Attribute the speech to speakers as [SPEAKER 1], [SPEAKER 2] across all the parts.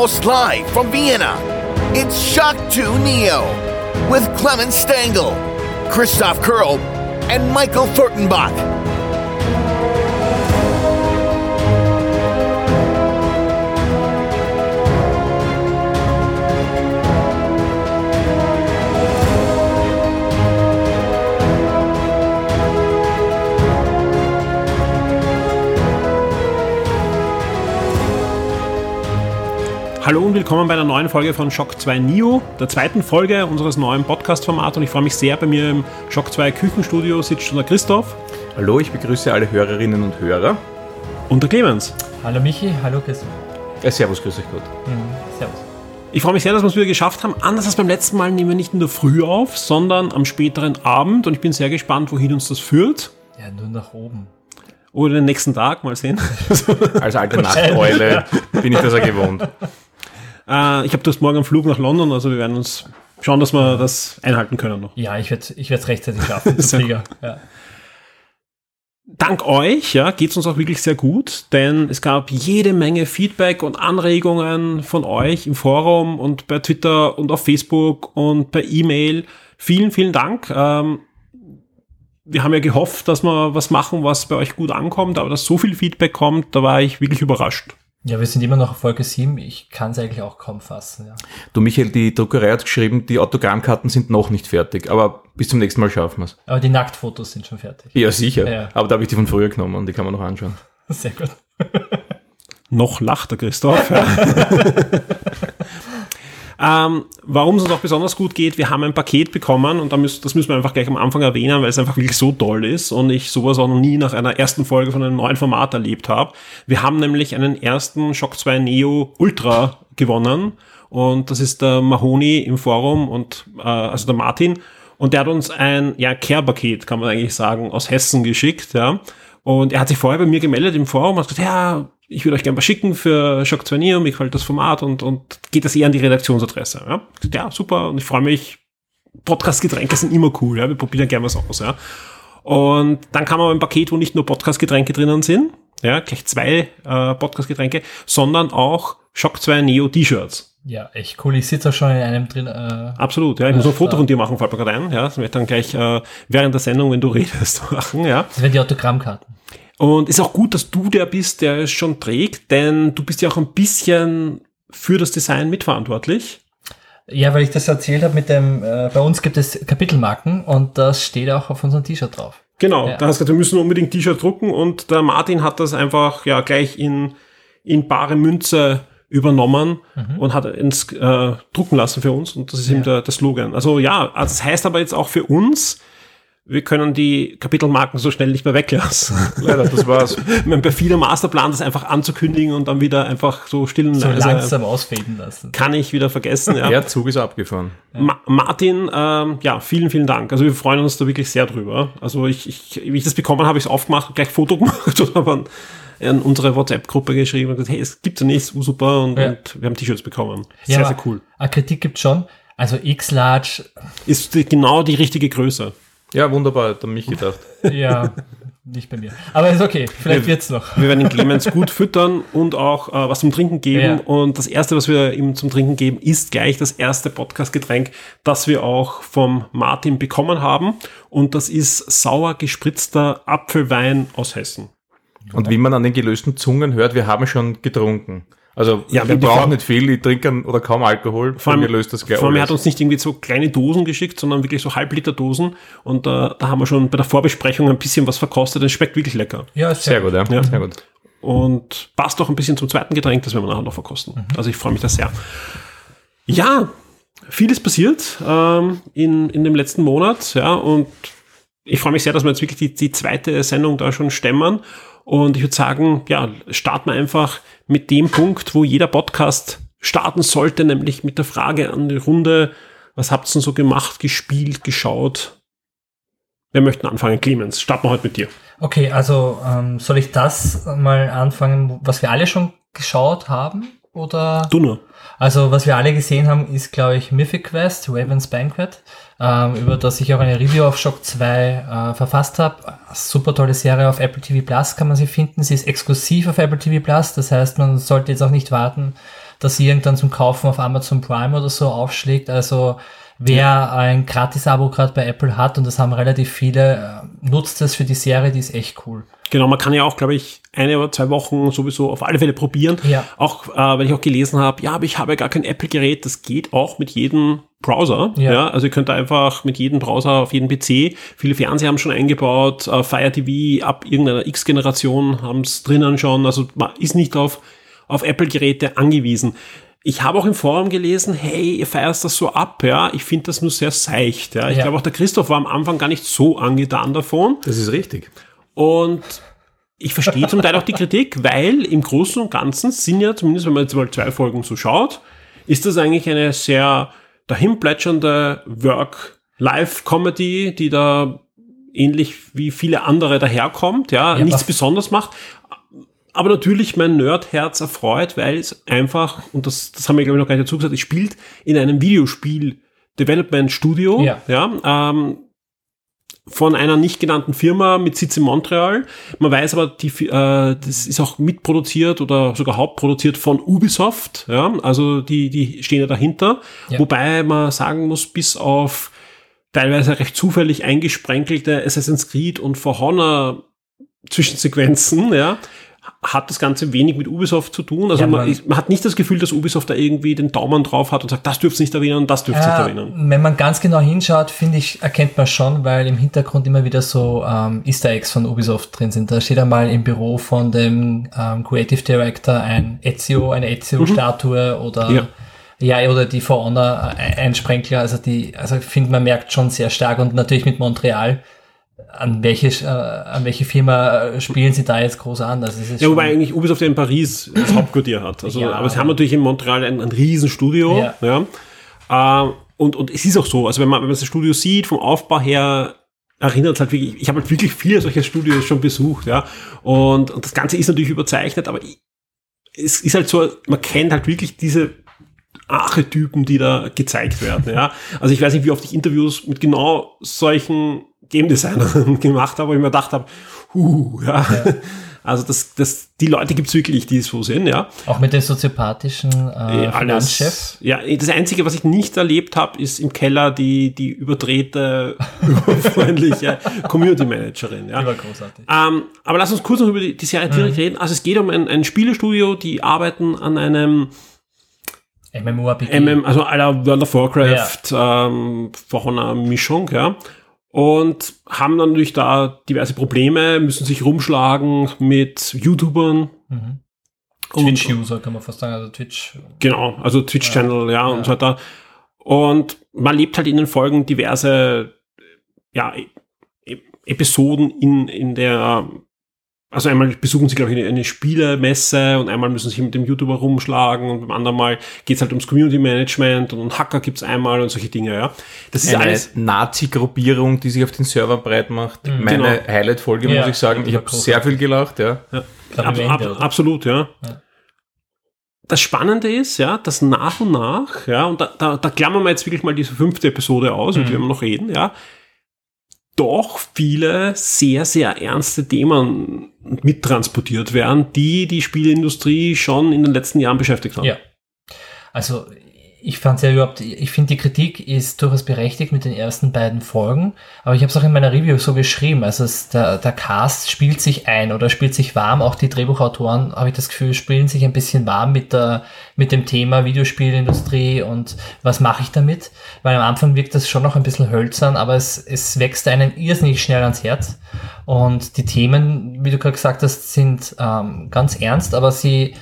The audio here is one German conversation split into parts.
[SPEAKER 1] Almost live from Vienna, it's Shock 2 Neo with Clemens Stengel, Christoph Kurl, and Michael Furtenbach.
[SPEAKER 2] Hallo und willkommen bei einer neuen Folge von Shock 2 Neo, der zweiten Folge unseres neuen Podcast-Formats. Und ich freue mich sehr, bei mir im Shock 2 Küchenstudio sitzt schon der Christoph.
[SPEAKER 3] Hallo, ich begrüße alle Hörerinnen und Hörer.
[SPEAKER 2] Und der Clemens.
[SPEAKER 4] Hallo Michi, hallo Christoph.
[SPEAKER 3] Ja, servus, grüß euch gut.
[SPEAKER 4] Mhm, servus.
[SPEAKER 2] Ich freue mich sehr, dass wir es wieder geschafft haben. Anders als beim letzten Mal nehmen wir nicht in der Früh auf, sondern am späteren Abend. Und ich bin sehr gespannt, wohin uns das führt.
[SPEAKER 4] Ja, nur nach oben.
[SPEAKER 2] Oder den nächsten Tag, mal sehen.
[SPEAKER 3] Als alte Nachteule bin ich das ja gewohnt.
[SPEAKER 2] Äh, ich habe das morgen am Flug nach London, also wir werden uns schauen, dass wir das einhalten können noch.
[SPEAKER 4] Ja, ich werde es ich rechtzeitig schaffen, zum Flieger. Ja.
[SPEAKER 2] Dank euch ja, geht es uns auch wirklich sehr gut, denn es gab jede Menge Feedback und Anregungen von euch im Forum und bei Twitter und auf Facebook und per E-Mail. Vielen, vielen Dank. Ähm, wir haben ja gehofft, dass wir was machen, was bei euch gut ankommt, aber dass so viel Feedback kommt, da war ich wirklich überrascht.
[SPEAKER 4] Ja, wir sind immer noch auf Folge 7. Ich kann es eigentlich auch kaum fassen. Ja.
[SPEAKER 3] Du, Michael, die Druckerei hat geschrieben, die Autogrammkarten sind noch nicht fertig, aber bis zum nächsten Mal schaffen wir es.
[SPEAKER 4] Aber die Nacktfotos sind schon fertig.
[SPEAKER 3] Ja, sicher. Ja. Aber da habe ich die von früher genommen und die kann man noch anschauen.
[SPEAKER 4] Sehr gut.
[SPEAKER 2] noch lacht der Christoph. Ähm, warum es uns auch besonders gut geht, wir haben ein Paket bekommen und das müssen wir einfach gleich am Anfang erwähnen, weil es einfach wirklich so toll ist und ich sowas auch noch nie nach einer ersten Folge von einem neuen Format erlebt habe. Wir haben nämlich einen ersten Shock 2 Neo Ultra gewonnen und das ist der Mahoni im Forum und äh, also der Martin und der hat uns ein ja, Care-Paket, kann man eigentlich sagen, aus Hessen geschickt, ja. Und er hat sich vorher bei mir gemeldet im Forum und hat gesagt, ja, ich würde euch gerne was schicken für Shock 2 Neo, mir gefällt das Format und, und geht das eher an die Redaktionsadresse. Ja, ja super und ich freue mich. Podcast-Getränke sind immer cool, ja, wir probieren gerne was aus. Ja. Und dann kam aber ein Paket, wo nicht nur Podcast-Getränke drinnen sind, ja, gleich zwei äh, Podcast-Getränke, sondern auch Shock 2 Neo T-Shirts.
[SPEAKER 4] Ja, echt cool. Ich sitze auch schon in einem drin. Äh,
[SPEAKER 2] Absolut, ja. Ich muss ein Foto von dir machen, fällt mir gerade ein. Ja, das werde ich dann gleich äh, während der Sendung, wenn du redest, machen. Ja.
[SPEAKER 4] Das wären die Autogrammkarten.
[SPEAKER 2] Und ist auch gut, dass du der bist, der es schon trägt, denn du bist ja auch ein bisschen für das Design mitverantwortlich.
[SPEAKER 4] Ja, weil ich das erzählt habe mit dem, äh, bei uns gibt es Kapitelmarken und das steht auch auf unserem T-Shirt drauf.
[SPEAKER 2] Genau, ja. da hast du gesagt, wir müssen unbedingt T-Shirt drucken und der Martin hat das einfach ja gleich in, in bare Münze übernommen mhm. und hat ins äh, drucken lassen für uns und das ist ja. eben der, der Slogan. Also ja, also das heißt aber jetzt auch für uns, wir können die Kapitelmarken so schnell nicht mehr weglassen.
[SPEAKER 3] Leider, das war's.
[SPEAKER 2] mein perfider Masterplan, das einfach anzukündigen und dann wieder einfach so still
[SPEAKER 4] so langsam ausfäden lassen.
[SPEAKER 2] Kann ich wieder vergessen. Ja.
[SPEAKER 3] Der Zug ist abgefahren.
[SPEAKER 2] Ma Martin, ähm, ja, vielen, vielen Dank. Also wir freuen uns da wirklich sehr drüber. Also ich, ich wie ich das bekommen habe, ich es aufgemacht, gleich Foto gemacht und habe in unsere WhatsApp-Gruppe geschrieben und gesagt, hey, es gibt ja nichts, super und, ja. und wir haben T-Shirts bekommen.
[SPEAKER 4] Sehr, ja, sehr cool. Eine Kritik gibt schon. Also X-Large
[SPEAKER 2] ist die, genau die richtige Größe.
[SPEAKER 3] Ja, wunderbar, hat an mich gedacht.
[SPEAKER 4] ja, nicht bei mir. Aber ist okay, vielleicht wir, wird's noch.
[SPEAKER 2] Wir werden den Clemens gut füttern und auch äh, was zum Trinken geben. Ja. Und das erste, was wir ihm zum Trinken geben, ist gleich das erste Podcast-Getränk, das wir auch vom Martin bekommen haben. Und das ist sauer gespritzter Apfelwein aus Hessen.
[SPEAKER 3] Und wie man an den gelösten Zungen hört, wir haben schon getrunken. Also ja, wir brauchen nicht viel, die trinken oder kaum Alkohol,
[SPEAKER 2] vor allem, löst das gleich Vor allem, er hat uns nicht irgendwie so kleine Dosen geschickt, sondern wirklich so Halbliter Dosen und äh, da haben wir schon bei der Vorbesprechung ein bisschen was verkostet, es schmeckt wirklich lecker.
[SPEAKER 3] Ja, sehr, sehr gut, ja. ja. Sehr gut.
[SPEAKER 2] Und passt auch ein bisschen zum zweiten Getränk, das werden wir nachher noch verkosten. Mhm. Also ich freue mich da sehr. Ja, vieles passiert ähm, in, in dem letzten Monat, ja, und ich freue mich sehr, dass wir jetzt wirklich die, die zweite Sendung da schon stemmen. Und ich würde sagen, ja, starten wir einfach mit dem Punkt, wo jeder Podcast starten sollte, nämlich mit der Frage an die Runde, was habt ihr denn so gemacht, gespielt, geschaut? Wer möchte anfangen? Clemens, starten wir heute mit dir.
[SPEAKER 4] Okay, also ähm, soll ich das mal anfangen, was wir alle schon geschaut haben? oder?
[SPEAKER 2] Du nur.
[SPEAKER 4] Also was wir alle gesehen haben, ist glaube ich Mythic Quest, Raven's Banquet, ähm, über das ich auch eine Review auf Shock 2 äh, verfasst habe. Super tolle Serie auf Apple TV Plus kann man sie finden. Sie ist exklusiv auf Apple TV Plus, das heißt man sollte jetzt auch nicht warten, dass sie irgendwann zum Kaufen auf Amazon Prime oder so aufschlägt. Also wer ja. ein Gratis-Abo gerade bei Apple hat, und das haben relativ viele, äh, nutzt das für die Serie, die ist echt cool.
[SPEAKER 2] Genau, man kann ja auch, glaube ich, eine oder zwei Wochen sowieso auf alle Fälle probieren.
[SPEAKER 4] Ja.
[SPEAKER 2] Auch, äh, weil ich auch gelesen habe, ja, aber ich habe ja gar kein Apple-Gerät. Das geht auch mit jedem Browser. Ja. ja. Also ihr könnt einfach mit jedem Browser auf jeden PC. Viele Fernseher haben schon eingebaut. Äh, Fire TV ab irgendeiner X-Generation haben es drinnen schon. Also man ist nicht auf, auf Apple-Geräte angewiesen. Ich habe auch im Forum gelesen, hey, ihr feierst das so ab, ja. Ich finde das nur sehr seicht, ja. Ich ja. glaube auch der Christoph war am Anfang gar nicht so angetan davon.
[SPEAKER 3] Das ist richtig.
[SPEAKER 2] Und ich verstehe zum Teil auch die Kritik, weil im Großen und Ganzen sind ja, zumindest wenn man jetzt mal zwei Folgen so schaut, ist das eigentlich eine sehr dahinplätschernde Work-Life-Comedy, die da ähnlich wie viele andere daherkommt, ja, ja nichts besonders macht. Aber natürlich mein Nerdherz erfreut, weil es einfach, und das, das haben wir glaube ich noch gar nicht dazu gesagt, es spielt in einem Videospiel Development Studio,
[SPEAKER 4] ja,
[SPEAKER 2] ja ähm, von einer nicht genannten Firma mit Sitz in Montreal. Man weiß aber, die, äh, das ist auch mitproduziert oder sogar hauptproduziert von Ubisoft. Ja? Also die, die stehen ja dahinter. Ja. Wobei man sagen muss, bis auf teilweise recht zufällig eingesprenkelte Assassin's Creed und For Honor Zwischensequenzen, ja, hat das Ganze wenig mit Ubisoft zu tun. Also ja, man, man, hat nicht das Gefühl, dass Ubisoft da irgendwie den Daumen drauf hat und sagt, das dürft nicht erwähnen und das dürft äh, nicht erwähnen.
[SPEAKER 4] Wenn man ganz genau hinschaut, finde ich, erkennt man schon, weil im Hintergrund immer wieder so ähm, Easter Eggs von Ubisoft drin sind. Da steht einmal im Büro von dem ähm, Creative Director ein Ezio, eine Ezio-Statue mhm. oder ja. Ja, oder die For Honor äh, Einsprenkler, also die, also ich finde, man merkt schon sehr stark und natürlich mit Montreal an welche, äh, an welche Firma äh, spielen sie da jetzt groß an?
[SPEAKER 2] Ist ja, wobei eigentlich Ubisoft ja in Paris das Hauptquartier hat. Also, ja, aber sie haben natürlich in Montreal ein, ein Riesenstudio. Ja. ja. Äh, und, und es ist auch so, also wenn man, wenn man das Studio sieht, vom Aufbau her, erinnert es halt wirklich, ich habe halt wirklich viele solcher Studios schon besucht, ja. Und, und das Ganze ist natürlich überzeichnet, aber es ist halt so, man kennt halt wirklich diese Archetypen, die da gezeigt werden, ja. Also ich weiß nicht, wie oft ich Interviews mit genau solchen Game Designer gemacht habe, wo ich mir gedacht habe, huh, ja. ja. Also das, das, die Leute gibt's wirklich, die so sind, ja.
[SPEAKER 4] Auch mit dem soziopathischen äh, Finanzchef.
[SPEAKER 2] Ja, das Einzige, was ich nicht erlebt habe, ist im Keller die, die überdrehte, überfreundliche Community Managerin. Ja. Die war großartig. Ähm, aber lass uns kurz noch über die, die Serie direkt mhm. reden. Also es geht um ein, ein Spielestudio, die arbeiten an einem
[SPEAKER 4] MMORPG.
[SPEAKER 2] MM, also aller World of Warcraft, ja. ähm, von einer Mischung, ja und haben dann natürlich da diverse Probleme, müssen sich rumschlagen mit YouTubern. Mhm.
[SPEAKER 4] Twitch-User kann man fast sagen, also Twitch.
[SPEAKER 2] Genau, also Twitch-Channel, ja, ja, und so weiter. Und man lebt halt in den Folgen diverse, ja, e-, e-, Episoden in, in der also einmal besuchen sie, glaube ich, eine, eine Spielemesse und einmal müssen sie sich mit dem YouTuber rumschlagen und beim anderen Mal geht's halt ums Community Management und Hacker gibt's einmal und solche Dinge, ja.
[SPEAKER 3] Das ist eine alles Nazi-Gruppierung, die sich auf den Server breit macht. Mhm. Meine genau. Highlight-Folge, ja, muss ich sagen. Ich habe sehr viel gelacht, ja. ja.
[SPEAKER 2] Ab, ab, absolut, ja. ja. Das Spannende ist, ja, dass nach und nach, ja, und da, da, da klammern wir jetzt wirklich mal diese fünfte Episode aus, mhm. und wir noch reden, ja, doch viele sehr, sehr ernste Themen mittransportiert werden, die die Spielindustrie schon in den letzten Jahren beschäftigt haben.
[SPEAKER 4] Ja. Also ich fand ja überhaupt, ich finde die Kritik ist durchaus berechtigt mit den ersten beiden Folgen, aber ich habe es auch in meiner Review so geschrieben, also es, der, der Cast spielt sich ein oder spielt sich warm, auch die Drehbuchautoren, habe ich das Gefühl, spielen sich ein bisschen warm mit, der, mit dem Thema Videospielindustrie und was mache ich damit, weil am Anfang wirkt das schon noch ein bisschen hölzern, aber es, es wächst einem irrsinnig schnell ans Herz. Und die Themen, wie du gerade gesagt hast, sind ähm, ganz ernst, aber sie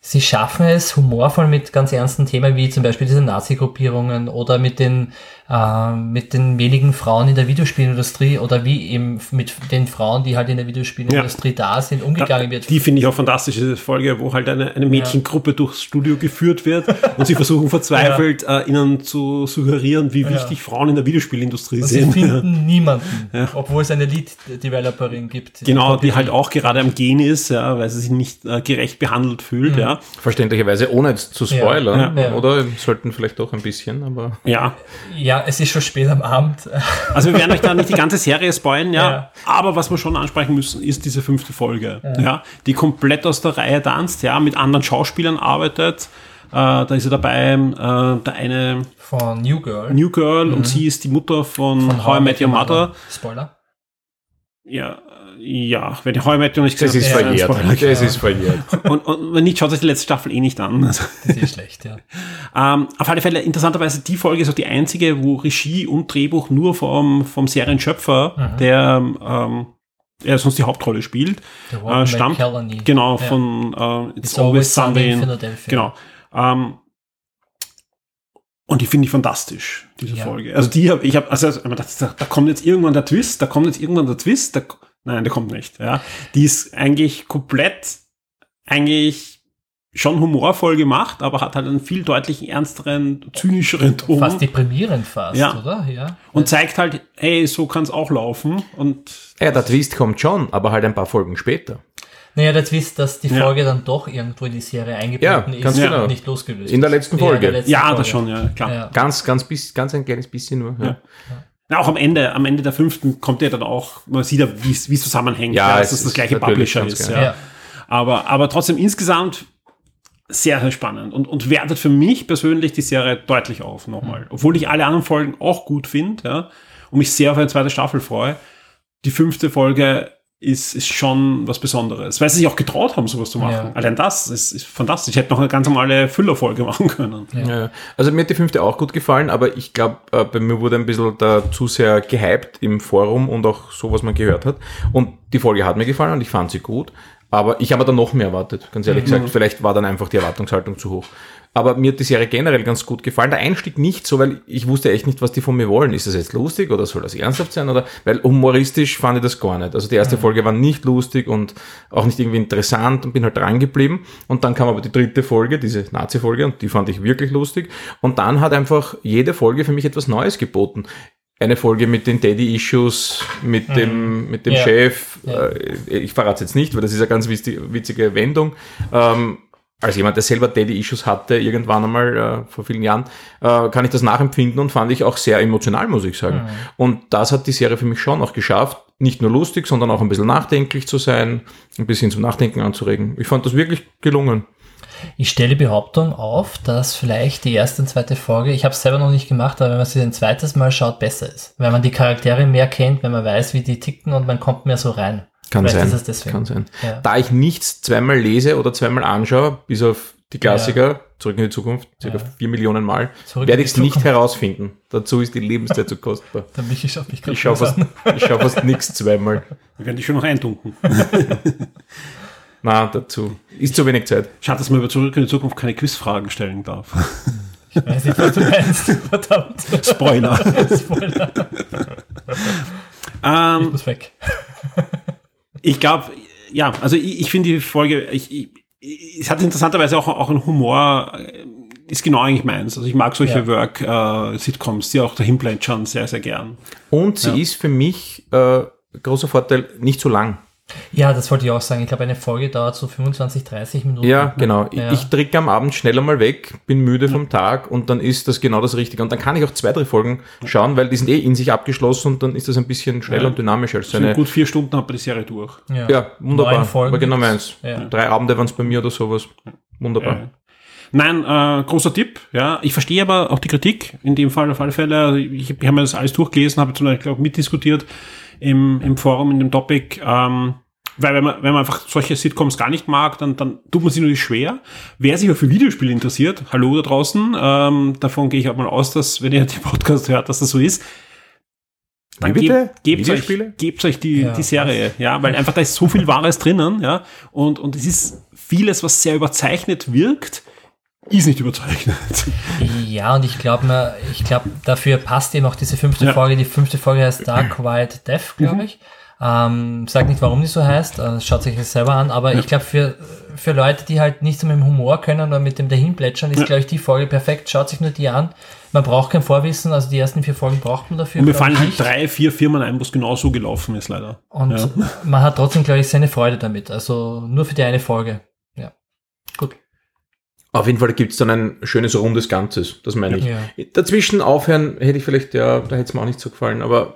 [SPEAKER 4] sie schaffen es humorvoll mit ganz ernsten Themen wie zum Beispiel diese Nazi-Gruppierungen oder mit den äh, mit den wenigen Frauen in der Videospielindustrie oder wie eben mit den Frauen, die halt in der Videospielindustrie ja. da sind, umgegangen wird.
[SPEAKER 2] Die finde ich auch fantastisch, diese Folge, wo halt eine, eine Mädchengruppe ja. durchs Studio geführt wird und sie versuchen verzweifelt, ja. äh, ihnen zu suggerieren, wie wichtig Frauen in der Videospielindustrie und sind.
[SPEAKER 4] Sie finden niemanden, obwohl es eine Lead-Developerin gibt.
[SPEAKER 2] Genau, die halt auch gerade am Gehen ist, weil sie sich nicht äh, gerecht behandelt fühlt. Mhm. Ja.
[SPEAKER 3] Verständlicherweise, ohne jetzt zu spoilern, ja. Ja. oder? Sollten vielleicht doch ein bisschen, aber.
[SPEAKER 2] Ja.
[SPEAKER 4] Ja, es ist schon spät am Abend.
[SPEAKER 2] Also wir werden euch da nicht die ganze Serie spoilen, ja. ja. Aber was wir schon ansprechen müssen, ist diese fünfte Folge, ja. Die komplett aus der Reihe tanzt, ja, mit anderen Schauspielern arbeitet. Äh, da ist er dabei, äh, der eine.
[SPEAKER 4] Von New Girl.
[SPEAKER 2] New Girl mhm. und sie ist die Mutter von, von How I Met Your Mother.
[SPEAKER 4] Spoiler.
[SPEAKER 2] Ja, ja, wenn die How I Met Your nicht
[SPEAKER 3] gesehen Das ist verjährt. Das ist verjährt.
[SPEAKER 2] Und, und wenn nicht, schaut euch die letzte Staffel eh nicht an.
[SPEAKER 4] Also. Das ist schlecht, ja.
[SPEAKER 2] ähm, auf alle Fälle, interessanterweise, die Folge ist auch die einzige, wo Regie und Drehbuch nur vom, vom Serienschöpfer, mhm. der ähm, er sonst die Hauptrolle spielt, äh, stammt. Genau, ja. von äh,
[SPEAKER 4] It's, It's Always Sunday in,
[SPEAKER 2] Philadelphia. Genau. Ähm, und die finde ich fantastisch, diese ja. Folge. Also die habe ich habe also, also da, da kommt jetzt irgendwann der Twist, da kommt jetzt irgendwann der Twist, da, nein, der kommt nicht. Ja, die ist eigentlich komplett eigentlich schon humorvoll gemacht, aber hat halt einen viel deutlich ernsteren, zynischeren Ton.
[SPEAKER 4] Fast deprimierend fast,
[SPEAKER 2] ja.
[SPEAKER 4] oder? Ja.
[SPEAKER 2] Und zeigt halt, hey, so kann es auch laufen. Und
[SPEAKER 3] ja, der Twist kommt schon, aber halt ein paar Folgen später.
[SPEAKER 4] Naja, das wisst, dass die Folge ja. dann doch irgendwo in die Serie eingebunden
[SPEAKER 3] ja, ist genau.
[SPEAKER 4] und nicht losgelöst
[SPEAKER 3] In der letzten Folge.
[SPEAKER 2] Ja, letzten
[SPEAKER 3] ja
[SPEAKER 2] Folge. das schon, ja, klar.
[SPEAKER 3] Ja. Ganz, ganz, bis, ganz ein kleines bisschen nur. Ja.
[SPEAKER 2] Ja, auch am Ende, am Ende der fünften kommt ja dann auch, man sieht ja, wie es zusammenhängt,
[SPEAKER 3] ja,
[SPEAKER 2] ja dass es das gleiche Publisher ist. Ja. Aber, aber trotzdem insgesamt sehr, sehr spannend und, und wertet für mich persönlich die Serie deutlich auf nochmal. Mhm. Obwohl ich alle anderen Folgen auch gut finde ja, und mich sehr auf eine zweite Staffel freue. Die fünfte Folge ist, ist schon was Besonderes, weil sie sich auch getraut haben, sowas zu machen. Ja. Allein das ist, ist fantastisch. Ich hätte noch eine ganz normale Füllerfolge machen können.
[SPEAKER 3] Ja. ja. Also mir hat die fünfte auch gut gefallen, aber ich glaube, äh, bei mir wurde ein bisschen da zu sehr gehypt im Forum und auch so, was man gehört hat. Und die Folge hat mir gefallen und ich fand sie gut. Aber ich habe da noch mehr erwartet, ganz ehrlich mhm. gesagt. Vielleicht war dann einfach die Erwartungshaltung zu hoch. Aber mir hat die Serie generell ganz gut gefallen. Der Einstieg nicht so, weil ich wusste echt nicht, was die von mir wollen. Ist das jetzt lustig oder soll das ernsthaft sein? Oder weil humoristisch fand ich das gar nicht. Also die erste mhm. Folge war nicht lustig und auch nicht irgendwie interessant und bin halt dran geblieben. Und dann kam aber die dritte Folge, diese Nazi-Folge, und die fand ich wirklich lustig. Und dann hat einfach jede Folge für mich etwas Neues geboten eine Folge mit den Daddy-Issues, mit mhm. dem, mit dem ja. Chef. Ja. Äh, ich verrate es jetzt nicht, weil das ist eine ganz witzige Wendung. Ähm, als jemand, der selber Daddy-Issues hatte, irgendwann einmal äh, vor vielen Jahren, äh, kann ich das nachempfinden und fand ich auch sehr emotional, muss ich sagen. Mhm. Und das hat die Serie für mich schon auch geschafft, nicht nur lustig, sondern auch ein bisschen nachdenklich zu sein, ein bisschen zum Nachdenken anzuregen. Ich fand das wirklich gelungen.
[SPEAKER 4] Ich stelle Behauptung auf, dass vielleicht die erste und zweite Folge, ich habe es selber noch nicht gemacht, aber wenn man sie ein zweites Mal schaut, besser ist. Wenn man die Charaktere mehr kennt, wenn man weiß, wie die ticken und man kommt mehr so rein.
[SPEAKER 3] Kann Vielleicht sein. Kann sein. Ja. Da ich nichts zweimal lese oder zweimal anschaue, bis auf die Klassiker, ja. zurück in die Zukunft, circa vier ja. Millionen Mal, zurück werde ich es nicht herausfinden. Dazu ist die Lebenszeit zu kostbar.
[SPEAKER 4] Der Michi schaut mich
[SPEAKER 3] Ich schaue fast, ich schau fast nichts zweimal.
[SPEAKER 2] Wir werden dich schon noch eintunken.
[SPEAKER 3] Na, dazu. Ist zu wenig Zeit.
[SPEAKER 2] Schade, dass man über Zurück in die Zukunft keine Quizfragen stellen darf.
[SPEAKER 4] Ich weiß nicht, was du meinst. Verdammt.
[SPEAKER 2] Spoiler. Spoiler.
[SPEAKER 4] ähm, ich muss weg.
[SPEAKER 2] Ich glaube, ja, also ich, ich finde die Folge, ich, ich, es hat interessanterweise auch, auch ein Humor, äh, ist genau eigentlich meins. Also ich mag solche ja. Work-Sitcoms, äh, die auch dahin plätschern, sehr, sehr gern.
[SPEAKER 3] Und sie ja. ist für mich äh, großer Vorteil, nicht zu lang.
[SPEAKER 4] Ja, das wollte ich auch sagen. Ich glaube, eine Folge dauert so 25, 30 Minuten.
[SPEAKER 3] Ja, genau. Ja. Ich drücke am Abend schneller mal weg, bin müde vom Tag und dann ist das genau das Richtige. Und dann kann ich auch zwei, drei Folgen schauen, weil die sind eh in sich abgeschlossen und dann ist das ein bisschen schneller ja. und dynamischer als
[SPEAKER 2] so eine. gut vier Stunden hat man die Serie durch.
[SPEAKER 3] Ja, ja wunderbar. Folgen Aber genau meins. Drei Abende waren es bei mir oder sowas. Wunderbar.
[SPEAKER 2] Nein, äh, großer Tipp. Ja, ich verstehe aber auch die Kritik in dem Fall auf alle Fälle. Ich, ich habe mir das alles durchgelesen, habe zum Beispiel auch mitdiskutiert im, im Forum, in dem Topic. Ähm, weil wenn man, wenn man einfach solche Sitcoms gar nicht mag, dann, dann tut man sich natürlich schwer. Wer sich auch für Videospiele interessiert, hallo da draußen, ähm, davon gehe ich auch mal aus, dass, wenn ihr den Podcast hört, dass das so ist. Dann Wie bitte? Gebt, gebt euch, gebt euch die, ja, die Serie, was? ja, weil einfach da ist so viel Wahres drinnen, ja, und, und es ist vieles, was sehr überzeichnet wirkt, ist nicht überzeichnet.
[SPEAKER 4] Ja, und ich glaube, ich glaube, dafür passt eben auch diese fünfte ja. Folge. Die fünfte Folge heißt Dark Quiet Death, glaube mhm. ich. Ähm, sag nicht, warum die so heißt, äh, schaut sich das selber an, aber ja. ich glaube, für, für Leute, die halt nichts mit dem Humor können oder mit dem Dahinplätschern, ist, ja. glaube ich, die Folge perfekt. Schaut sich nur die an. Man braucht kein Vorwissen, also die ersten vier Folgen braucht man dafür.
[SPEAKER 2] Und mir fallen halt drei, vier Firmen ein, wo es genau so gelaufen ist, leider.
[SPEAKER 4] Und ja. man hat trotzdem, glaube ich, seine Freude damit. Also nur für die eine Folge.
[SPEAKER 3] Auf jeden Fall gibt's dann ein schönes rundes Ganzes, das meine ich.
[SPEAKER 4] Ja.
[SPEAKER 3] Dazwischen aufhören hätte ich vielleicht, ja, da hätte es mir auch nicht so gefallen, aber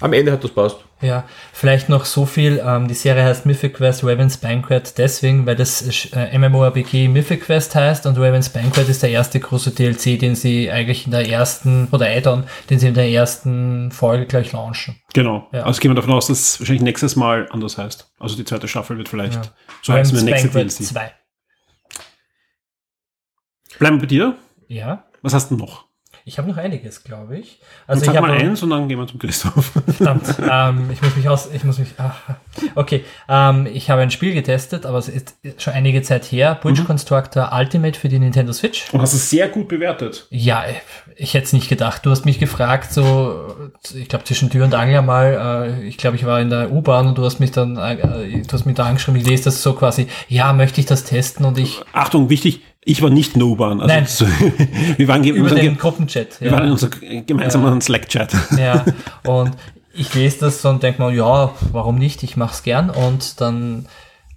[SPEAKER 3] am Ende hat das passt.
[SPEAKER 4] Ja, vielleicht noch so viel, ähm, die Serie heißt Mythic Quest Raven's Banquet deswegen, weil das äh, MMORPG Mythic Quest heißt und Raven's Banquet ist der erste große DLC, den sie eigentlich in der ersten, oder Add-on, den sie in der ersten Folge gleich launchen.
[SPEAKER 2] Genau.
[SPEAKER 4] Ja.
[SPEAKER 2] Also gehen wir davon aus, dass es wahrscheinlich nächstes Mal anders heißt. Also die zweite Staffel wird vielleicht
[SPEAKER 4] Ja.
[SPEAKER 2] so heißen wie
[SPEAKER 4] Raven's
[SPEAKER 2] der nächste
[SPEAKER 4] Banquet
[SPEAKER 2] DLC.
[SPEAKER 4] 2.
[SPEAKER 2] Bleiben wir bei dir.
[SPEAKER 4] Ja,
[SPEAKER 2] Was hast du noch?
[SPEAKER 4] ich habe noch einiges, glaube ich.
[SPEAKER 2] Also
[SPEAKER 4] ich
[SPEAKER 2] mal
[SPEAKER 4] habe
[SPEAKER 2] eins und dann gehen wir zum Christoph.
[SPEAKER 4] Verdammt, ähm, ich muss mich aus, ich muss mich, ach, okay, ähm, ich habe ein Spiel getestet, aber es ist schon einige Zeit her, Bridge Constructor Ultimate für die Nintendo Switch.
[SPEAKER 2] Und hast es sehr gut bewertet.
[SPEAKER 4] Ja, ich hätte es nicht gedacht. Du hast mich gefragt, so, ich glaube zwischen Tür und Angler mal, äh, ich glaube, ich war in der U-Bahn und du hast mich dann, äh, du hast mich da angeschrieben, ich lese das so quasi, ja, möchte ich das testen und ich,
[SPEAKER 2] Achtung, wichtig, ich war nicht No-Bahn. Also
[SPEAKER 4] Nein.
[SPEAKER 2] so, wir waren,
[SPEAKER 4] über
[SPEAKER 2] wir waren,
[SPEAKER 4] den Gruppenchat.
[SPEAKER 2] wir waren in unserem gemeinsamen Slack-Chat.
[SPEAKER 4] Ja, und ich lese das so und denke mal, ja, warum nicht? Ich mache es gern. Und dann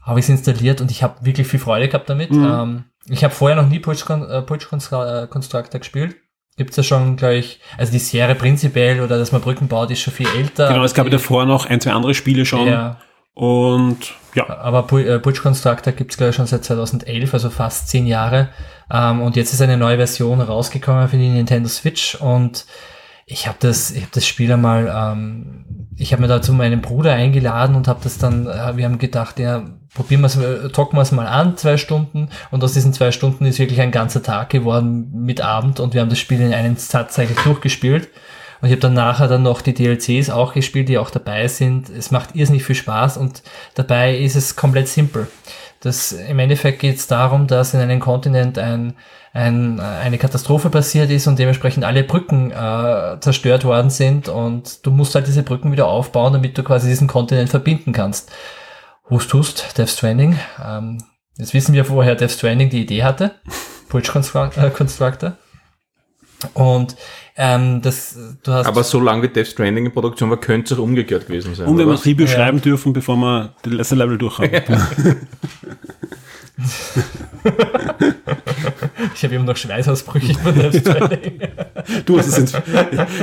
[SPEAKER 4] habe ich es installiert und ich habe wirklich viel Freude gehabt damit. Ähm, ich habe vorher noch nie Con äh, äh, Constructor gespielt. Gibt's ja schon gleich, also die Serie prinzipiell oder dass man Brücken baut, ist schon viel älter.
[SPEAKER 2] Genau, es gab ja davor noch ein, zwei andere Spiele schon.
[SPEAKER 4] Ja,
[SPEAKER 2] Und ja,
[SPEAKER 4] aber äh, Butch Constructor gibt's glaube ich schon seit 2011, also fast zehn Jahre. Ähm, und jetzt ist eine neue Version rausgekommen für die Nintendo Switch und ich habe das, ich habe das Spiel einmal, ähm, ich habe mir dazu meinen Bruder eingeladen und habe das dann, äh, wir haben gedacht, ja, probieren wir es, äh, talken wir es mal an, zwei Stunden. Und aus diesen zwei Stunden ist wirklich ein ganzer Tag geworden mit Abend und wir haben das Spiel in einem Satz eigentlich durchgespielt. Und ich habe dann nachher dann noch die DLCs auch gespielt, die auch dabei sind. Es macht irrsinnig viel Spaß und dabei ist es komplett simpel. Das, Im Endeffekt geht es darum, dass in einem Kontinent ein, ein, eine Katastrophe passiert ist und dementsprechend alle Brücken äh, zerstört worden sind und du musst halt diese Brücken wieder aufbauen, damit du quasi diesen Kontinent verbinden kannst. Hust, hust, Death Stranding. Ähm, jetzt wissen wir, woher Death Stranding die Idee hatte. Bridge Construct, äh, Constructor. Und ähm, das, du hast
[SPEAKER 3] Aber so lange wie Death Stranding in Produktion war, könnte es auch umgekehrt gewesen sein.
[SPEAKER 2] und wenn wir das Review
[SPEAKER 4] Ja.
[SPEAKER 2] schreiben dürfen, bevor wir das letzte Level durch haben.
[SPEAKER 4] Ich habe immer noch Schweißausbrüche von Death Stranding.
[SPEAKER 2] Du hast es ins,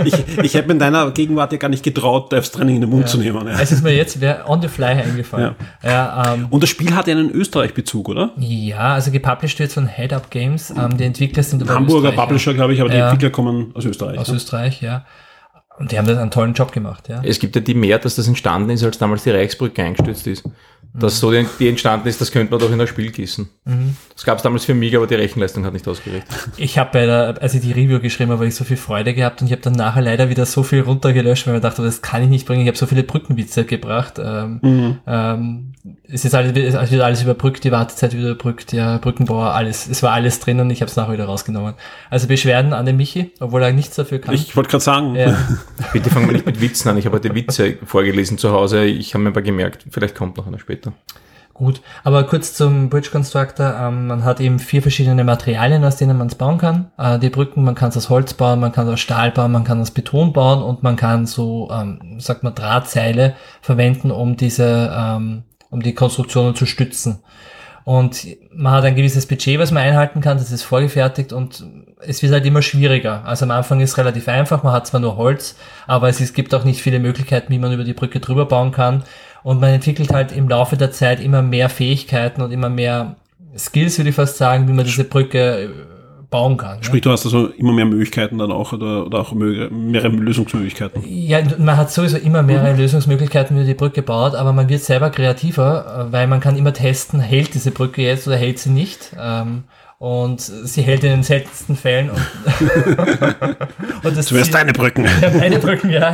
[SPEAKER 2] ich, ich hätte mir in deiner Gegenwart ja gar nicht getraut, Death Stranding in den Mund zu nehmen. Ja.
[SPEAKER 4] Es ist mir jetzt wer on the fly eingefallen. Ja, ähm,
[SPEAKER 2] Und das Spiel hat ja einen Österreich-Bezug, oder?
[SPEAKER 4] ja also gepublished wird von Head Up Games. Ähm, die Entwickler sind aber
[SPEAKER 2] Hamburger. Publisher, glaube ich, aber die
[SPEAKER 4] Ja.
[SPEAKER 2] Entwickler kommen aus Österreich.
[SPEAKER 4] Aus
[SPEAKER 2] ne?
[SPEAKER 4] Österreich, ja. Und die haben das einen tollen Job gemacht, ja.
[SPEAKER 3] Es gibt ja die mehr, dass das entstanden ist, als damals die Reichsbrücke eingestürzt ist. Dass so die, die entstanden ist, das könnte man doch in ein Spiel gießen. Das gab es damals für Amiga, aber die Rechenleistung hat nicht ausgereicht.
[SPEAKER 4] Ich habe bei der, als ich die Review geschrieben habe, ich so viel Freude gehabt und ich habe dann nachher leider wieder so viel runtergelöscht, weil ich mir dachte, das kann ich nicht bringen. Ich habe so viele Brückenwitze gebracht. Ähm, ähm, es ist alles, es wird alles überbrückt, die Wartezeit wieder überbrückt, ja, Brückenbauer, alles. Es war alles drin und ich habe es nachher wieder rausgenommen. Also Beschwerden an den Michi, obwohl er nichts dafür kann.
[SPEAKER 2] Ich wollte gerade sagen,
[SPEAKER 4] ja.
[SPEAKER 3] Bitte fangen wir nicht mit Witzen an. Ich habe heute Witze vorgelesen zu Hause. Ich habe mir aber gemerkt, vielleicht kommt noch einer später.
[SPEAKER 4] Gut, aber kurz zum Bridge Constructor. Ähm, man hat eben vier verschiedene Materialien, aus denen man es bauen kann. Äh, die Brücken, man kann es aus Holz bauen, man kann es aus Stahl bauen, man kann es aus Beton bauen und man kann so, ähm, sagt man, Drahtseile verwenden, um diese, ähm, um die Konstruktionen zu stützen. Und man hat ein gewisses Budget, was man einhalten kann, das ist vorgefertigt und es wird halt immer schwieriger. Also am Anfang ist es relativ einfach, man hat zwar nur Holz, aber es, ist, gibt auch nicht viele Möglichkeiten, wie man über die Brücke drüber bauen kann. Und man entwickelt halt im Laufe der Zeit immer mehr Fähigkeiten und immer mehr Skills, würde ich fast sagen, wie man diese Brücke äh, bauen kann.
[SPEAKER 2] sprich, du hast also immer mehr Möglichkeiten dann auch oder, oder auch mehrere Lösungsmöglichkeiten.
[SPEAKER 4] Ja, man hat sowieso immer mehrere Lösungsmöglichkeiten, wie man die Brücke baut, aber man wird selber kreativer, äh, weil man kann immer testen, hält diese Brücke jetzt oder hält sie nicht. Ähm, und sie hält in den seltensten Fällen. Und, und das
[SPEAKER 2] Zuerst deine Brücken.
[SPEAKER 4] Meine Brücken, ja,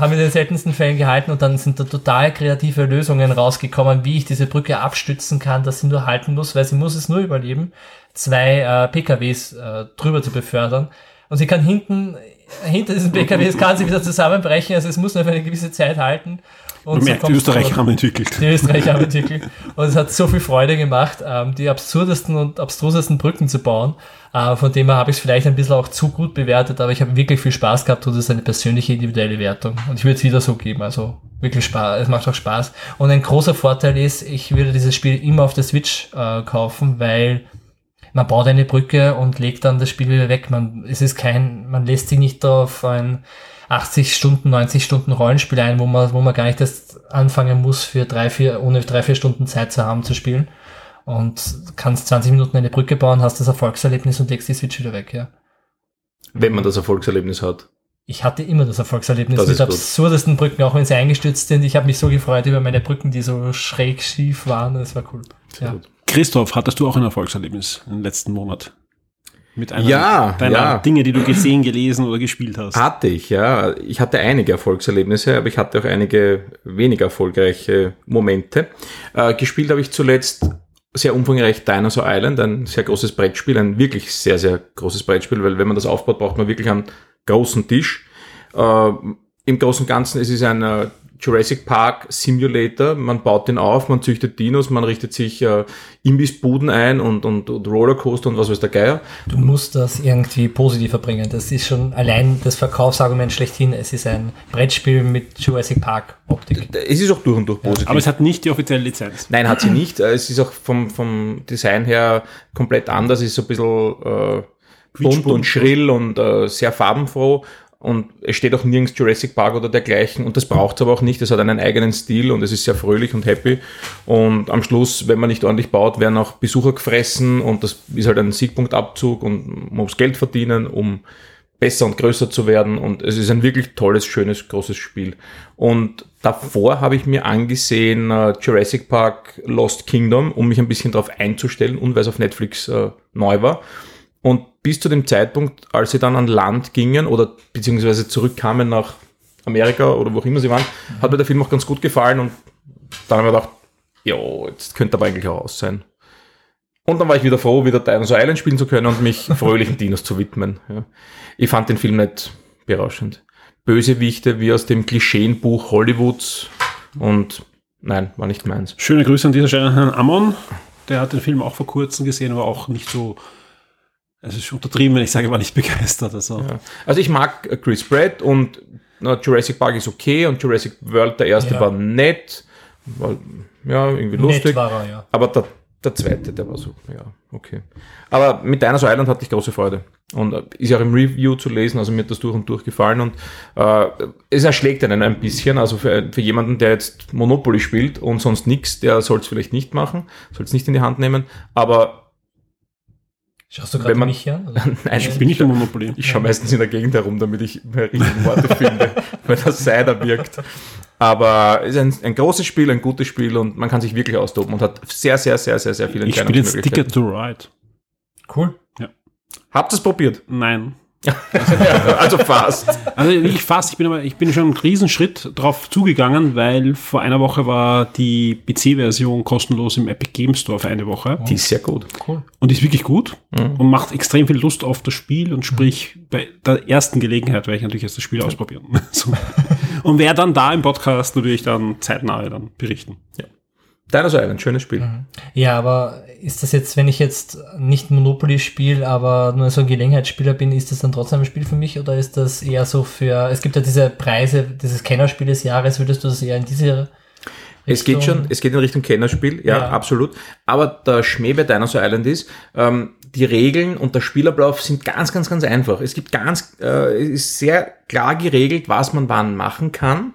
[SPEAKER 4] haben in den seltensten Fällen gehalten und dann sind da total kreative Lösungen rausgekommen, wie ich diese Brücke abstützen kann, dass sie nur halten muss, weil sie muss es nur überleben, zwei äh, PKWs äh, drüber zu befördern. Und sie kann hinten, hinter diesen PKWs kann sie wieder zusammenbrechen, also es muss nur für eine gewisse Zeit halten. Und
[SPEAKER 2] Man
[SPEAKER 4] so
[SPEAKER 2] merkt, die Österreicher haben entwickelt.
[SPEAKER 4] Die Österreicher haben entwickelt. Und es hat so viel Freude gemacht, ähm, die absurdesten und abstrusesten Brücken zu bauen. Äh, von dem her habe ich es vielleicht ein bisschen auch zu gut bewertet, aber ich habe wirklich viel Spaß gehabt und es ist eine persönliche individuelle Wertung. Und ich würde es wieder so geben. Also wirklich Spaß. Es macht auch Spaß. Und ein großer Vorteil ist, ich würde dieses Spiel immer auf der Switch äh, kaufen, weil man baut eine Brücke und legt dann das Spiel wieder weg. Man, es ist kein, man lässt sich nicht auf ein 80 Stunden, 90 Stunden Rollenspiel ein, wo man, wo man gar nicht das anfangen muss, für drei, vier, ohne drei, vier Stunden Zeit zu haben zu spielen. Und kannst 20 Minuten eine Brücke bauen, hast das Erfolgserlebnis und legst die Switch wieder weg, ja.
[SPEAKER 3] Wenn man das Erfolgserlebnis hat.
[SPEAKER 4] Ich hatte immer das Erfolgserlebnis
[SPEAKER 3] Das
[SPEAKER 4] mit
[SPEAKER 3] ist gut.
[SPEAKER 4] absurdesten Brücken, auch wenn sie eingestürzt sind. Ich habe mich so gefreut über meine Brücken, die so schräg schief waren. Das war cool. Ja.
[SPEAKER 3] gut.
[SPEAKER 2] Christoph, hattest du auch ein Erfolgserlebnis im letzten Monat? Mit einer
[SPEAKER 3] Ja,
[SPEAKER 2] deiner
[SPEAKER 3] ja.
[SPEAKER 2] Dinge, die du gesehen, gelesen oder gespielt hast.
[SPEAKER 3] Hatte ich, ja. Ich hatte einige Erfolgserlebnisse, aber ich hatte auch einige weniger erfolgreiche Momente. Äh, gespielt habe ich zuletzt sehr umfangreich Dinosaur Island, ein sehr großes Brettspiel, ein wirklich sehr, sehr großes Brettspiel, weil wenn man das aufbaut, braucht man wirklich einen großen Tisch. Äh, Im Großen und Ganzen es ist ein äh, Jurassic Park Simulator. Man baut den auf, man züchtet Dinos, man richtet sich äh, Imbissbuden ein und, und, und Rollercoaster und was weiß der Geier.
[SPEAKER 4] Du musst das irgendwie positiver bringen. Das ist schon allein das Verkaufsargument schlechthin. Es ist ein Brettspiel mit Jurassic Park Optik.
[SPEAKER 3] Es ist auch durch und durch positiv.
[SPEAKER 2] Aber es hat nicht die offizielle Lizenz.
[SPEAKER 3] Nein, hat sie nicht. Äh, Es ist auch vom, vom Design her komplett anders. Es ist so ein bisschen äh, bunt und schrill und äh, sehr farbenfroh. Und es steht auch nirgends Jurassic Park oder dergleichen. Und das braucht es aber auch nicht. Es hat einen eigenen Stil und es ist sehr fröhlich und happy. Und am Schluss, wenn man nicht ordentlich baut, werden auch Besucher gefressen. Und das ist halt ein Siegpunktabzug und man muss Geld verdienen, um besser und größer zu werden. Und es ist ein wirklich tolles, schönes, großes Spiel. Und davor habe ich mir angesehen äh, Jurassic Park Lost Kingdom, um mich ein bisschen darauf einzustellen und weil es auf Netflix äh, neu war. Und bis zu dem Zeitpunkt, als sie dann an Land gingen oder beziehungsweise zurückkamen nach Amerika oder wo auch immer sie waren, hat mir der Film auch ganz gut gefallen und dann habe ich mir gedacht, jo, jetzt könnte aber eigentlich auch aus sein. Und dann war ich wieder froh, wieder Dinosaur Island spielen zu können und mich fröhlichen Dinos zu widmen. Ja. Ich fand den Film nicht berauschend. Bösewichte wie aus dem Klischeenbuch Hollywoods und nein, war nicht meins.
[SPEAKER 2] Schöne Grüße an dieser Stelle an Herrn Ammon. Der hat den Film auch vor kurzem gesehen, aber auch nicht so. Es ist untertrieben, wenn ich sage, war nicht begeistert. Also.
[SPEAKER 3] Ja. Also ich mag Chris Pratt und na, Jurassic Park ist okay und Jurassic World, der erste
[SPEAKER 4] Ja.
[SPEAKER 3] war nett, war ja irgendwie lustig.
[SPEAKER 4] Er, ja.
[SPEAKER 3] Aber der, der zweite, der war so, ja, okay. Aber mit Dinosaur Island hatte ich große Freude. Und äh, ist ja auch im Review zu lesen, also mir hat das durch und durch gefallen. Und äh, es erschlägt einen ein bisschen. Also für, für jemanden, der jetzt Monopoly spielt und sonst nichts, der soll es vielleicht nicht machen, soll es nicht in die Hand nehmen. Aber
[SPEAKER 4] Schaust du
[SPEAKER 3] Wenn
[SPEAKER 4] gerade
[SPEAKER 3] man-
[SPEAKER 4] mich hier?
[SPEAKER 3] nein,
[SPEAKER 2] Ich bin nicht im Monopoly.
[SPEAKER 3] ich schaue meistens in der Gegend herum, damit ich mehr richtige Worte finde, wenn das Cider wirkt. Aber es ist ein, ein großes Spiel, ein gutes Spiel und man kann sich wirklich austoben und hat sehr, sehr, sehr, sehr, sehr viele
[SPEAKER 2] Ich spiele jetzt. Ticket to Ride.
[SPEAKER 4] Cool.
[SPEAKER 3] Habt ihr es probiert?
[SPEAKER 2] Nein.
[SPEAKER 3] also fast.
[SPEAKER 2] Also ich fast, ich bin aber, ich bin schon einen Riesenschritt drauf zugegangen, weil vor einer Woche war die PC-Version kostenlos im Epic Game Store für eine Woche.
[SPEAKER 3] Die ist sehr gut.
[SPEAKER 4] Cool.
[SPEAKER 2] Und die ist wirklich gut und macht extrem viel Lust auf das Spiel und sprich, bei der ersten Gelegenheit werde ich natürlich jetzt das Spiel ausprobieren. so. Und wer dann da im Podcast natürlich dann zeitnah dann berichten.
[SPEAKER 3] Dinosaur Island, schönes Spiel.
[SPEAKER 4] Ja, aber ist das jetzt, wenn ich jetzt nicht Monopoly spiele, aber nur so ein Gelegenheitsspieler bin, ist das dann trotzdem ein Spiel für mich oder ist das eher so für, es gibt ja diese Preise, dieses Kennerspiel des Jahres, würdest du das eher in diese
[SPEAKER 3] Es geht schon, es geht in Richtung Kennerspiel, ja,
[SPEAKER 4] Ja.
[SPEAKER 3] absolut. Aber der Schmäh bei Dinosaur Island ist, ähm, die Regeln und der Spielablauf sind ganz, ganz, ganz einfach. Es gibt ganz, äh, es ist sehr klar geregelt, was man wann machen kann,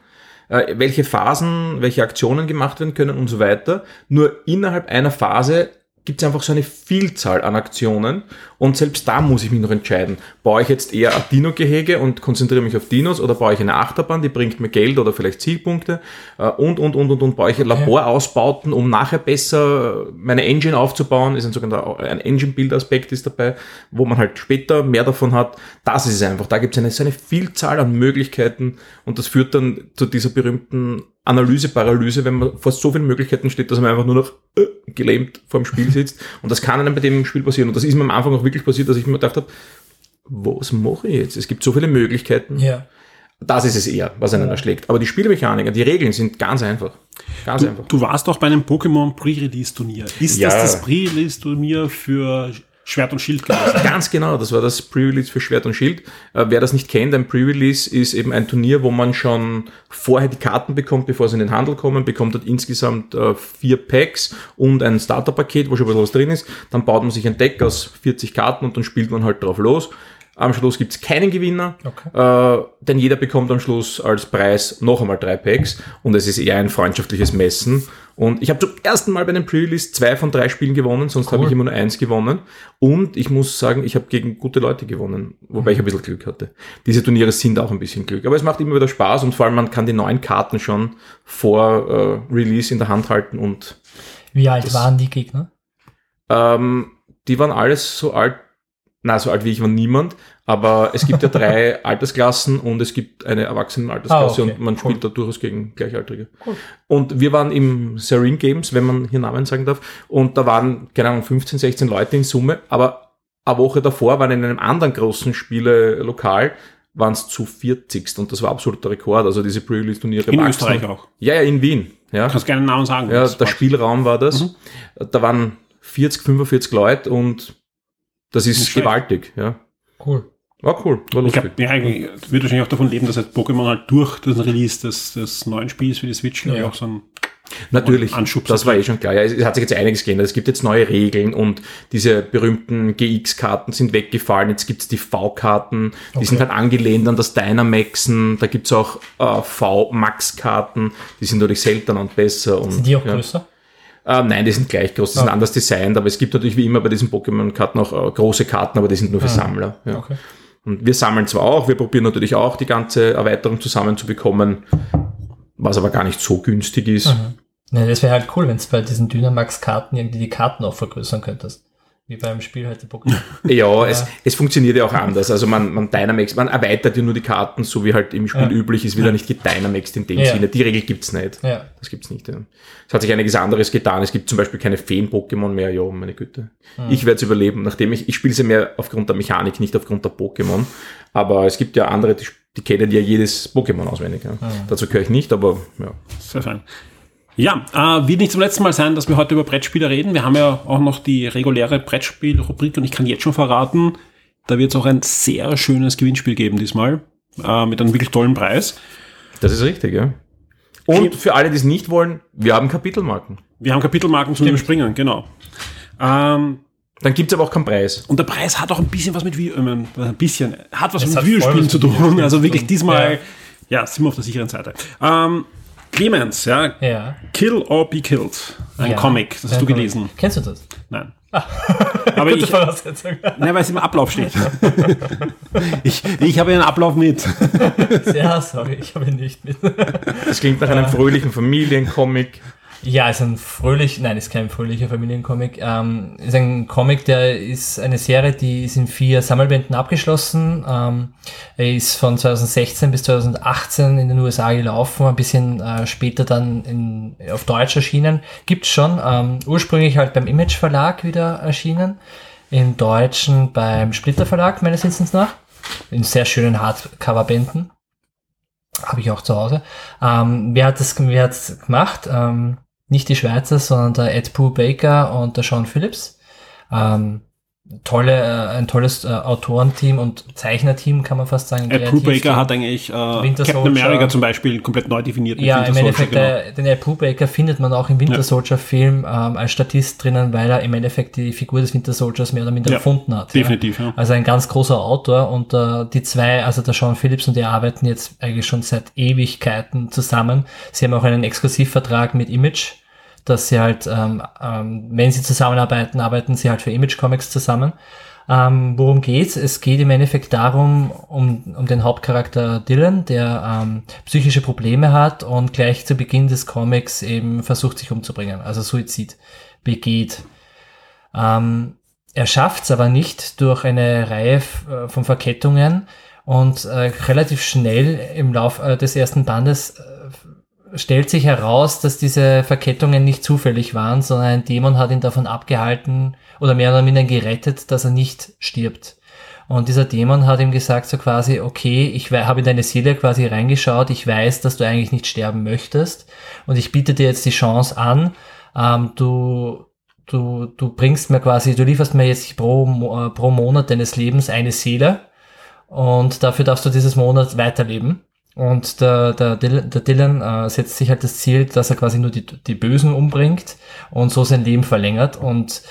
[SPEAKER 3] welche Phasen, welche Aktionen gemacht werden können und so weiter. Nur innerhalb einer Phase gibt es einfach so eine Vielzahl an Aktionen und selbst da muss ich mich noch entscheiden. Baue ich jetzt eher ein Dino-Gehege und konzentriere mich auf Dinos oder baue ich eine Achterbahn, die bringt mir Geld oder vielleicht Siegpunkte äh, und, und, und, und, und baue ich Laborausbauten, um nachher besser meine Engine aufzubauen, ist ein sogenannter ein Engine-Build-Aspekt ist dabei, wo man halt später mehr davon hat. Das ist es einfach. Da gibt es eine, so eine Vielzahl an Möglichkeiten und das führt dann zu dieser berühmten Analyse-Paralyse, wenn man vor so vielen Möglichkeiten steht, dass man einfach nur noch äh, gelähmt vor dem Spiel sitzt. Und das kann einem bei dem Spiel passieren. Und das ist mir am Anfang auch wirklich passiert, dass ich mir gedacht habe, was mache ich jetzt? Es gibt so viele Möglichkeiten.
[SPEAKER 4] Ja.
[SPEAKER 3] Das ist es eher, was einen erschlägt. Aber die Spielmechaniker, die Regeln sind ganz einfach. Ganz
[SPEAKER 2] Du,
[SPEAKER 3] einfach.
[SPEAKER 2] du warst doch bei einem Pokémon Pre-Release-Turnier. Ist
[SPEAKER 3] Ja.
[SPEAKER 2] das das Pre-Release-Turnier für Schwert und Schild gewesen.
[SPEAKER 3] Ganz genau, das war das Pre-Release für Schwert und Schild. Äh, wer das nicht kennt, ein Pre-Release ist eben ein Turnier, wo man schon vorher die Karten bekommt, bevor sie in den Handel kommen, bekommt dort insgesamt äh, vier Packs und ein Starter-Paket, wo schon ein bisschen was drin ist. Dann baut man sich ein Deck aus 40 Karten und dann spielt man halt drauf los. Am Schluss gibt's keinen Gewinner,
[SPEAKER 4] Okay.
[SPEAKER 3] äh, denn jeder bekommt am Schluss als Preis noch einmal drei Packs und es ist eher ein freundschaftliches Messen. Und ich habe zum ersten Mal bei einem Pre-Release zwei von drei Spielen gewonnen, sonst habe ich immer nur eins gewonnen. Und ich muss sagen, ich habe gegen gute Leute gewonnen, wobei ich ein bisschen Glück hatte. Diese Turniere sind auch ein bisschen Glück, aber es macht immer wieder Spaß und vor allem man kann die neuen Karten schon vor äh, Release in der Hand halten und
[SPEAKER 4] Wie alt waren die Gegner?
[SPEAKER 3] ähm, die waren alles so alt, na, so alt wie ich war niemand, aber es gibt ja drei Altersklassen und es gibt eine Erwachsenenaltersklasse
[SPEAKER 4] Ah, okay.
[SPEAKER 3] und man
[SPEAKER 4] Cool.
[SPEAKER 3] spielt da durchaus gegen Gleichaltrige. Und wir waren im Serene Games, wenn man hier Namen sagen darf, und da waren, keine Ahnung, 15, 16 Leute in Summe, aber eine Woche davor waren in einem anderen großen Spielelokal waren es zu 40. und das war absoluter Rekord. Also diese Pre-Release-Turniere
[SPEAKER 2] In. Österreich auch.
[SPEAKER 3] Ja, ja, in Wien. Ja.
[SPEAKER 2] Kannst gerne einen Namen sagen.
[SPEAKER 3] Ja, der Spielraum war das. Da waren 40, 45 Leute und das ist
[SPEAKER 2] Nicht schlecht.
[SPEAKER 3] gewaltig. Ja.
[SPEAKER 4] Cool.
[SPEAKER 3] War cool, war
[SPEAKER 2] Ich
[SPEAKER 3] lustig.
[SPEAKER 2] glaube, ja, eigentlich wird wahrscheinlich auch davon leben, dass jetzt Pokémon halt durch den Release des, des neuen Spiels für die Switch, ich,
[SPEAKER 4] Ja.
[SPEAKER 2] auch so ein
[SPEAKER 3] Natürlich,
[SPEAKER 2] Anschubser
[SPEAKER 3] das war eh schon klar. Ja, es hat sich jetzt einiges geändert. Es gibt jetzt neue Regeln und diese berühmten GX-Karten sind weggefallen. Jetzt gibt's die V-Karten, die
[SPEAKER 4] Okay.
[SPEAKER 3] sind halt angelehnt an das Dynamaxen. Da gibt's auch äh, V-Max-Karten, die sind natürlich seltener und besser. Und,
[SPEAKER 4] Sind die auch
[SPEAKER 3] ja.
[SPEAKER 4] größer?
[SPEAKER 3] Äh, nein, die sind gleich groß, die sind
[SPEAKER 4] Okay.
[SPEAKER 3] anders designt, aber es gibt natürlich wie immer bei diesen Pokémon-Karten auch äh, große Karten, aber die sind nur für Sammler. Ja.
[SPEAKER 4] Okay.
[SPEAKER 3] Und wir sammeln zwar auch, wir probieren natürlich auch die ganze Erweiterung zusammenzubekommen, was aber gar nicht so günstig ist.
[SPEAKER 4] Mhm. Ne, das wäre halt cool, wenn du bei diesen Dynamax-Karten irgendwie die Karten auch vergrößern könntest. Wie beim Spiel halt die Pokémon.
[SPEAKER 3] Ja, Es, es funktioniert ja auch anders. Also man, man Dynamax, man erweitert ja nur die Karten, so wie halt im Spiel
[SPEAKER 4] Ja.
[SPEAKER 3] üblich ist, wieder nicht gedynamaxed in dem
[SPEAKER 4] Ja.
[SPEAKER 3] Sinne. Die Regel gibt's nicht.
[SPEAKER 4] ja.
[SPEAKER 3] Das gibt's nicht. Ja. Es hat sich einiges anderes getan. Es gibt zum Beispiel keine Feen-Pokémon mehr. Ja, meine Güte. Ich werde es überleben, nachdem ich, ich spiele sie mehr aufgrund der Mechanik, nicht aufgrund der Pokémon. Aber es gibt ja andere, die, die kennen ja jedes Pokémon auswendig. Ja. Dazu gehöre ich nicht, aber ja.
[SPEAKER 2] Sehr fein. Ja, äh, wird nicht zum letzten Mal sein, dass wir heute über Brettspiele reden. Wir haben ja auch noch die reguläre Brettspiel-Rubrik und ich kann jetzt schon verraten, da wird es auch ein sehr schönes Gewinnspiel geben diesmal, äh, mit einem wirklich tollen Preis.
[SPEAKER 3] Das ist richtig, ja. Und für alle, die es nicht wollen, wir haben Kapitelmarken.
[SPEAKER 2] Wir haben Kapitelmarken zum Überspringen, genau. Ähm,
[SPEAKER 3] Dann gibt's aber auch keinen Preis.
[SPEAKER 2] und der Preis hat auch ein bisschen was mit Video, äh, ein bisschen, hat was
[SPEAKER 4] Es
[SPEAKER 2] mit
[SPEAKER 4] hat
[SPEAKER 2] Videospielen zu tun.
[SPEAKER 4] Videospielen
[SPEAKER 2] Also
[SPEAKER 4] zu
[SPEAKER 2] wirklich diesmal, ja. sind wir auf der sicheren Seite. Ähm, Clemens, ja,
[SPEAKER 4] Ja.
[SPEAKER 2] Kill or Be Killed, ein
[SPEAKER 4] ja.
[SPEAKER 2] Comic, das hast du
[SPEAKER 4] Comic.
[SPEAKER 2] gelesen.
[SPEAKER 4] Kennst du das?
[SPEAKER 2] Nein. Aber
[SPEAKER 4] Gute
[SPEAKER 2] ich,
[SPEAKER 4] Voraussetzung.
[SPEAKER 2] nein, weil es im Ablauf steht. ich, ich habe ja einen Ablauf mit.
[SPEAKER 4] ja, sorry, ich habe ihn nicht mit.
[SPEAKER 3] Das klingt nach einem fröhlichen Familiencomic.
[SPEAKER 4] Ja, ist ein fröhlich, nein, ist kein fröhlicher Familiencomic. Ähm, ist ein Comic, der ist eine Serie, die ist in vier Sammelbänden abgeschlossen. Ähm, er ist von 2016 bis 2018 in den USA gelaufen, ein bisschen äh, später dann in, auf Deutsch erschienen. Gibt's schon. Ähm, ursprünglich halt beim Image Verlag wieder erschienen. Im Deutschen beim Splitter Verlag, meines Wissens nach. In sehr schönen Hardcover-Bänden. Habe ich auch zu Hause. Ähm, wer hat das wer gemacht? Ähm, nicht die Schweizer, sondern der Ed Pooh Baker und der Sean Phillips. Ähm, tolle, äh, ein tolles äh, Autorenteam und Zeichnerteam, kann man fast sagen.
[SPEAKER 2] Ed
[SPEAKER 4] Kreativteam.
[SPEAKER 2] Brubaker hat eigentlich äh, Captain. America zum Beispiel komplett neu definiert.
[SPEAKER 4] Ja,
[SPEAKER 2] Winter
[SPEAKER 4] im
[SPEAKER 2] Soldier,
[SPEAKER 4] Endeffekt,
[SPEAKER 2] genau.
[SPEAKER 4] äh, den Ed Brubaker findet man auch im Winter
[SPEAKER 2] Ja.
[SPEAKER 4] Soldier Film ähm, als Statist drinnen, weil er im Endeffekt die Figur des Winter Soldiers mehr oder minder
[SPEAKER 2] Ja,
[SPEAKER 4] erfunden hat.
[SPEAKER 2] definitiv, ja.
[SPEAKER 4] Also ein ganz großer Autor und äh, die zwei, also der Sean Phillips und der arbeiten jetzt eigentlich schon seit Ewigkeiten zusammen. Sie haben auch einen Exklusivvertrag mit Image, dass sie halt, ähm, ähm, wenn sie zusammenarbeiten, arbeiten sie halt für Image Comics zusammen. Ähm, worum geht's? Es geht im Endeffekt darum, um, um den Hauptcharakter Dylan, der ähm, psychische Probleme hat und gleich zu Beginn des Comics eben versucht, sich umzubringen, also Suizid begeht. Ähm, er schafft es aber nicht durch eine Reihe äh, von Verkettungen und äh, relativ schnell im Lauf äh, des ersten Bandes äh, stellt sich heraus, dass diese Verkettungen nicht zufällig waren, sondern ein Dämon hat ihn davon abgehalten oder mehr oder minder gerettet, dass er nicht stirbt. Und dieser Dämon hat ihm gesagt so quasi, okay, ich habe in deine Seele quasi reingeschaut, ich weiß, dass du eigentlich nicht sterben möchtest und ich biete dir jetzt die Chance an, ähm, du du, du bringst mir quasi, du lieferst mir jetzt pro, äh, pro Monat deines Lebens eine Seele und dafür darfst du dieses Monat weiterleben. Und der, der, Dylan- der Dylan äh, setzt sich halt das Ziel, dass er quasi nur die, die Bösen umbringt und so sein Leben verlängert. Und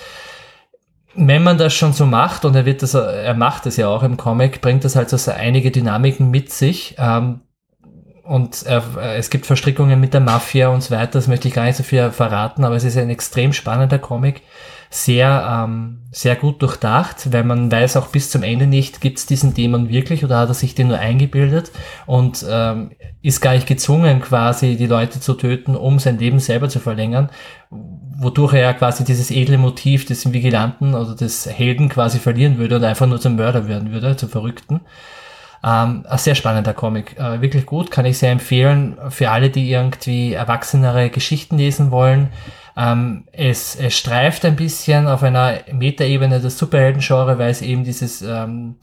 [SPEAKER 4] wenn man das schon so macht, und er wird das, er macht es ja auch im Comic, bringt das halt so einige Dynamiken mit sich. Ähm, und äh, es gibt Verstrickungen mit der Mafia und so weiter, das möchte ich gar nicht so viel verraten, aber es ist ein extrem spannender Comic, sehr, ähm, sehr gut durchdacht, weil man weiß auch bis zum Ende nicht, gibt es diesen Dämon wirklich oder hat er sich den nur eingebildet und ähm, ist gar nicht gezwungen, quasi die Leute zu töten, um sein Leben selber zu verlängern, wodurch er ja quasi dieses edle Motiv des Vigilanten oder des Helden quasi verlieren würde und einfach nur zum Mörder werden würde, zum Verrückten. Ähm, ein sehr spannender Comic. Äh, wirklich gut, kann ich sehr empfehlen für alle, die irgendwie erwachsenere Geschichten lesen wollen. Ähm, es, es streift ein bisschen auf einer Metaebene das Superhelden-Genre, weil es eben dieses, ähm,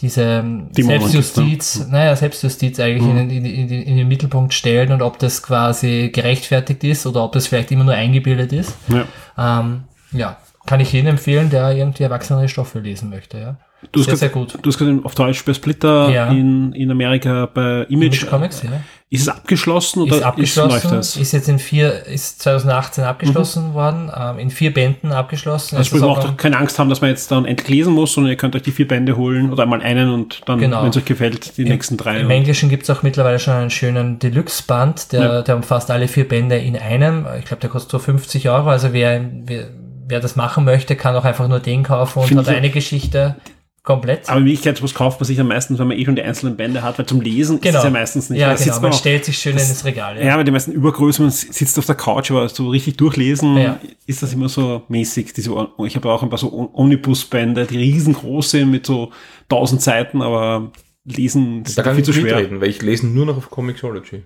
[SPEAKER 4] diese ähm,
[SPEAKER 2] gibt,
[SPEAKER 4] Selbstjustiz, naja, Selbstjustiz eigentlich in, in, in, in den Mittelpunkt stellen und ob das quasi gerechtfertigt ist oder ob das vielleicht immer nur eingebildet ist.
[SPEAKER 2] Ja.
[SPEAKER 4] Ähm, ja, kann ich jedem empfehlen, der irgendwie erwachsenere Stoffe lesen möchte, ja.
[SPEAKER 2] Du hast
[SPEAKER 4] sehr, sehr
[SPEAKER 2] gesagt-
[SPEAKER 4] gut.
[SPEAKER 2] Du hast gerade auf Deutsch bei Splitter
[SPEAKER 4] Ja.
[SPEAKER 2] in, in Amerika bei Image.
[SPEAKER 4] Image Comics, ja.
[SPEAKER 2] Ist es abgeschlossen oder
[SPEAKER 4] ist abgeschlossen,
[SPEAKER 2] läuft das?
[SPEAKER 4] ist jetzt in vier, ist 2018 abgeschlossen worden, ähm, in vier Bänden abgeschlossen.
[SPEAKER 2] Also
[SPEAKER 4] ist auch
[SPEAKER 2] braucht auch keine Angst haben, dass man jetzt dann endlich lesen muss, sondern ihr könnt euch die vier Bände holen oder einmal einen und dann,
[SPEAKER 4] Genau.
[SPEAKER 2] wenn es euch gefällt, die nächsten drei.
[SPEAKER 4] Im Englischen gibt es auch mittlerweile schon einen schönen Deluxe-Band, der,
[SPEAKER 2] Ja.
[SPEAKER 4] der umfasst alle vier Bände in einem. Ich glaube, der kostet so 50 Euro. Also wer, wer, wer das machen möchte, kann auch einfach nur den kaufen und
[SPEAKER 2] Finde
[SPEAKER 4] hat
[SPEAKER 2] ich-
[SPEAKER 4] eine Geschichte komplett.
[SPEAKER 2] Aber in Wirklichkeit, was kauft man sich am meisten, wenn man eh schon die einzelnen Bände hat, weil zum Lesen ist es ja meistens nicht.
[SPEAKER 4] Genau. Ja, genau.
[SPEAKER 2] sitzt
[SPEAKER 4] Man
[SPEAKER 2] auch-
[SPEAKER 4] stellt sich schön ins Regal.
[SPEAKER 2] ja, aber die meisten Übergrößen, man sitzt auf der Couch, aber so richtig durchlesen
[SPEAKER 4] Ja.
[SPEAKER 2] ist das immer so mäßig. Diese, ich habe auch ein paar so Omnibus-Bände, die riesengroß sind mit so tausend Seiten, aber lesen ist
[SPEAKER 3] Da kann
[SPEAKER 2] viel
[SPEAKER 3] ich
[SPEAKER 2] zu
[SPEAKER 3] nicht
[SPEAKER 2] schwer.
[SPEAKER 3] mitreden, weil ich lese nur noch auf Comixology.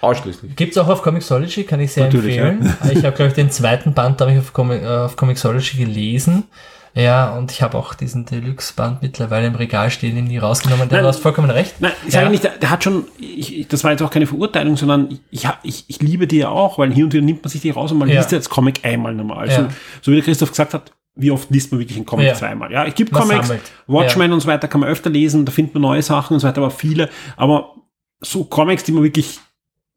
[SPEAKER 3] Ausschließlich.
[SPEAKER 4] Gibt's auch auf Comixology, kann ich sehr
[SPEAKER 2] Natürlich,
[SPEAKER 4] empfehlen. Ich habe, glaube ich, den zweiten Band habe ich auf, Comi äh, auf Comixology gelesen. Ja, und ich habe auch diesen Deluxe-Band mittlerweile im Regal stehen, den nie rausgenommen. Der
[SPEAKER 2] Nein.
[SPEAKER 4] du hast vollkommen recht.
[SPEAKER 2] Nein, ich
[SPEAKER 4] Ja.
[SPEAKER 2] sage nicht, der, der hat schon, ich, ich- das war jetzt auch keine Verurteilung, sondern ich, ich, ich, ich liebe die ja auch, weil hier und hier nimmt man sich die raus und man
[SPEAKER 4] Ja.
[SPEAKER 2] liest jetzt Comic einmal normal. Also,
[SPEAKER 4] Ja.
[SPEAKER 2] so wie der Christoph gesagt hat, wie oft liest man wirklich einen Comic
[SPEAKER 4] Ja.
[SPEAKER 2] zweimal? Ja, es gibt
[SPEAKER 4] Man
[SPEAKER 2] Comics,
[SPEAKER 4] sammelt.
[SPEAKER 2] Watchmen und so weiter kann man öfter lesen, da findet man neue Sachen und so weiter, aber viele, aber so Comics, die man wirklich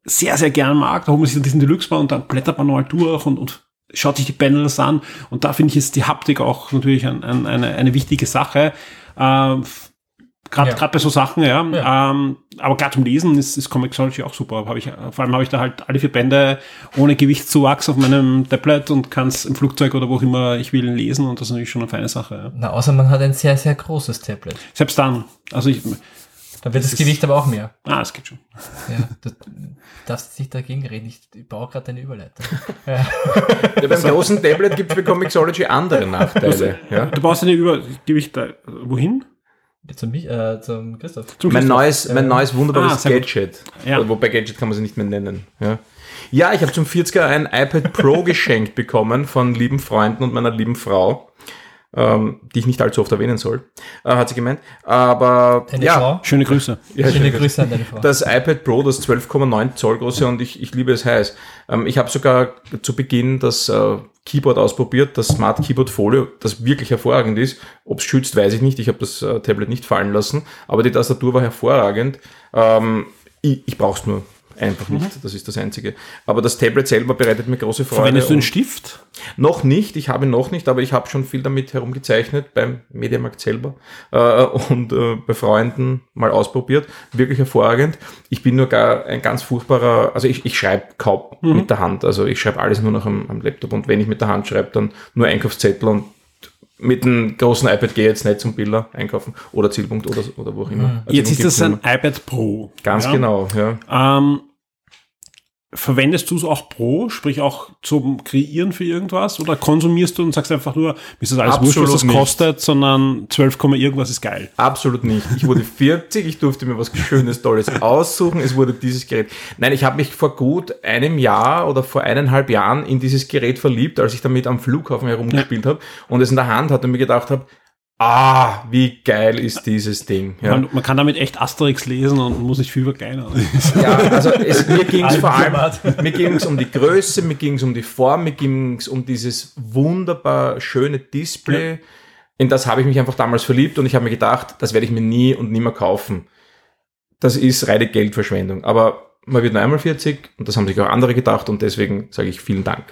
[SPEAKER 2] sehr, sehr gern mag, da holt man sich dann diesen Deluxe-Band und dann blättert man mal durch und, und schaut sich die Panels an und da finde ich ist die Haptik auch natürlich ein, ein, eine, eine wichtige Sache. Ähm, Gerade
[SPEAKER 4] Ja.
[SPEAKER 2] gerade bei so Sachen, ja.
[SPEAKER 4] Ja.
[SPEAKER 2] Ähm, aber gerade zum Lesen ist, ist Comixology auch super. Hab ich, vor allem habe ich da halt alle vier Bände ohne Gewichtszuwachs auf meinem Tablet und kann es im Flugzeug oder wo auch immer ich will lesen und das ist natürlich schon eine feine Sache. Ja.
[SPEAKER 4] Na, außer man hat ein sehr, sehr großes Tablet.
[SPEAKER 2] Selbst dann. Also ich.
[SPEAKER 4] Da wird das,
[SPEAKER 2] ist-
[SPEAKER 4] Gewicht aber auch mehr.
[SPEAKER 2] Ah, es geht schon.
[SPEAKER 4] Ja, du darfst nicht dagegen reden. Ich, ich baue gerade eine Überleitung. Ja.
[SPEAKER 3] Ja, beim großen Tablet gibt es für Comixology andere Nachteile. Ja?
[SPEAKER 2] Du brauchst eine Übergewicht da. Wohin?
[SPEAKER 4] Zum, mich- äh, zum Christoph.
[SPEAKER 2] Zum
[SPEAKER 3] Mein
[SPEAKER 2] Christoph.
[SPEAKER 3] neues, mein neues
[SPEAKER 2] Ah,
[SPEAKER 3] wunderbares
[SPEAKER 2] gut.
[SPEAKER 3] Gadget.
[SPEAKER 2] Ja.
[SPEAKER 3] Wobei Gadget kann man sie nicht mehr nennen. Ja, ja ich habe zum 40er ein iPad Pro geschenkt bekommen von lieben Freunden und meiner lieben Frau, ähm, die ich nicht allzu oft erwähnen soll, äh, hat sie gemeint. Aber
[SPEAKER 4] Deine
[SPEAKER 3] ja,
[SPEAKER 4] Frau?
[SPEAKER 2] Schöne Grüße.
[SPEAKER 3] ja,
[SPEAKER 4] Schöne Grüße an deine Frau.
[SPEAKER 3] das iPad Pro, das 12,9 Zoll große und ich, ich liebe es heiß. Ähm, ich habe sogar zu Beginn das äh, Keyboard ausprobiert, das Smart Keyboard Folio, das wirklich hervorragend ist. Ob es schützt, weiß ich nicht. Ich habe das äh, Tablet nicht fallen lassen, aber die Tastatur war hervorragend. Ähm, ich ich brauche es nur einfach nicht, das ist das Einzige. Aber das Tablet selber bereitet mir große Freude.
[SPEAKER 2] Verwendest du einen Stift?
[SPEAKER 3] noch nicht, ich habe ihn noch nicht, aber ich habe schon viel damit herumgezeichnet beim Mediamarkt selber äh, und äh, bei Freunden mal ausprobiert. Wirklich hervorragend. Ich bin nur gar ein ganz furchtbarer, also ich, ich schreibe kaum mit der Hand, also ich schreibe alles nur noch am, am Laptop und wenn ich mit der Hand schreibe, dann nur Einkaufszettel und mit dem großen iPad gehe ich jetzt nicht zum Biller einkaufen oder Zielpunkt oder, oder wo auch immer. Also
[SPEAKER 2] Jetzt ist das ein iPad Pro.
[SPEAKER 3] Ganz
[SPEAKER 2] ja?
[SPEAKER 3] genau, ja.
[SPEAKER 2] Ähm, verwendest du es auch pro, sprich auch zum Kreieren für irgendwas? Oder konsumierst du und sagst einfach nur, ist das alles wurscht, was das
[SPEAKER 3] nicht.
[SPEAKER 2] kostet, sondern 12, Komma irgendwas ist geil.
[SPEAKER 3] Absolut nicht. Ich wurde 40, ich durfte mir was Schönes, Tolles aussuchen. Es wurde dieses Gerät. Nein, ich habe mich vor gut einem Jahr oder vor eineinhalb Jahren in dieses Gerät verliebt, als ich damit am Flughafen herumgespielt habe und es in der Hand hatte und mir gedacht habe, Ah, wie geil ist dieses Ding. Ja,
[SPEAKER 2] Man, man kann damit echt Asterix lesen und muss nicht viel verkleinern.
[SPEAKER 3] ja also es, mir ging es vor allem mir ging es um die Größe, mir ging es um die Form, mir ging es um dieses wunderbar schöne Display. In das habe ich mich einfach damals verliebt und ich habe mir gedacht, das werde ich mir nie und nimmer kaufen. Das ist reine Geldverschwendung. Aber man wird nur einmal 40 und das haben sich auch andere gedacht und deswegen sage ich vielen Dank.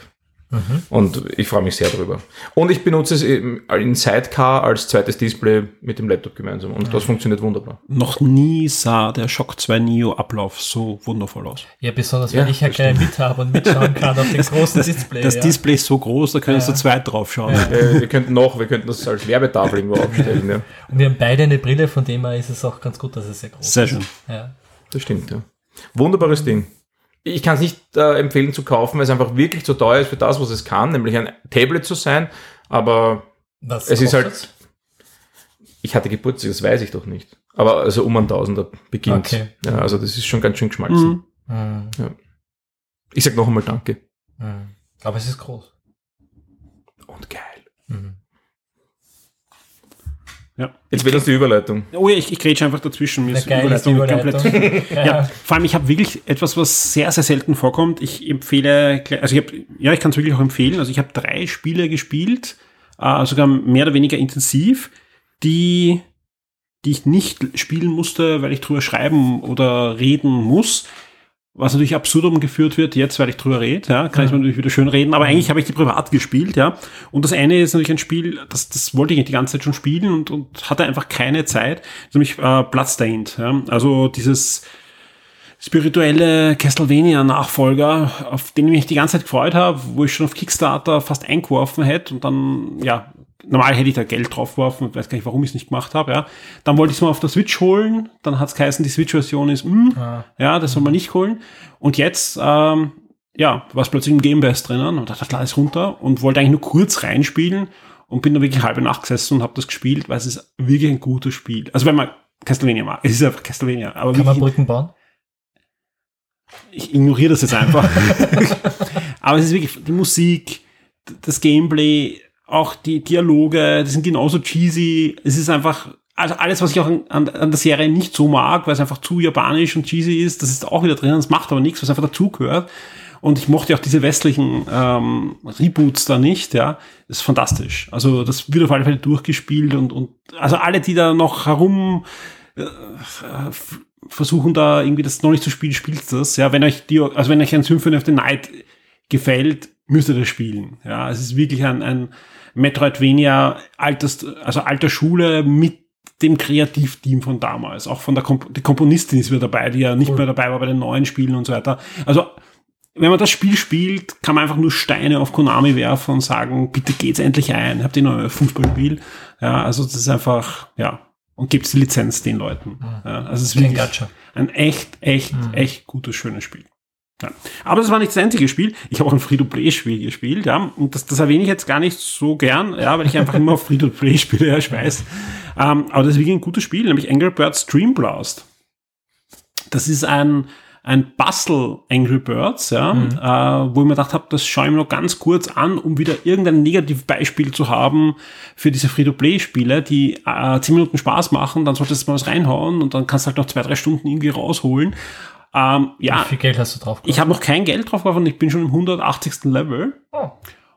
[SPEAKER 3] Und ich freue mich sehr darüber. Und ich benutze es in Sidecar als zweites Display mit dem Laptop gemeinsam und das funktioniert wunderbar.
[SPEAKER 2] Noch nie sah der Shock 2 Neo Ablauf so wundervoll aus.
[SPEAKER 4] Ja, besonders
[SPEAKER 3] Ja,
[SPEAKER 4] wenn ich ja
[SPEAKER 3] das
[SPEAKER 4] gleich mit habe und mitschauen kann auf dem großen Display.
[SPEAKER 2] Das
[SPEAKER 4] ja.
[SPEAKER 2] Display ist so groß, da können
[SPEAKER 4] Ja.
[SPEAKER 2] zu zweit drauf schauen.
[SPEAKER 3] Äh, wir könnten noch, wir könnten das als Werbetafel irgendwo aufstellen. Ja.
[SPEAKER 4] Und wir haben beide eine Brille, von dem her ist es auch ganz gut, dass es sehr groß
[SPEAKER 2] Sehr
[SPEAKER 4] ist.
[SPEAKER 2] schön.
[SPEAKER 4] Ja.
[SPEAKER 3] Das stimmt, ja. Wunderbares Ding. Ich kann es nicht äh, empfehlen zu kaufen, weil es einfach wirklich zu teuer ist für das, was es kann, nämlich ein Tablet zu sein. Aber
[SPEAKER 4] Was
[SPEAKER 3] Es ist halt-
[SPEAKER 4] kostet's?
[SPEAKER 3] ich hatte Geburtstag, das weiß ich doch nicht. Aber also um ein Tausender beginnt.
[SPEAKER 4] Okay.
[SPEAKER 3] Ja, also das ist schon ganz schön geschmalzen.
[SPEAKER 2] Mhm.
[SPEAKER 4] Hm,
[SPEAKER 3] Ich sag noch einmal Danke.
[SPEAKER 4] hm. Aber es ist groß.
[SPEAKER 3] Und geil.
[SPEAKER 4] Mhm.
[SPEAKER 2] Ja.
[SPEAKER 3] Jetzt wird uns die Überleitung.
[SPEAKER 2] Oh ja, ich, ich grätsche einfach dazwischen. Mir ist die
[SPEAKER 4] geil ist die
[SPEAKER 2] Überleitung
[SPEAKER 4] Überleitung.
[SPEAKER 2] komplett. ja, vor allem, ich habe wirklich etwas, was sehr, sehr selten vorkommt. Ich empfehle, also ich habe, ja, ich kann es wirklich auch empfehlen. Also ich habe drei Spiele gespielt, äh, sogar mehr oder weniger intensiv, die, die ich nicht spielen musste, weil ich drüber schreiben oder reden muss. Was natürlich absurdum geführt wird jetzt, weil ich drüber rede, ja, kann ich mir natürlich wieder schön reden, aber eigentlich habe ich die privat gespielt, ja. Und das eine ist natürlich ein Spiel, das, das wollte ich die ganze Zeit schon spielen und, und hatte einfach keine Zeit, nämlich äh, Bloodstained, ja. Also dieses spirituelle Castlevania-Nachfolger, auf den ich mich die ganze Zeit gefreut habe, wo ich schon auf Kickstarter fast eingeworfen hätte und dann, ja, normal hätte ich da Geld draufgeworfen, weiß gar nicht, warum ich es nicht gemacht habe, ja. Dann wollte ich es mal auf der Switch holen, dann hat es geheißen, die Switch-Version ist, mh,
[SPEAKER 4] Ah.
[SPEAKER 2] ja, das soll man nicht holen. Und jetzt, ähm, ja, war es plötzlich im Game Pass drinnen und dachte, lade es runter und wollte eigentlich nur kurz reinspielen und bin da wirklich halbe Nacht gesessen und habe das gespielt, weil es ist wirklich ein gutes Spiel. Also wenn man Castlevania mag, es ist einfach Castlevania, aber
[SPEAKER 4] Kann man Brücken bauen?
[SPEAKER 2] ich ignoriere das jetzt einfach. aber es ist wirklich die Musik, das Gameplay, auch die Dialoge, die sind genauso cheesy. Es ist einfach, also alles, was ich auch an, an, der Serie nicht so mag, weil es einfach zu japanisch und cheesy ist, das ist auch wieder drin, das macht aber nichts, was einfach dazugehört. Und ich mochte auch diese westlichen ähm, Reboots da nicht, ja. Das ist fantastisch. Also das wird auf alle Fälle durchgespielt und, und also alle, die da noch herum äh, versuchen da irgendwie das noch nicht zu spielen, spielt das. Ja, wenn euch die, also wenn euch ein Symphony of the Night gefällt, müsst ihr das spielen. Ja, es ist wirklich ein, ein Metroidvania alters, also alter Schule mit dem Kreativteam von damals. Auch von der Komp die Komponistin ist wieder dabei, die ja nicht mehr dabei war bei den neuen Spielen und so weiter. Also, wenn man das Spiel spielt, kann man einfach nur Steine auf Konami werfen und sagen, bitte geht's endlich ein, habt ihr noch ein Fußballspiel? Ja, also das ist einfach, ja, und gibt's die Lizenz den Leuten. Ja, also es ist wirklich ein echt, echt, echt gutes, schönes Spiel. Ja. Aber das war nicht das einzige Spiel. Ich habe auch ein Free-to-Play-Spiel gespielt, ja. Und das, das erwähne ich jetzt gar nicht so gern, ja, weil ich einfach immer auf Free-to-Play spiele, ja, ich weiß. Ähm, aber das ist wirklich ein gutes Spiel, nämlich Angry Birds Dream Blast. Das ist ein, ein Bustle Angry Birds, ja, äh, wo ich mir gedacht habe, das schaue ich mir noch ganz kurz an, um wieder irgendein Negativbeispiel zu haben für diese Free-to-Play-Spiele, die äh, 10 Minuten Spaß machen, dann solltest du mal was reinhauen und dann kannst du halt noch zwei, drei Stunden irgendwie rausholen. Ähm, ja,
[SPEAKER 4] Wie viel Geld hast du drauf
[SPEAKER 2] ich habe noch kein Geld drauf geworfen, ich bin schon im 180. Level.
[SPEAKER 4] Oh.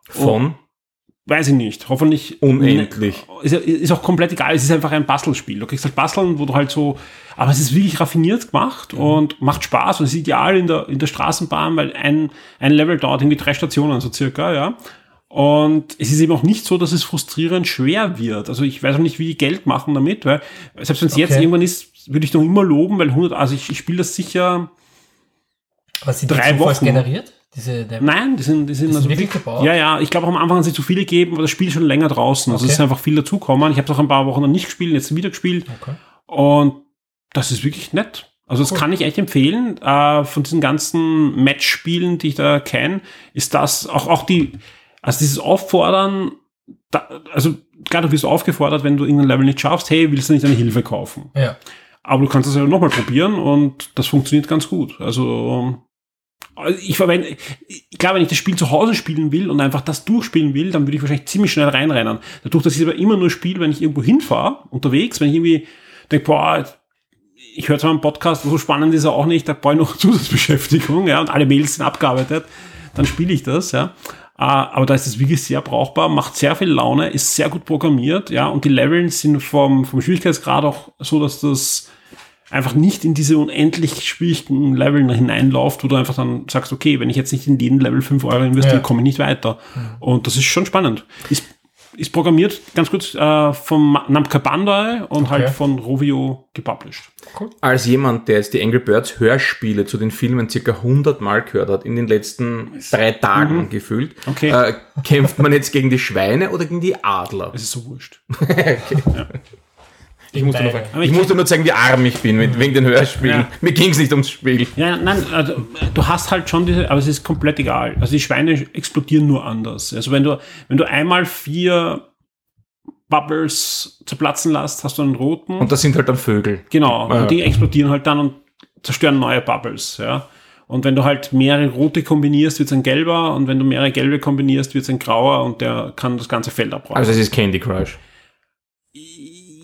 [SPEAKER 3] Von
[SPEAKER 2] Weiß ich nicht. Hoffentlich.
[SPEAKER 3] Unendlich.
[SPEAKER 2] Ist, ist auch komplett egal. Es ist einfach ein Bastelspiel. Du kriegst halt Basteln, wo du halt so, aber es ist wirklich raffiniert gemacht und macht Spaß und es ist ideal in der, in der Straßenbahn, weil ein, ein Level dauert irgendwie drei Stationen, so circa, ja. Und es ist eben auch nicht so, dass es frustrierend schwer wird. Also ich weiß auch nicht, wie die Geld machen damit, weil selbst wenn es jetzt
[SPEAKER 4] Okay.
[SPEAKER 2] irgendwann ist, würde ich noch immer loben, weil 100, also ich, ich spiele das sicher,
[SPEAKER 4] Was sind
[SPEAKER 2] Drei
[SPEAKER 4] die
[SPEAKER 2] Wochen.
[SPEAKER 4] generiert? Diese?
[SPEAKER 2] Nein, die sind, die sind
[SPEAKER 4] sind
[SPEAKER 2] also
[SPEAKER 4] wirklich gebaut?
[SPEAKER 2] Ja, ja, ich glaube am Anfang haben sie zu viele gegeben, aber das Spiel ist schon länger draußen. Also
[SPEAKER 4] Okay.
[SPEAKER 2] es ist einfach viel dazukommen. Ich habe es auch ein paar Wochen noch nicht gespielt, jetzt wieder gespielt.
[SPEAKER 4] Okay.
[SPEAKER 2] Und das ist wirklich nett. Also das
[SPEAKER 4] Cool.
[SPEAKER 2] kann ich echt empfehlen. Äh, von diesen ganzen Match-Spielen, die ich da kenne, ist das auch, auch die, also dieses Auffordern, da, also klar, du wirst aufgefordert, wenn du irgendein Level nicht schaffst, hey, willst du nicht eine Hilfe kaufen?
[SPEAKER 4] Ja.
[SPEAKER 2] Aber du kannst es ja nochmal probieren und das funktioniert ganz gut. Also Also ich verwende, glaube, wenn ich das Spiel zu Hause spielen will und einfach das durchspielen will, dann würde ich wahrscheinlich ziemlich schnell reinrennen. Dadurch, dass ich aber immer nur spiele, wenn ich irgendwo hinfahre, unterwegs, wenn ich irgendwie denke, boah, ich höre zwar einen Podcast, so spannend ist er auch nicht, da brauche ich noch Zusatzbeschäftigung, ja, und alle Mails sind abgearbeitet, dann spiele ich das, ja. Äh, aber da ist es wirklich sehr brauchbar, macht sehr viel Laune, ist sehr gut programmiert, ja, und die Leveln sind vom, vom Schwierigkeitsgrad auch so, dass das einfach nicht in diese unendlich schwierigen Leveln hineinläuft, wo du einfach dann sagst, okay, wenn ich jetzt nicht in jeden Level 5 Euro investiere,
[SPEAKER 4] Ja.
[SPEAKER 2] komme ich nicht weiter. Und das ist schon spannend. Ist, ist programmiert, ganz kurz, äh, vom Namco Bandai und halt von Rovio gepublished.
[SPEAKER 3] Als jemand, der jetzt die Angry Birds Hörspiele zu den Filmen circa 100 Mal gehört hat, in den letzten drei Tagen gefühlt,
[SPEAKER 2] Okay.
[SPEAKER 3] äh, kämpft man jetzt gegen die Schweine oder gegen die Adler?
[SPEAKER 2] Es ist so wurscht.
[SPEAKER 3] Ich musste, nur, ich
[SPEAKER 2] ich-
[SPEAKER 3] musste nur zeigen, wie arm ich bin mit, wegen den Hörspielen.
[SPEAKER 2] Ja.
[SPEAKER 3] Mir ging es nicht ums Spiel.
[SPEAKER 2] Ja, nein, also, du hast halt schon diese, aber es ist komplett egal. Also die Schweine explodieren nur anders. Also wenn du, wenn du einmal vier Bubbles zerplatzen lässt, hast du einen roten.
[SPEAKER 3] Und das sind halt dann Vögel.
[SPEAKER 2] Genau,
[SPEAKER 3] Ja.
[SPEAKER 2] und die explodieren halt dann und zerstören neue Bubbles, ja. Und wenn du halt mehrere rote kombinierst, wird es ein gelber und wenn du mehrere gelbe kombinierst, wird es ein grauer und der kann das ganze Feld abräumen.
[SPEAKER 3] Also es ist Candy Crush.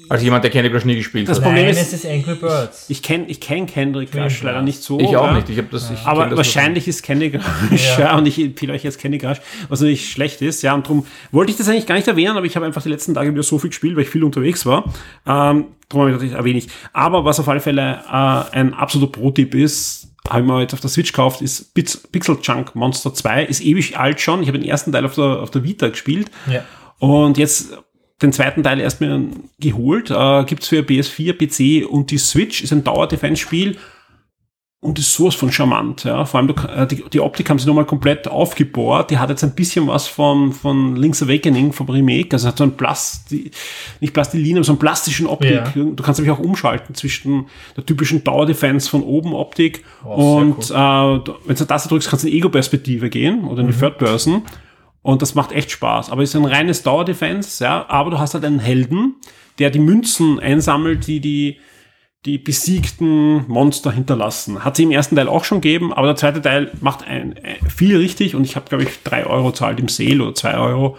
[SPEAKER 3] Als jemand, der Candy Crush nie gespielt
[SPEAKER 2] Das
[SPEAKER 3] hat.
[SPEAKER 2] Problem
[SPEAKER 4] Nein,
[SPEAKER 2] ist-
[SPEAKER 4] es ist Angry Birds.
[SPEAKER 2] ich kenne ich kenn Candy Crush leider nicht so.
[SPEAKER 3] Ich auch nicht. Ich habe das. Ich
[SPEAKER 2] Aber
[SPEAKER 3] das
[SPEAKER 2] wahrscheinlich ist Candy Crush, ja.
[SPEAKER 4] Ja.
[SPEAKER 2] und ich empfehle euch jetzt Candy Crush, was natürlich schlecht ist, ja, und darum wollte ich das eigentlich gar nicht erwähnen, aber ich habe einfach die letzten Tage wieder so viel gespielt, weil ich viel unterwegs war. Ähm, darum habe ich gedacht, erwähne ich. Aber was auf alle Fälle äh, ein absoluter Pro-Tipp ist, habe ich mir jetzt auf der Switch gekauft, ist Pixel Junk Monster 2, ist ewig alt schon. Ich habe den ersten Teil auf der, auf der Vita gespielt.
[SPEAKER 4] Ja.
[SPEAKER 2] Und jetzt den zweiten Teil erst mir geholt. Äh, gibt's für PS4, PC und die Switch. Ist ein Dauer-Defense-Spiel und ist sowas von charmant. Ja. Vor allem äh, die, die Optik haben sie nochmal komplett aufgebohrt. Die hat jetzt ein bisschen was von, von Link's Awakening, vom Remake. Also hat so ein Plasti, nicht Plastilin, aber so einen plastischen Optik.
[SPEAKER 4] Ja.
[SPEAKER 2] Du kannst nämlich auch umschalten zwischen der typischen Dauer-Defense von oben Optik
[SPEAKER 4] Oh,
[SPEAKER 2] und
[SPEAKER 4] sehr
[SPEAKER 2] äh, wenn du Taste drückst, kannst du in Ego-Perspektive gehen oder in die Third Person. Und das macht echt Spaß. Aber es ist ein reines Dauer-Defense, ja. Aber du hast halt einen Helden, der die Münzen einsammelt, die die, die besiegten Monster hinterlassen. Hat sie im ersten Teil auch schon gegeben, aber der zweite Teil macht ein, ein, viel richtig und ich habe, glaube ich, drei Euro zahlt im Sale oder zwei Euro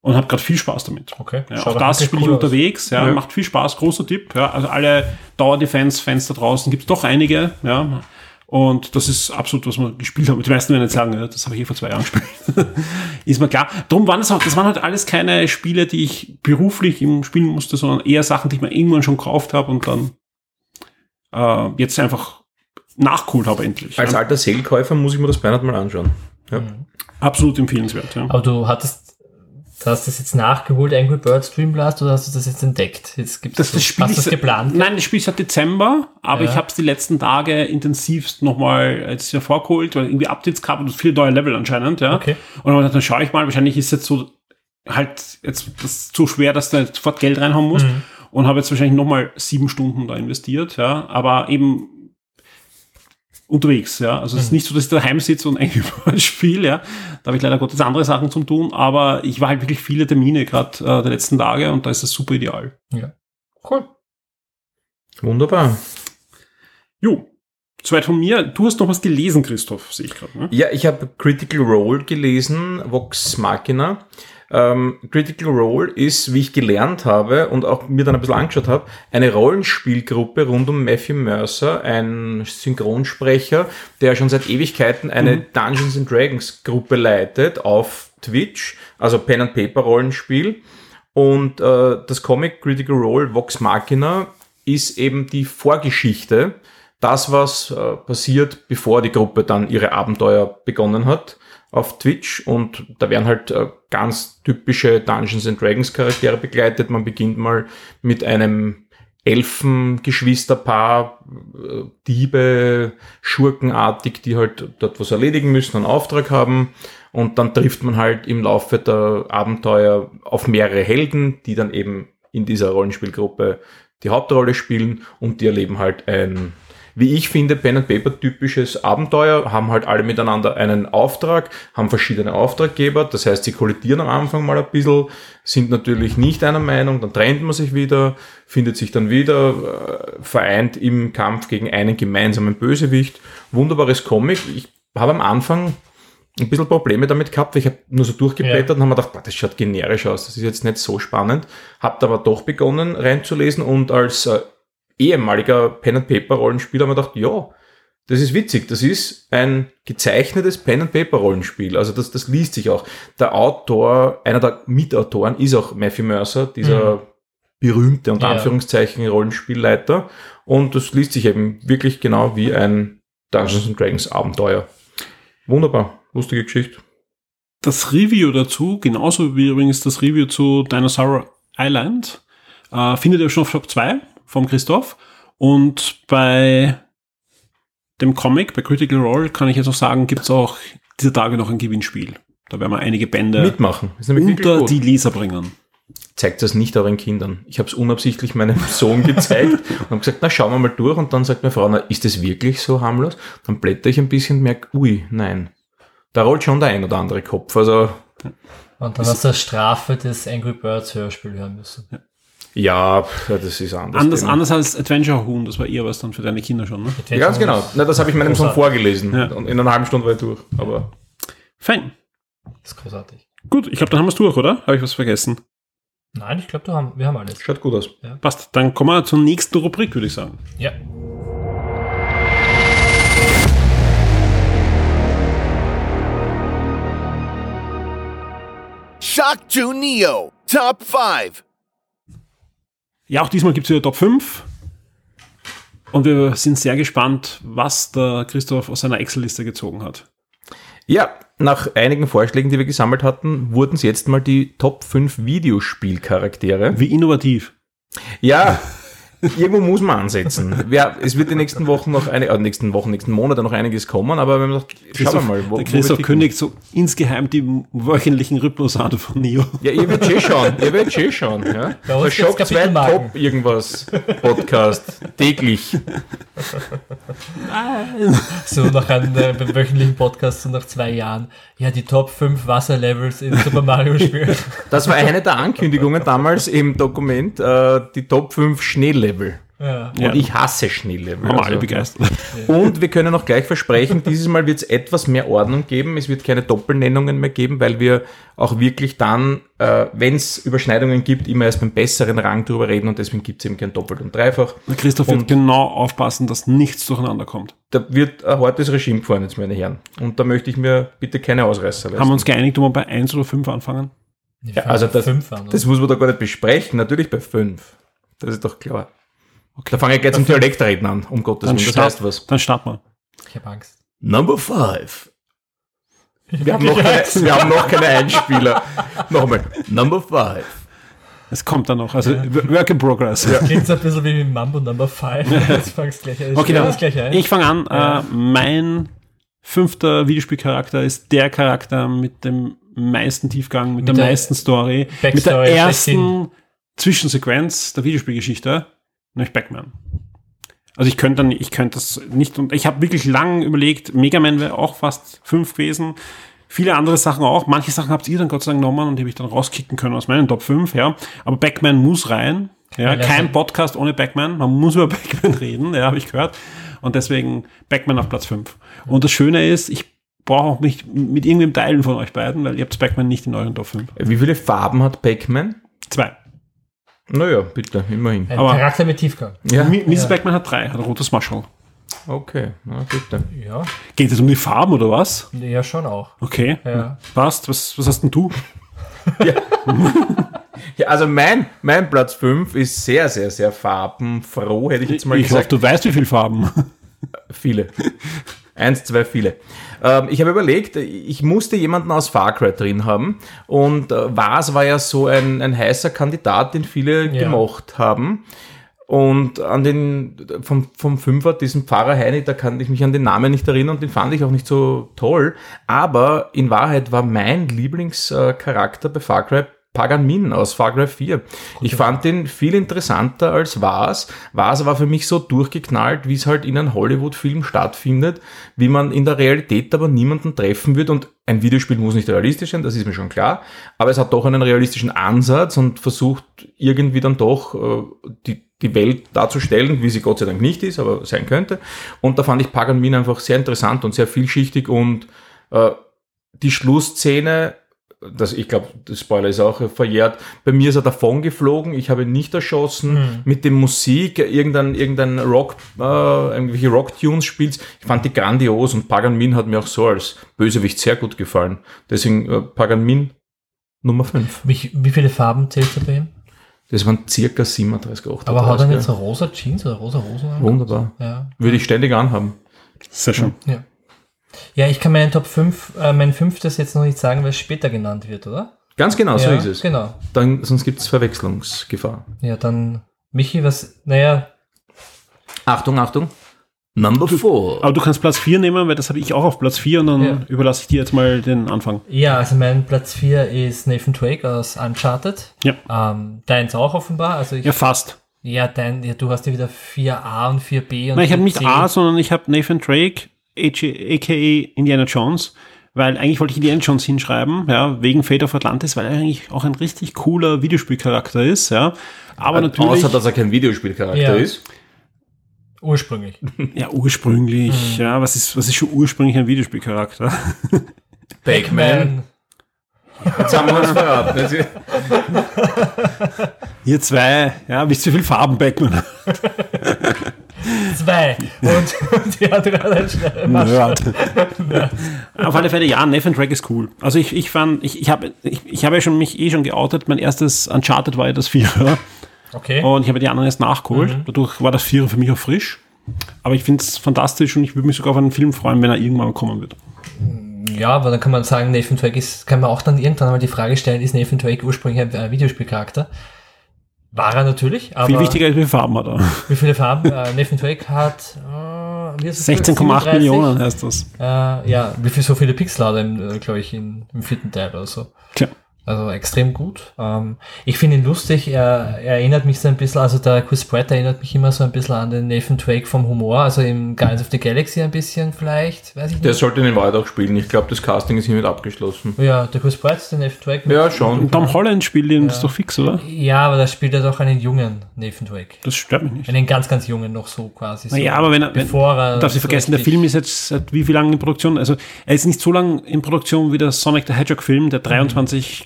[SPEAKER 2] und habe gerade viel Spaß damit.
[SPEAKER 4] Okay.
[SPEAKER 2] Ja, auch das spiele ich
[SPEAKER 4] cool
[SPEAKER 2] unterwegs, ja,
[SPEAKER 3] Ja.
[SPEAKER 2] macht viel Spaß, großer Tipp. Ja, also alle Dauer-Defense-Fans da draußen gibt es doch einige, ja. Und das ist absolut, was wir gespielt haben. Die meisten werden jetzt sagen, das habe ich eh vor zwei Jahren gespielt. ist mir klar. Darum waren das auch, das waren halt alles keine Spiele, die ich beruflich im spielen musste, sondern eher Sachen, die ich mir irgendwann schon gekauft habe und dann äh, jetzt einfach nachgeholt habe endlich.
[SPEAKER 3] Als alter Sale-Käufer muss ich mir das beinahe mal anschauen. Ja.
[SPEAKER 2] Absolut empfehlenswert. Ja.
[SPEAKER 4] Aber du hattest, du hast das jetzt nachgeholt, Angry Birds Dream Blast, oder hast du das jetzt entdeckt? Jetzt gibt's
[SPEAKER 2] Das, das Spiel
[SPEAKER 4] hast
[SPEAKER 2] ist,
[SPEAKER 4] das geplant?
[SPEAKER 2] Nein, das Spiel ist seit Dezember, aber
[SPEAKER 4] Ja.
[SPEAKER 2] ich habe es die letzten Tage intensivst nochmal jetzt hervorgeholt, weil irgendwie Updates gab und viele neue Level anscheinend, ja.
[SPEAKER 4] Okay.
[SPEAKER 2] Und dann, dann schaue ich mal, wahrscheinlich ist jetzt so halt jetzt das ist so schwer, dass du jetzt sofort Geld reinhauen musst
[SPEAKER 4] Mhm.
[SPEAKER 2] und habe jetzt wahrscheinlich nochmal sieben Stunden da investiert, ja. Aber eben unterwegs, ja. Also es ist
[SPEAKER 4] Mhm.
[SPEAKER 2] nicht so, dass ich daheim sitze und eigentlich ein Spiel, ja. Da habe ich leider Gottes andere Sachen zum tun, aber ich war halt wirklich viele Termine gerade äh, der letzten Tage und da ist das super ideal.
[SPEAKER 4] Ja. Cool.
[SPEAKER 3] Wunderbar.
[SPEAKER 2] Jo, soweit von mir. Du hast noch was gelesen, Christoph, sehe ich gerade. Ne?
[SPEAKER 3] Ja, ich habe Critical Role gelesen, Vox Machina. Ähm, Critical Role ist, wie ich gelernt habe und auch mir dann ein bisschen angeschaut habe, eine Rollenspielgruppe rund um Matthew Mercer, ein Synchronsprecher, der schon seit Ewigkeiten eine Dungeons and Dragons Gruppe leitet auf Twitch, also Pen and Paper Rollenspiel. Und äh, das Comic Critical Role Vox Machina ist eben die Vorgeschichte, das, was äh, passiert, bevor die Gruppe dann ihre Abenteuer begonnen hat auf Twitch. Und da werden halt äh, ganz typische Dungeons and Dragons Charaktere begleitet. Man beginnt mal mit einem Elfengeschwisterpaar, äh, Diebe, Schurkenartig, die halt dort was erledigen müssen, einen Auftrag haben. Und dann trifft man halt im Laufe der Abenteuer auf mehrere Helden, die dann eben in dieser Rollenspielgruppe die Hauptrolle spielen und die erleben halt ein, wie ich finde, Pen and Paper typisches Abenteuer, haben halt alle miteinander einen Auftrag, haben verschiedene Auftraggeber, das heißt, sie kollidieren am Anfang mal ein bisschen, sind natürlich nicht einer Meinung, dann trennt man sich wieder, findet sich dann wieder, äh, vereint im Kampf gegen einen gemeinsamen Bösewicht. Wunderbares Comic. Ich habe am Anfang ein bisschen Probleme damit gehabt, weil ich habe nur so durchgeblättert
[SPEAKER 4] Ja.
[SPEAKER 3] und habe mir gedacht, boah, das schaut generisch aus, das ist jetzt nicht so spannend. Habe aber doch begonnen reinzulesen und als äh, ehemaliger Pen and Paper Rollenspieler habe ich mir gedacht, ja, das ist witzig, das ist ein gezeichnetes Pen and Paper Rollenspiel, also das, das liest sich auch. Der Autor, einer der Mitautoren ist auch Matthew Mercer, dieser berühmte unter
[SPEAKER 4] Ja.
[SPEAKER 3] Anführungszeichen Rollenspielleiter und das liest sich eben wirklich genau wie ein Dungeons and Dragons Abenteuer. Wunderbar, lustige Geschichte.
[SPEAKER 2] Das Review dazu, genauso wie übrigens das Review zu Dinosaur Island, äh, findet ihr schon auf Shop 2 vom Christoph. Und bei dem Comic, bei Critical Role, kann ich jetzt auch sagen, gibt es auch diese Tage noch ein Gewinnspiel. Da werden wir einige Bände
[SPEAKER 3] Mitmachen. Ist nämlich wirklich
[SPEAKER 2] unter die Leser bringen.
[SPEAKER 3] Zeigt das nicht euren Kindern. Ich habe es unabsichtlich meinem Sohn gezeigt und habe gesagt, na schauen wir mal durch. Und dann sagt meine Frau, na, ist das wirklich so harmlos? Dann blätter ich ein bisschen und merke, ui, nein. Da rollt schon der ein oder andere Kopf. Also
[SPEAKER 4] Und dann hast du als Strafe das Angry Birds Hörspiel hören müssen.
[SPEAKER 3] ja, ja, das ist anders.
[SPEAKER 2] Anders,
[SPEAKER 3] Thema.
[SPEAKER 2] anders als Adventure Huhn, das war eher was dann für deine Kinder schon, ne?
[SPEAKER 3] Ja, ganz genau. Na, das habe ich meinem Sohn vorgelesen.
[SPEAKER 2] Ja.
[SPEAKER 3] Und in einer halben Stunde war ich durch. Aber
[SPEAKER 2] Fein.
[SPEAKER 4] Das ist großartig.
[SPEAKER 2] Gut, ich glaube, dann haben wir es durch, oder? Habe ich was vergessen?
[SPEAKER 4] Nein, ich glaube, haben, wir haben alles.
[SPEAKER 3] schaut gut aus.
[SPEAKER 2] Passt. Dann kommen wir zur nächsten Rubrik, würde ich sagen.
[SPEAKER 4] Ja.
[SPEAKER 1] Shock 2 Neo, Top 5.
[SPEAKER 2] Ja, auch diesmal gibt es wieder Top 5. Und wir sind sehr gespannt, was der Christoph aus seiner Excel-Liste gezogen hat.
[SPEAKER 3] Ja, nach einigen Vorschlägen, die wir gesammelt hatten, wurden es jetzt mal die Top 5 Videospielcharaktere.
[SPEAKER 2] Wie innovativ.
[SPEAKER 3] Ja, irgendwo muss man ansetzen. Ja, es wird die nächsten Wochen noch eine, äh, nächsten Wochen, nächsten Monate noch einiges kommen, aber wenn man sagt, schauen wir mal, wo,
[SPEAKER 2] der Christoph kündigt so insgeheim die wöchentlichen Rhythmus an von Neo.
[SPEAKER 3] Ja, ihr werdet eh schauen, ihr werdet eh schauen. Ja? Der
[SPEAKER 4] gibt's
[SPEAKER 3] 2
[SPEAKER 4] Kapitelmarken.
[SPEAKER 3] Top irgendwas Podcast täglich.
[SPEAKER 4] So nach einem äh, wöchentlichen Podcast, so nach zwei Jahren. Ja, die Top 5 Wasserlevels in Super Mario Spiel.
[SPEAKER 3] Das war eine der Ankündigungen damals im Dokument, äh, die Top 5 Schneelevel.
[SPEAKER 4] ja.
[SPEAKER 2] Ja.
[SPEAKER 3] Und ich hasse Schneelevel.
[SPEAKER 2] Haben
[SPEAKER 3] Also-
[SPEAKER 2] alle begeistert.
[SPEAKER 3] Und wir können auch gleich versprechen, dieses Mal wird es etwas mehr Ordnung geben. Es wird keine Doppelnennungen mehr geben, weil wir auch wirklich dann, äh, wenn es Überschneidungen gibt, immer erst beim besseren Rang drüber reden und deswegen gibt es eben kein Doppelt und Dreifach.
[SPEAKER 2] Christoph wird
[SPEAKER 3] Und-
[SPEAKER 2] genau aufpassen, dass nichts durcheinander kommt.
[SPEAKER 3] Da wird ein hartes Regime gefahren jetzt, meine Herren. Und da möchte ich mir bitte keine Ausreißer leisten.
[SPEAKER 2] Haben wir uns geeinigt, ob wir bei 1 oder 5 anfangen?
[SPEAKER 3] Ja, also
[SPEAKER 4] bei
[SPEAKER 3] das,
[SPEAKER 4] fünf an,
[SPEAKER 3] das muss man da gar nicht besprechen. Natürlich bei 5. Das ist doch klar. Da fange ich gleich zum Dialektreden an, um Gottes
[SPEAKER 2] Dann,
[SPEAKER 3] Willen. Das
[SPEAKER 2] start,
[SPEAKER 3] heißt was.
[SPEAKER 2] dann starten wir.
[SPEAKER 4] Ich habe Angst.
[SPEAKER 3] Number 5. Wir haben, noch keine, wir haben noch keine Einspieler. Nochmal. Number 5.
[SPEAKER 2] Es kommt dann noch. Also Work in Progress.
[SPEAKER 4] Klingt so ein bisschen wie Mambo Number 5. Jetzt fangst gleich an.
[SPEAKER 2] Okay,
[SPEAKER 4] Ja,
[SPEAKER 2] dann
[SPEAKER 4] gleich ein.
[SPEAKER 2] ich fange an. Äh, mein fünfter Videospielcharakter ist der Charakter mit dem meisten Tiefgang, mit, der,
[SPEAKER 4] der
[SPEAKER 2] meisten Story, mit der
[SPEAKER 4] Backstory
[SPEAKER 2] ersten Zwischensequenz der Videospielgeschichte, nämlich Backman. Also ich könnte dann, ich könnte das nicht und ich habe wirklich lang überlegt, Mega Man wäre auch fast fünf gewesen. Viele andere Sachen auch. Manche Sachen habt ihr dann Gott sei Dank genommen und die habe ich dann rauskicken können aus meinen Top 5, ja. Aber Backman muss rein. Ja, kein Podcast ohne Backman. Man muss über Backman reden, ja, habe ich gehört. Und deswegen Backman auf Platz 5. Und das Schöne ist, ich brauche auch nicht mit irgendwem teilen von euch beiden, weil ihr habt Backman nicht in euren Top 5.
[SPEAKER 3] Wie viele Farben hat Pac-Man?
[SPEAKER 2] Zwei.
[SPEAKER 3] Naja, bitte, immerhin.
[SPEAKER 4] Ein
[SPEAKER 2] aber-
[SPEAKER 4] Charakter mit Tiefgang.
[SPEAKER 3] Ja,
[SPEAKER 2] Mi- Mrs.
[SPEAKER 4] Ja.
[SPEAKER 2] Backman hat drei, hat ein rotes Marshall.
[SPEAKER 3] okay, na bitte.
[SPEAKER 4] Ja,
[SPEAKER 2] Geht es um die Farben oder was?
[SPEAKER 4] ja schon auch.
[SPEAKER 2] Okay.
[SPEAKER 4] Ja.
[SPEAKER 2] Passt. Was, was hast denn du?
[SPEAKER 3] Ja, also mein, mein Platz 5 ist sehr, sehr, sehr farbenfroh, hätte ich jetzt mal
[SPEAKER 2] ich hoffe,
[SPEAKER 3] gesagt.
[SPEAKER 2] du weißt, wie viele Farben.
[SPEAKER 3] Viele. Eins, zwei, viele. Ähm, ich habe überlegt, ich musste jemanden aus Far Cry drin haben. Und äh, Vars war ja so ein, ein heißer Kandidat, den viele
[SPEAKER 4] Ja.
[SPEAKER 3] gemocht haben. Und an den, vom, vom Fünfer, diesem Pfarrer Heini, da kann ich mich an den Namen nicht erinnern und den fand ich auch nicht so toll. Aber in Wahrheit war mein Lieblingscharakter bei Far Cry Pagan Min aus Far Cry 4. Ich fand den viel interessanter als Vars. Vars war für mich so durchgeknallt, wie es halt in einem Hollywood-Film stattfindet, wie man in der Realität aber niemanden treffen wird und ein Videospiel muss nicht realistisch sein, das ist mir schon klar, aber es hat doch einen realistischen Ansatz und versucht irgendwie dann doch äh, die die Welt darzustellen, wie sie Gott sei Dank nicht ist, aber sein könnte. Und da fand ich Pagan Min einfach sehr interessant und sehr vielschichtig und äh, die Schlussszene, das, ich glaube, der Spoiler ist auch verjährt, bei mir ist er davon geflogen, ich habe ihn nicht erschossen, mit dem Musik, irgendein, irgendein Rock, äh, irgendwelche Rock-Tunes spielt, ich fand die grandios und Pagan Min hat mir auch so als Bösewicht sehr gut gefallen. Deswegen äh, Pagan Min Nummer 5.
[SPEAKER 4] Wie, wie viele Farben zählt er bei ihm?
[SPEAKER 3] Das waren circa 37, 38.
[SPEAKER 4] Aber hat er so rosa Jeans oder rosa Hosen? an?
[SPEAKER 3] Wunderbar.
[SPEAKER 4] Ja.
[SPEAKER 3] Würde ich ständig anhaben.
[SPEAKER 2] Sehr schön.
[SPEAKER 4] Ja. Ja, ich kann meinen Top 5, äh, mein fünftes jetzt noch nicht sagen, weil es später genannt wird, oder?
[SPEAKER 3] Ganz genau, so
[SPEAKER 4] ja,
[SPEAKER 3] ist es.
[SPEAKER 4] Genau.
[SPEAKER 3] Dann, sonst gibt es Verwechslungsgefahr.
[SPEAKER 4] Ja, dann Michi, was, naja,
[SPEAKER 3] Achtung, Achtung. Number 4.
[SPEAKER 2] Aber du kannst Platz 4 nehmen, weil das habe ich auch auf Platz 4 und dann
[SPEAKER 4] Ja.
[SPEAKER 2] überlasse ich dir jetzt mal den Anfang.
[SPEAKER 4] ja, also mein Platz 4 ist Nathan Drake aus Uncharted.
[SPEAKER 2] Ja.
[SPEAKER 4] Ähm, deins auch offenbar. Also ich,
[SPEAKER 2] Ja,
[SPEAKER 4] ja,
[SPEAKER 2] fast.
[SPEAKER 4] dein, ja, du hast ja wieder 4a und 4b und
[SPEAKER 2] Nein, ich habe nicht
[SPEAKER 4] 4C.
[SPEAKER 2] A, sondern ich habe Nathan Drake, aka Indiana Jones, weil eigentlich wollte ich Indiana Jones hinschreiben, ja, wegen Fate of Atlantis, weil er eigentlich auch ein richtig cooler Videospielcharakter ist, ja. Aber natürlich,
[SPEAKER 3] Außer, dass er kein Videospielcharakter
[SPEAKER 4] Ja.
[SPEAKER 3] ist.
[SPEAKER 4] Ursprünglich.
[SPEAKER 2] ja, ursprünglich, ja, was ist, was ist schon ursprünglich ein Videospielcharakter?
[SPEAKER 3] Pac-Man. Jetzt haben wir uns verraten. Jetzt-
[SPEAKER 2] Ihr zwei, ja, wisst ihr, wie viel Farben Backman hat?
[SPEAKER 4] Zwei. Und, die andere schnellen
[SPEAKER 2] Nerd. Auf alle Fälle, ja, Nathan Drake ist cool. Also ich, ich fand, ich, ich habe ich, ich habe ja schon mich eh schon geoutet. Mein erstes Uncharted war ja das Vierer.
[SPEAKER 4] Okay.
[SPEAKER 2] Und ich habe die anderen erst nachgeholt. Dadurch war das Vierer für mich auch frisch. Aber ich finde es fantastisch und ich würde mich sogar auf einen Film freuen, wenn er irgendwann mal kommen wird.
[SPEAKER 4] Ja, aber dann kann man sagen, Nathan Drake ist, kann man auch dann irgendwann mal die Frage stellen, ist Nathan Drake ursprünglich ein äh, Videospielcharakter? War er natürlich, aber
[SPEAKER 2] Viel wichtiger ist, wie viel Farben hat er.
[SPEAKER 4] wie viele Farben? äh, Nathan Drake hat äh, wie ist es,
[SPEAKER 2] 16,8
[SPEAKER 4] 37?
[SPEAKER 2] Millionen heißt das.
[SPEAKER 4] Äh, ja, wie viel so viele Pixel hat er, äh, glaube ich, in, im vierten Teil oder so.
[SPEAKER 2] Tja.
[SPEAKER 4] Also extrem gut. Ähm, ich finde ihn lustig. Er, er erinnert mich so ein bisschen, also der Chris Pratt erinnert mich immer so ein bisschen an den Nathan Drake vom Humor, also im Guardians of the Galaxy ein bisschen vielleicht, weiß ich
[SPEAKER 3] Der
[SPEAKER 4] nicht.
[SPEAKER 3] sollte den Wald auch spielen. Ich glaube, das Casting ist hiermit abgeschlossen.
[SPEAKER 4] Ja, der Chris Pratt, der Nathan Drake.
[SPEAKER 3] Ja, schon.
[SPEAKER 2] Und Tom Holland spielt ihn, das ist doch fix, oder?
[SPEAKER 4] Ja, aber da spielt er doch einen jungen Nathan Drake.
[SPEAKER 2] Das stört mich nicht.
[SPEAKER 4] Einen ganz, ganz jungen noch so quasi. So,
[SPEAKER 2] Naja, aber wenn er, wenn,
[SPEAKER 4] bevor er
[SPEAKER 2] darf sie
[SPEAKER 4] so
[SPEAKER 2] vergessen, der Film ist jetzt seit wie viel lang in Produktion? Also er ist nicht so lang in Produktion wie der Sonic the Hedgehog Film, der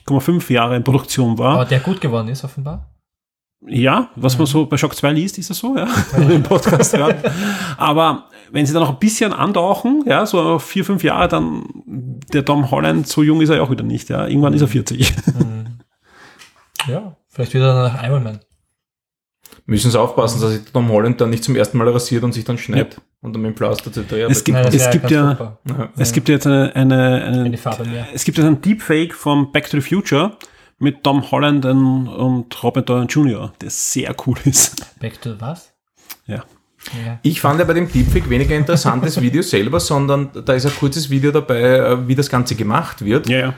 [SPEAKER 2] 23,5 Jahre in Produktion war.
[SPEAKER 4] Aber der gut geworden ist, offenbar.
[SPEAKER 2] Ja, was man so bei Shock 2 liest, ist das so, ja, im Podcast hört. Aber wenn sie dann noch ein bisschen andauchen, ja, so vier, fünf Jahre, dann der Tom Holland, so jung ist er ja auch wieder nicht, ja. Irgendwann ist er 40.
[SPEAKER 4] Ja, vielleicht wieder nach Iron Man.
[SPEAKER 3] Müssen sie aufpassen, dass sich Tom Holland dann nicht zum ersten Mal rasiert und sich dann schneidet und dann mit dem Pflaster zerträgt.
[SPEAKER 2] Es gibt,
[SPEAKER 4] Nein, das
[SPEAKER 2] es gibt ja,
[SPEAKER 4] super.
[SPEAKER 2] es gibt ja jetzt eine, eine, eine,
[SPEAKER 4] Eine Farbe mehr.
[SPEAKER 2] es gibt jetzt einen Deepfake von Back to the Future mit Tom Holland und, und Robert Downey Jr., der sehr cool ist.
[SPEAKER 4] Back to was?
[SPEAKER 2] Ja.
[SPEAKER 4] Ja.
[SPEAKER 3] Ich fand ja bei dem Deepfake weniger interessant das Video selber, sondern da ist ein kurzes Video dabei, äh, wie das Ganze gemacht wird.
[SPEAKER 2] Ja, ja.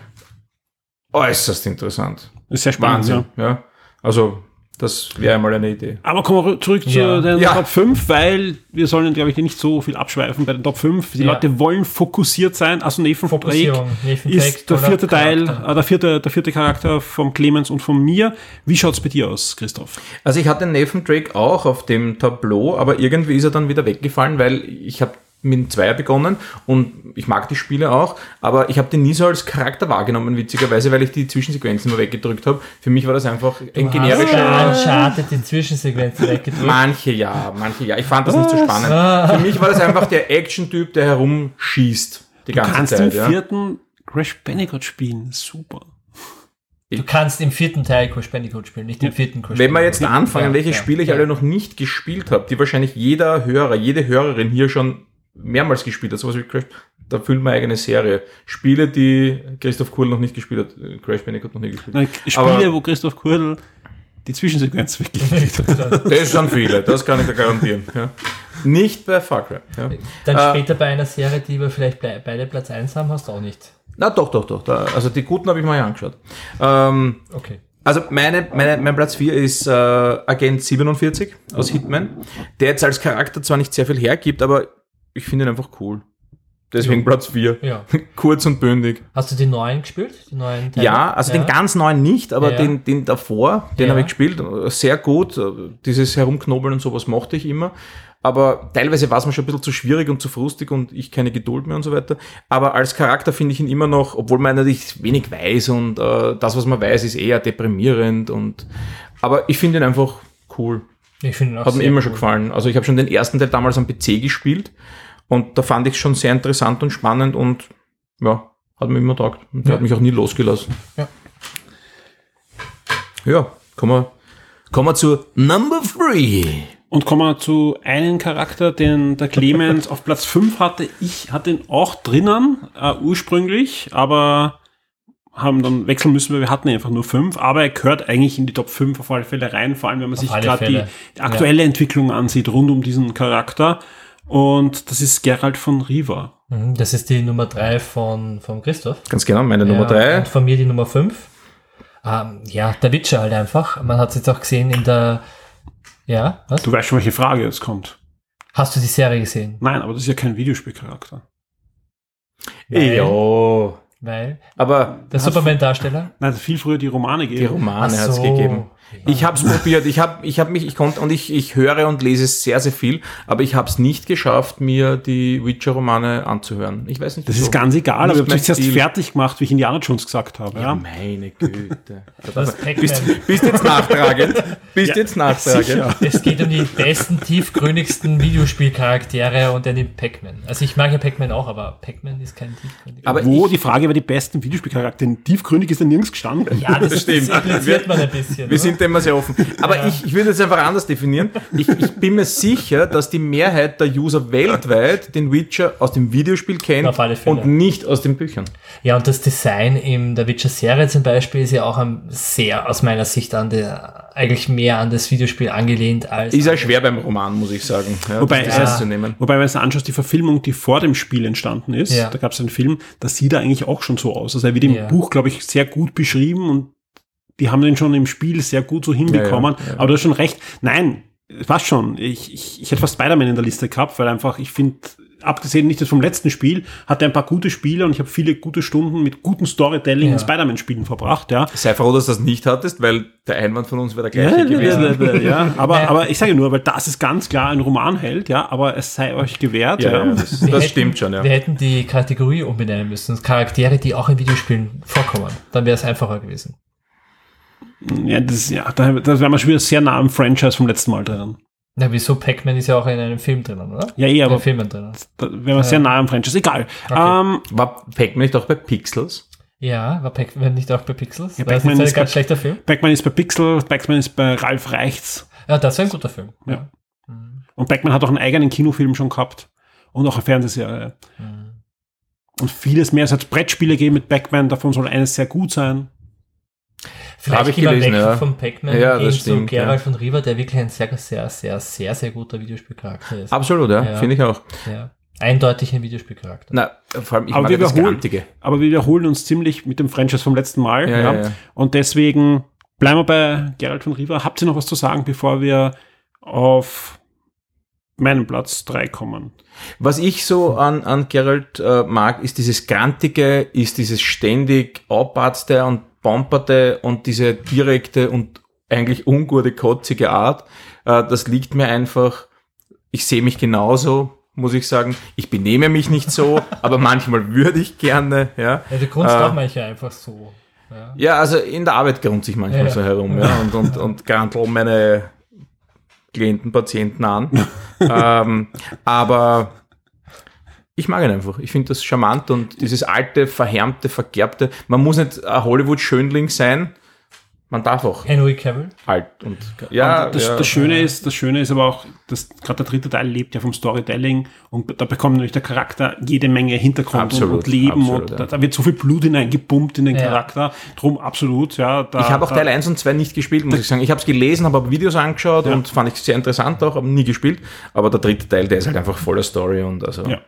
[SPEAKER 3] Äußerst interessant.
[SPEAKER 2] Ist sehr spannend,
[SPEAKER 3] Wahnsinn.
[SPEAKER 2] ja.
[SPEAKER 3] Ja. Also, das wäre einmal eine Idee.
[SPEAKER 2] Aber kommen wir zurück zu
[SPEAKER 4] Ja.
[SPEAKER 2] den
[SPEAKER 3] Ja.
[SPEAKER 2] Top 5, weil wir sollen, glaube ich, nicht so viel abschweifen bei den Top 5. Die
[SPEAKER 4] Ja.
[SPEAKER 2] Leute wollen fokussiert sein. Also Nathan Drake, ist der vierte Teil,
[SPEAKER 4] Charakter.
[SPEAKER 2] äh, der vierte, der vierte Charakter vom Clemens und von mir. Wie schaut's bei dir aus, Christoph?
[SPEAKER 3] Also ich hatte Nathan Drake auch auf dem Tableau, aber irgendwie ist er dann wieder weggefallen, weil ich habe mit dem Zweier begonnen und ich mag die Spiele auch, aber ich habe den nie so als Charakter wahrgenommen, witzigerweise, weil ich die Zwischensequenzen immer weggedrückt habe. Für mich war das einfach ein
[SPEAKER 4] Du hast
[SPEAKER 3] generischer...
[SPEAKER 4] Uncharted die Zwischensequenzen weggedrückt.
[SPEAKER 3] Manche ja, manche ja. Ich fand das nicht so spannend. Für mich war das einfach der Action-Typ, der herumschießt die ganze
[SPEAKER 2] Kannst
[SPEAKER 3] Zeit.
[SPEAKER 2] den
[SPEAKER 3] Ja.
[SPEAKER 2] vierten Crash Bandicoot spielen. Super.
[SPEAKER 4] Du kannst im vierten Teil Crash Bandicoot spielen, nicht im vierten Crash
[SPEAKER 3] Wenn wir jetzt anfangen, welche
[SPEAKER 4] ja,
[SPEAKER 3] Spiele ich
[SPEAKER 4] ja.
[SPEAKER 3] alle noch nicht gespielt habe, die wahrscheinlich jeder Hörer, jede Hörerin hier schon mehrmals gespielt hat, sowas wie Crash, da wir eine eigene Serie. Spiele, die Christoph Kuhl noch nicht gespielt hat, äh, Crash Bandicoot noch nie gespielt.
[SPEAKER 2] Nein,
[SPEAKER 3] Aber-
[SPEAKER 2] Spiele, wo Christoph Kurdel die Zwischensequenz weggekriegt hat.
[SPEAKER 3] Das sind viele, das kann ich dir garantieren. Ja. Nicht bei Far Cry. Ja.
[SPEAKER 4] Dann
[SPEAKER 3] Äh,
[SPEAKER 4] später bei einer Serie, die wir vielleicht beide Platz 1 haben, hast du auch nicht.
[SPEAKER 3] Na doch, doch, doch. Da, also die guten habe ich mal angeschaut. Ähm,
[SPEAKER 4] Okay.
[SPEAKER 3] Also meine, meine, mein Platz 4 ist äh, Agent 47 aus Hitman, der jetzt als Charakter zwar nicht sehr viel hergibt, aber ich finde ihn einfach cool. Deswegen Platz 4.
[SPEAKER 4] Ja.
[SPEAKER 3] Kurz und bündig.
[SPEAKER 4] Hast du die neuen gespielt? Die neuen Teile?
[SPEAKER 3] Ja, also den ganz neuen nicht, aber
[SPEAKER 4] Ja.
[SPEAKER 3] den, den davor, den
[SPEAKER 4] Ja.
[SPEAKER 3] habe ich gespielt. Sehr gut. Dieses Herumknobeln und sowas mochte ich immer. Aber teilweise war es mir schon ein bisschen zu schwierig und zu frustig und ich keine Geduld mehr und so weiter. Aber als Charakter finde ich ihn immer noch, obwohl man natürlich wenig weiß und äh, das, was man weiß, ist eher deprimierend und aber ich finde ihn einfach cool.
[SPEAKER 4] Ich finde
[SPEAKER 3] Hat mir immer schon
[SPEAKER 4] cool.
[SPEAKER 3] gefallen. Also ich habe schon den ersten Teil damals am PC gespielt und da fand ich schon sehr interessant und spannend und ja, hat mir immer taugt. Und der
[SPEAKER 4] Ja.
[SPEAKER 3] hat mich auch nie losgelassen.
[SPEAKER 4] Ja.
[SPEAKER 3] Ja, kommen wir, kommen wir zu Number Three.
[SPEAKER 2] Und kommen wir zu einem Charakter, den der Clemens auf Platz 5 hatte. Ich hatte ihn auch drinnen, äh, ursprünglich, aber haben dann wechseln müssen, weil wir hatten einfach nur 5. Aber er gehört eigentlich in die Top 5 auf alle Fälle rein, vor allem wenn man sich
[SPEAKER 4] alle
[SPEAKER 2] gerade die, die aktuelle Entwicklung ansieht rund um diesen Charakter. Und das ist Gerald von Riva.
[SPEAKER 4] Mhm, Das ist die Nummer 3 von, von Christoph.
[SPEAKER 3] Ganz genau, meine Nummer
[SPEAKER 4] Ja,
[SPEAKER 3] drei.
[SPEAKER 4] Und von mir die Nummer 5. Ähm, ja, der Witcher halt einfach. Man hat es jetzt auch gesehen in der. Ja, was?
[SPEAKER 2] Du weißt schon, welche Frage jetzt kommt.
[SPEAKER 4] Hast du die Serie gesehen?
[SPEAKER 2] Nein, aber das ist ja kein Videospielcharakter.
[SPEAKER 3] Ja,
[SPEAKER 4] Weil
[SPEAKER 3] aber
[SPEAKER 4] der Superman-Darsteller.
[SPEAKER 2] Nein, viel früher die Romane
[SPEAKER 3] die
[SPEAKER 2] gegeben.
[SPEAKER 3] Romane
[SPEAKER 4] Ach
[SPEAKER 3] hat es
[SPEAKER 4] so.
[SPEAKER 3] gegeben. Ich habe es probiert, ich habe ich hab mich, ich konnte und ich, ich höre und lese sehr, sehr viel, aber ich habe es nicht geschafft, mir die Witcher-Romane anzuhören. Ich weiß nicht,
[SPEAKER 2] Das
[SPEAKER 3] wieso.
[SPEAKER 2] ist ganz egal, aber ich habe es erst fertig gemacht, wie ich Indiana Jones gesagt habe. Ja.
[SPEAKER 3] Meine Güte.
[SPEAKER 4] Das
[SPEAKER 3] bist, bist jetzt nachtragend? Bist jetzt nachtragend?
[SPEAKER 2] Sicher.
[SPEAKER 4] Es geht um die besten, tiefgründigsten Videospielcharaktere und er nimmt Pac-Man. Also ich mag ja Pac-Man auch, aber Pac-Man ist kein tiefgründiger.
[SPEAKER 3] Aber
[SPEAKER 2] Wo
[SPEAKER 3] ich,
[SPEAKER 2] die Frage war, die besten Videospielcharaktere. Tiefgründig ist da nirgends gestanden.
[SPEAKER 4] ja, das, das,
[SPEAKER 3] stimmt.
[SPEAKER 4] impliziert man ein bisschen.
[SPEAKER 3] wir
[SPEAKER 4] oder?
[SPEAKER 3] sind immer sehr offen. Aber ich, ich würde es einfach anders definieren. Ich, ich bin mir sicher, dass die Mehrheit der User weltweit den Witcher aus dem Videospiel kennt
[SPEAKER 4] Auf alle Fälle.
[SPEAKER 3] und nicht aus den Büchern.
[SPEAKER 4] Ja, und das Design in der Witcher-Serie zum Beispiel ist ja auch sehr aus meiner Sicht an der, eigentlich mehr an das Videospiel angelehnt als.
[SPEAKER 3] Ist ja schwer beim Roman, muss ich sagen. Ja,
[SPEAKER 2] Wobei,
[SPEAKER 3] das
[SPEAKER 2] ja.
[SPEAKER 3] zu nehmen.
[SPEAKER 2] Wobei, wenn du anschaust, die Verfilmung, die vor dem Spiel entstanden ist,
[SPEAKER 4] Ja.
[SPEAKER 2] da gab es einen Film, das sieht er eigentlich auch schon so aus. Also er wird im
[SPEAKER 4] Ja.
[SPEAKER 2] Buch, glaube ich, sehr gut beschrieben und die haben den schon im Spiel sehr gut so hinbekommen.
[SPEAKER 3] Ja, ja, ja.
[SPEAKER 2] Aber du hast schon recht. Nein, was schon. Ich, ich, ich hätte fast Spider-Man in der Liste gehabt, weil einfach, ich finde, abgesehen nicht das vom letzten Spiel, hat er ein paar gute Spiele und ich habe viele gute Stunden mit gutem Storytelling
[SPEAKER 4] Ja.
[SPEAKER 2] in Spider-Man-Spielen verbracht, ja.
[SPEAKER 3] Sei froh, dass du das nicht hattest, weil der Einwand von uns wäre der
[SPEAKER 2] Ja,
[SPEAKER 3] gleiche gewesen.
[SPEAKER 2] ja, aber,
[SPEAKER 4] Ja.
[SPEAKER 2] aber ich sage nur, weil das ist ganz klar ein Romanheld, ja, aber es sei euch gewährt,
[SPEAKER 3] Ja,
[SPEAKER 2] ja.
[SPEAKER 3] ja, das, das
[SPEAKER 4] hätten-
[SPEAKER 3] stimmt schon, ja.
[SPEAKER 4] Wir hätten die Kategorie umbenennen müssen. Charaktere, die auch in Videospielen vorkommen. Dann wäre es einfacher gewesen.
[SPEAKER 2] Ja, das, ja, da, da wären wir schon wieder sehr nah am Franchise vom letzten Mal drin.
[SPEAKER 4] Na, wieso? Pac-Man ist ja auch in einem Film drinnen, oder?
[SPEAKER 2] Ja, eh,
[SPEAKER 4] in
[SPEAKER 2] aber
[SPEAKER 4] den Filmen drinnen.
[SPEAKER 2] da wären wir sehr nah am Franchise. Egal. Ähm,
[SPEAKER 3] War Pac-Man nicht auch bei Pixels?
[SPEAKER 4] Ja, war Pac-Man nicht auch bei Pixels?
[SPEAKER 2] Ja, Pac-Man
[SPEAKER 4] ein
[SPEAKER 2] ist
[SPEAKER 4] ganz
[SPEAKER 2] bei-
[SPEAKER 4] schlechter Film?
[SPEAKER 2] Pac-Man ist bei Pixel, Pac-Man ist bei Ralf Reichts.
[SPEAKER 4] Ja, das war ein guter Film.
[SPEAKER 2] Ja. Und Pac-Man hat auch einen eigenen Kinofilm schon gehabt. Und auch eine Fernsehserie.
[SPEAKER 4] Mhm.
[SPEAKER 2] Und vieles mehr. Es hat Brettspiele gegeben mit Pac-Man, davon soll eines sehr gut sein.
[SPEAKER 4] Vielleicht
[SPEAKER 3] Hab ich gelesen,
[SPEAKER 4] weg
[SPEAKER 3] ja.
[SPEAKER 4] vom Pac-Man
[SPEAKER 3] Ja,
[SPEAKER 4] hin
[SPEAKER 3] das
[SPEAKER 4] zu Gerald
[SPEAKER 3] ja.
[SPEAKER 4] von Riva, der wirklich ein sehr, sehr, sehr, sehr, sehr guter Videospielcharakter ist.
[SPEAKER 3] Absolut, ja,
[SPEAKER 4] Ja.
[SPEAKER 3] finde ich auch.
[SPEAKER 4] Ja. Eindeutig ein Videospielcharakter.
[SPEAKER 3] Na, vor allem, ich
[SPEAKER 2] Aber
[SPEAKER 3] mag
[SPEAKER 2] wir
[SPEAKER 3] Grantige.
[SPEAKER 2] Aber wir wiederholen uns ziemlich mit dem Franchise vom letzten Mal.
[SPEAKER 3] Ja,
[SPEAKER 2] Ja,
[SPEAKER 3] ja, ja.
[SPEAKER 2] Und deswegen bleiben wir bei Gerald von Riva. Habt ihr noch was zu sagen, bevor wir auf meinen Platz 3 kommen?
[SPEAKER 3] Was ich so an, an Geralt äh, mag, ist dieses Grantige, ist dieses ständig Abbatzte und Bomperte und diese direkte und eigentlich ungute, kotzige Art. Äh, das liegt mir einfach, ich sehe mich genauso, muss ich sagen. Ich benehme mich nicht so, aber manchmal würde ich gerne, ja.
[SPEAKER 4] Ja, du grunzt
[SPEAKER 3] Äh,
[SPEAKER 4] auch manche einfach so. Ja.
[SPEAKER 3] Ja, also in der Arbeit grunze ich manchmal
[SPEAKER 4] Ja.
[SPEAKER 3] so herum, ja, und, und, und grantel meine Klienten, Patienten an. ähm, aber ich mag ihn einfach. Ich finde das charmant und dieses alte, verhärmte, vergerbte. Man muss nicht ein Hollywood-Schönling sein. Man darf auch
[SPEAKER 4] Henry Cavill.
[SPEAKER 3] alt und ja.
[SPEAKER 2] Und das,
[SPEAKER 3] ja.
[SPEAKER 2] das Schöne ist, das Schöne ist aber auch, dass gerade der dritte Teil lebt ja vom Storytelling und da bekommt natürlich der Charakter jede Menge Hintergrund
[SPEAKER 3] Absolut,
[SPEAKER 2] und, und Leben
[SPEAKER 3] absolut,
[SPEAKER 2] und
[SPEAKER 3] ja.
[SPEAKER 2] da, da wird so viel Blut hineingepumpt in den
[SPEAKER 4] Ja.
[SPEAKER 2] Charakter. Drum absolut, ja. Da,
[SPEAKER 3] ich habe auch
[SPEAKER 2] da,
[SPEAKER 3] Teil 1 und 2 nicht gespielt, muss ich sagen. Ich habe es gelesen, habe aber Videos angeschaut
[SPEAKER 2] Ja.
[SPEAKER 3] und fand ich sehr interessant auch, aber nie gespielt. Aber der dritte Teil, der ist halt einfach voller Story und also.
[SPEAKER 2] Ja.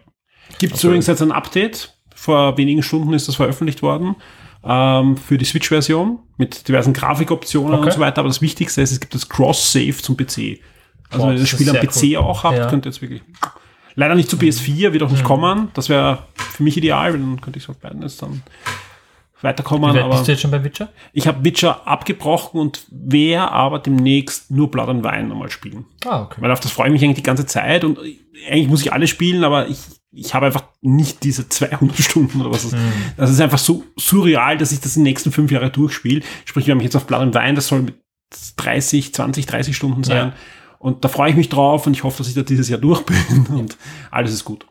[SPEAKER 2] Gibt es übrigens jetzt ein Update. Vor wenigen Stunden ist das veröffentlicht worden. Ähm, für die Switch-Version mit diversen Grafikoptionen
[SPEAKER 4] Okay.
[SPEAKER 2] und so weiter. Aber das Wichtigste ist, es gibt das Cross-Save zum PC. Also
[SPEAKER 4] Wow,
[SPEAKER 2] wenn ihr das Spiel am PC
[SPEAKER 4] cool.
[SPEAKER 2] auch habt,
[SPEAKER 4] Ja.
[SPEAKER 2] könnt ihr jetzt wirklich Leider nicht zu
[SPEAKER 4] Mhm.
[SPEAKER 2] PS4, wird auch nicht kommen. Das wäre für mich ideal, weil dann könnte ich es auf beiden jetzt dann weiterkommen.
[SPEAKER 4] Wie weit
[SPEAKER 2] Aber
[SPEAKER 4] bist du jetzt schon bei Witcher?
[SPEAKER 2] ich habe Witcher abgebrochen und werde aber demnächst nur Blood and Wine nochmal spielen.
[SPEAKER 4] Ah, okay.
[SPEAKER 2] Weil auf das freue ich mich eigentlich die ganze Zeit und eigentlich muss ich alles spielen, aber ich, ich habe einfach nicht diese 200 Stunden oder was. Das, das ist einfach so surreal, dass ich das in den nächsten fünf Jahre durchspiele. Sprich, wir haben jetzt auf Blood and Wine, das soll mit 30, 20, 30 Stunden sein.
[SPEAKER 4] Ja.
[SPEAKER 2] Und da freue ich mich drauf und ich hoffe, dass ich da dieses Jahr durch bin und alles ist gut.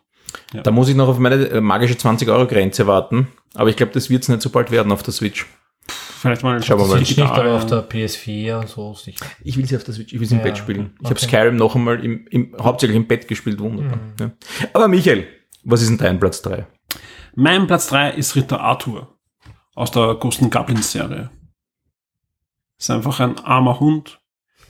[SPEAKER 3] Da muss ich noch auf meine äh, magische 20-Euro-Grenze warten. Aber ich glaube, das wird es nicht so bald werden auf der Switch.
[SPEAKER 2] Vielleicht mal
[SPEAKER 3] Schauen wir mal.
[SPEAKER 4] Nicht, aber auf der PS4 und so sicher.
[SPEAKER 3] Ich will sie auf der Switch, ich will sie im
[SPEAKER 4] Ja,
[SPEAKER 3] Bett spielen. Ich habe
[SPEAKER 4] okay.
[SPEAKER 3] Skyrim noch einmal im, im, hauptsächlich im Bett gespielt, wunderbar. Ja. Aber Michael, was ist denn dein Platz 3?
[SPEAKER 2] Mein Platz 3 ist Ritter Arthur aus der Ghost and Goblins Serie. Ist einfach ein armer Hund.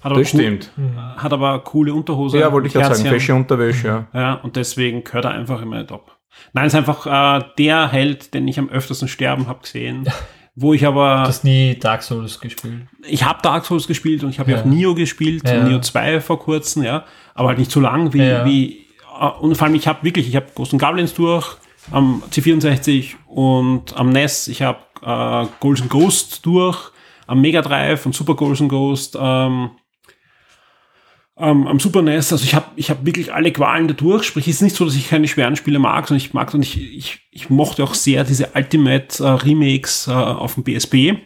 [SPEAKER 2] Hat aber,
[SPEAKER 3] Das
[SPEAKER 2] cool-
[SPEAKER 3] stimmt.
[SPEAKER 2] hat aber coole Unterhose.
[SPEAKER 3] Ja, wollte ich gerade sagen, fesche Unterwäsche, ja.
[SPEAKER 2] Ja, und deswegen gehört er einfach in meine Top. Nein, ist einfach äh, der Held, den ich am öftersten sterben habe gesehen. Wo ich aber,
[SPEAKER 4] Du hast nie Dark Souls gespielt.
[SPEAKER 2] ich habe Dark Souls gespielt und ich habe ja. Auch Nio gespielt,
[SPEAKER 4] Ja.
[SPEAKER 2] Nio 2 vor kurzem, ja. Aber halt nicht so lang wie,
[SPEAKER 4] Ja.
[SPEAKER 2] wie äh, und vor allem ich habe wirklich, ich habe Ghost Goblins durch am C64 und am NES, ich habe äh, Golden Ghost durch, am Mega Drive und Super Golden Ghost, ähm, ähm, am Super NES, also ich habe ich hab wirklich alle Qualen da durch. Sprich, es ist nicht so, dass ich keine schweren Spiele mag, sondern ich mag und ich, ich, ich mochte auch sehr diese Ultimate äh, Remakes äh, auf dem PSP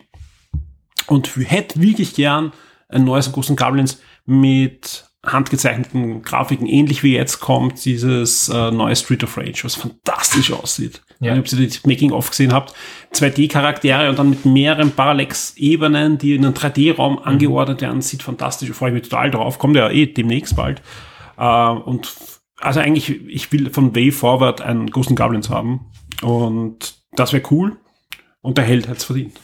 [SPEAKER 2] und hätte wirklich gern ein neues and Goblins mit handgezeichneten Grafiken, ähnlich wie jetzt kommt dieses äh, neue Street of Rage, was fantastisch aussieht.
[SPEAKER 4] Ja.
[SPEAKER 2] Ob ihr das Making-of gesehen habt, 2D-Charaktere und dann mit mehreren Parallax-Ebenen, die in einen 3D-Raum angeordnet werden, sieht fantastisch, freue ich mich total drauf, kommt ja eh demnächst bald. Äh, und also eigentlich, ich will von Way Forward ein Ghost and Goblins haben und das wäre cool und der Held hat's verdient.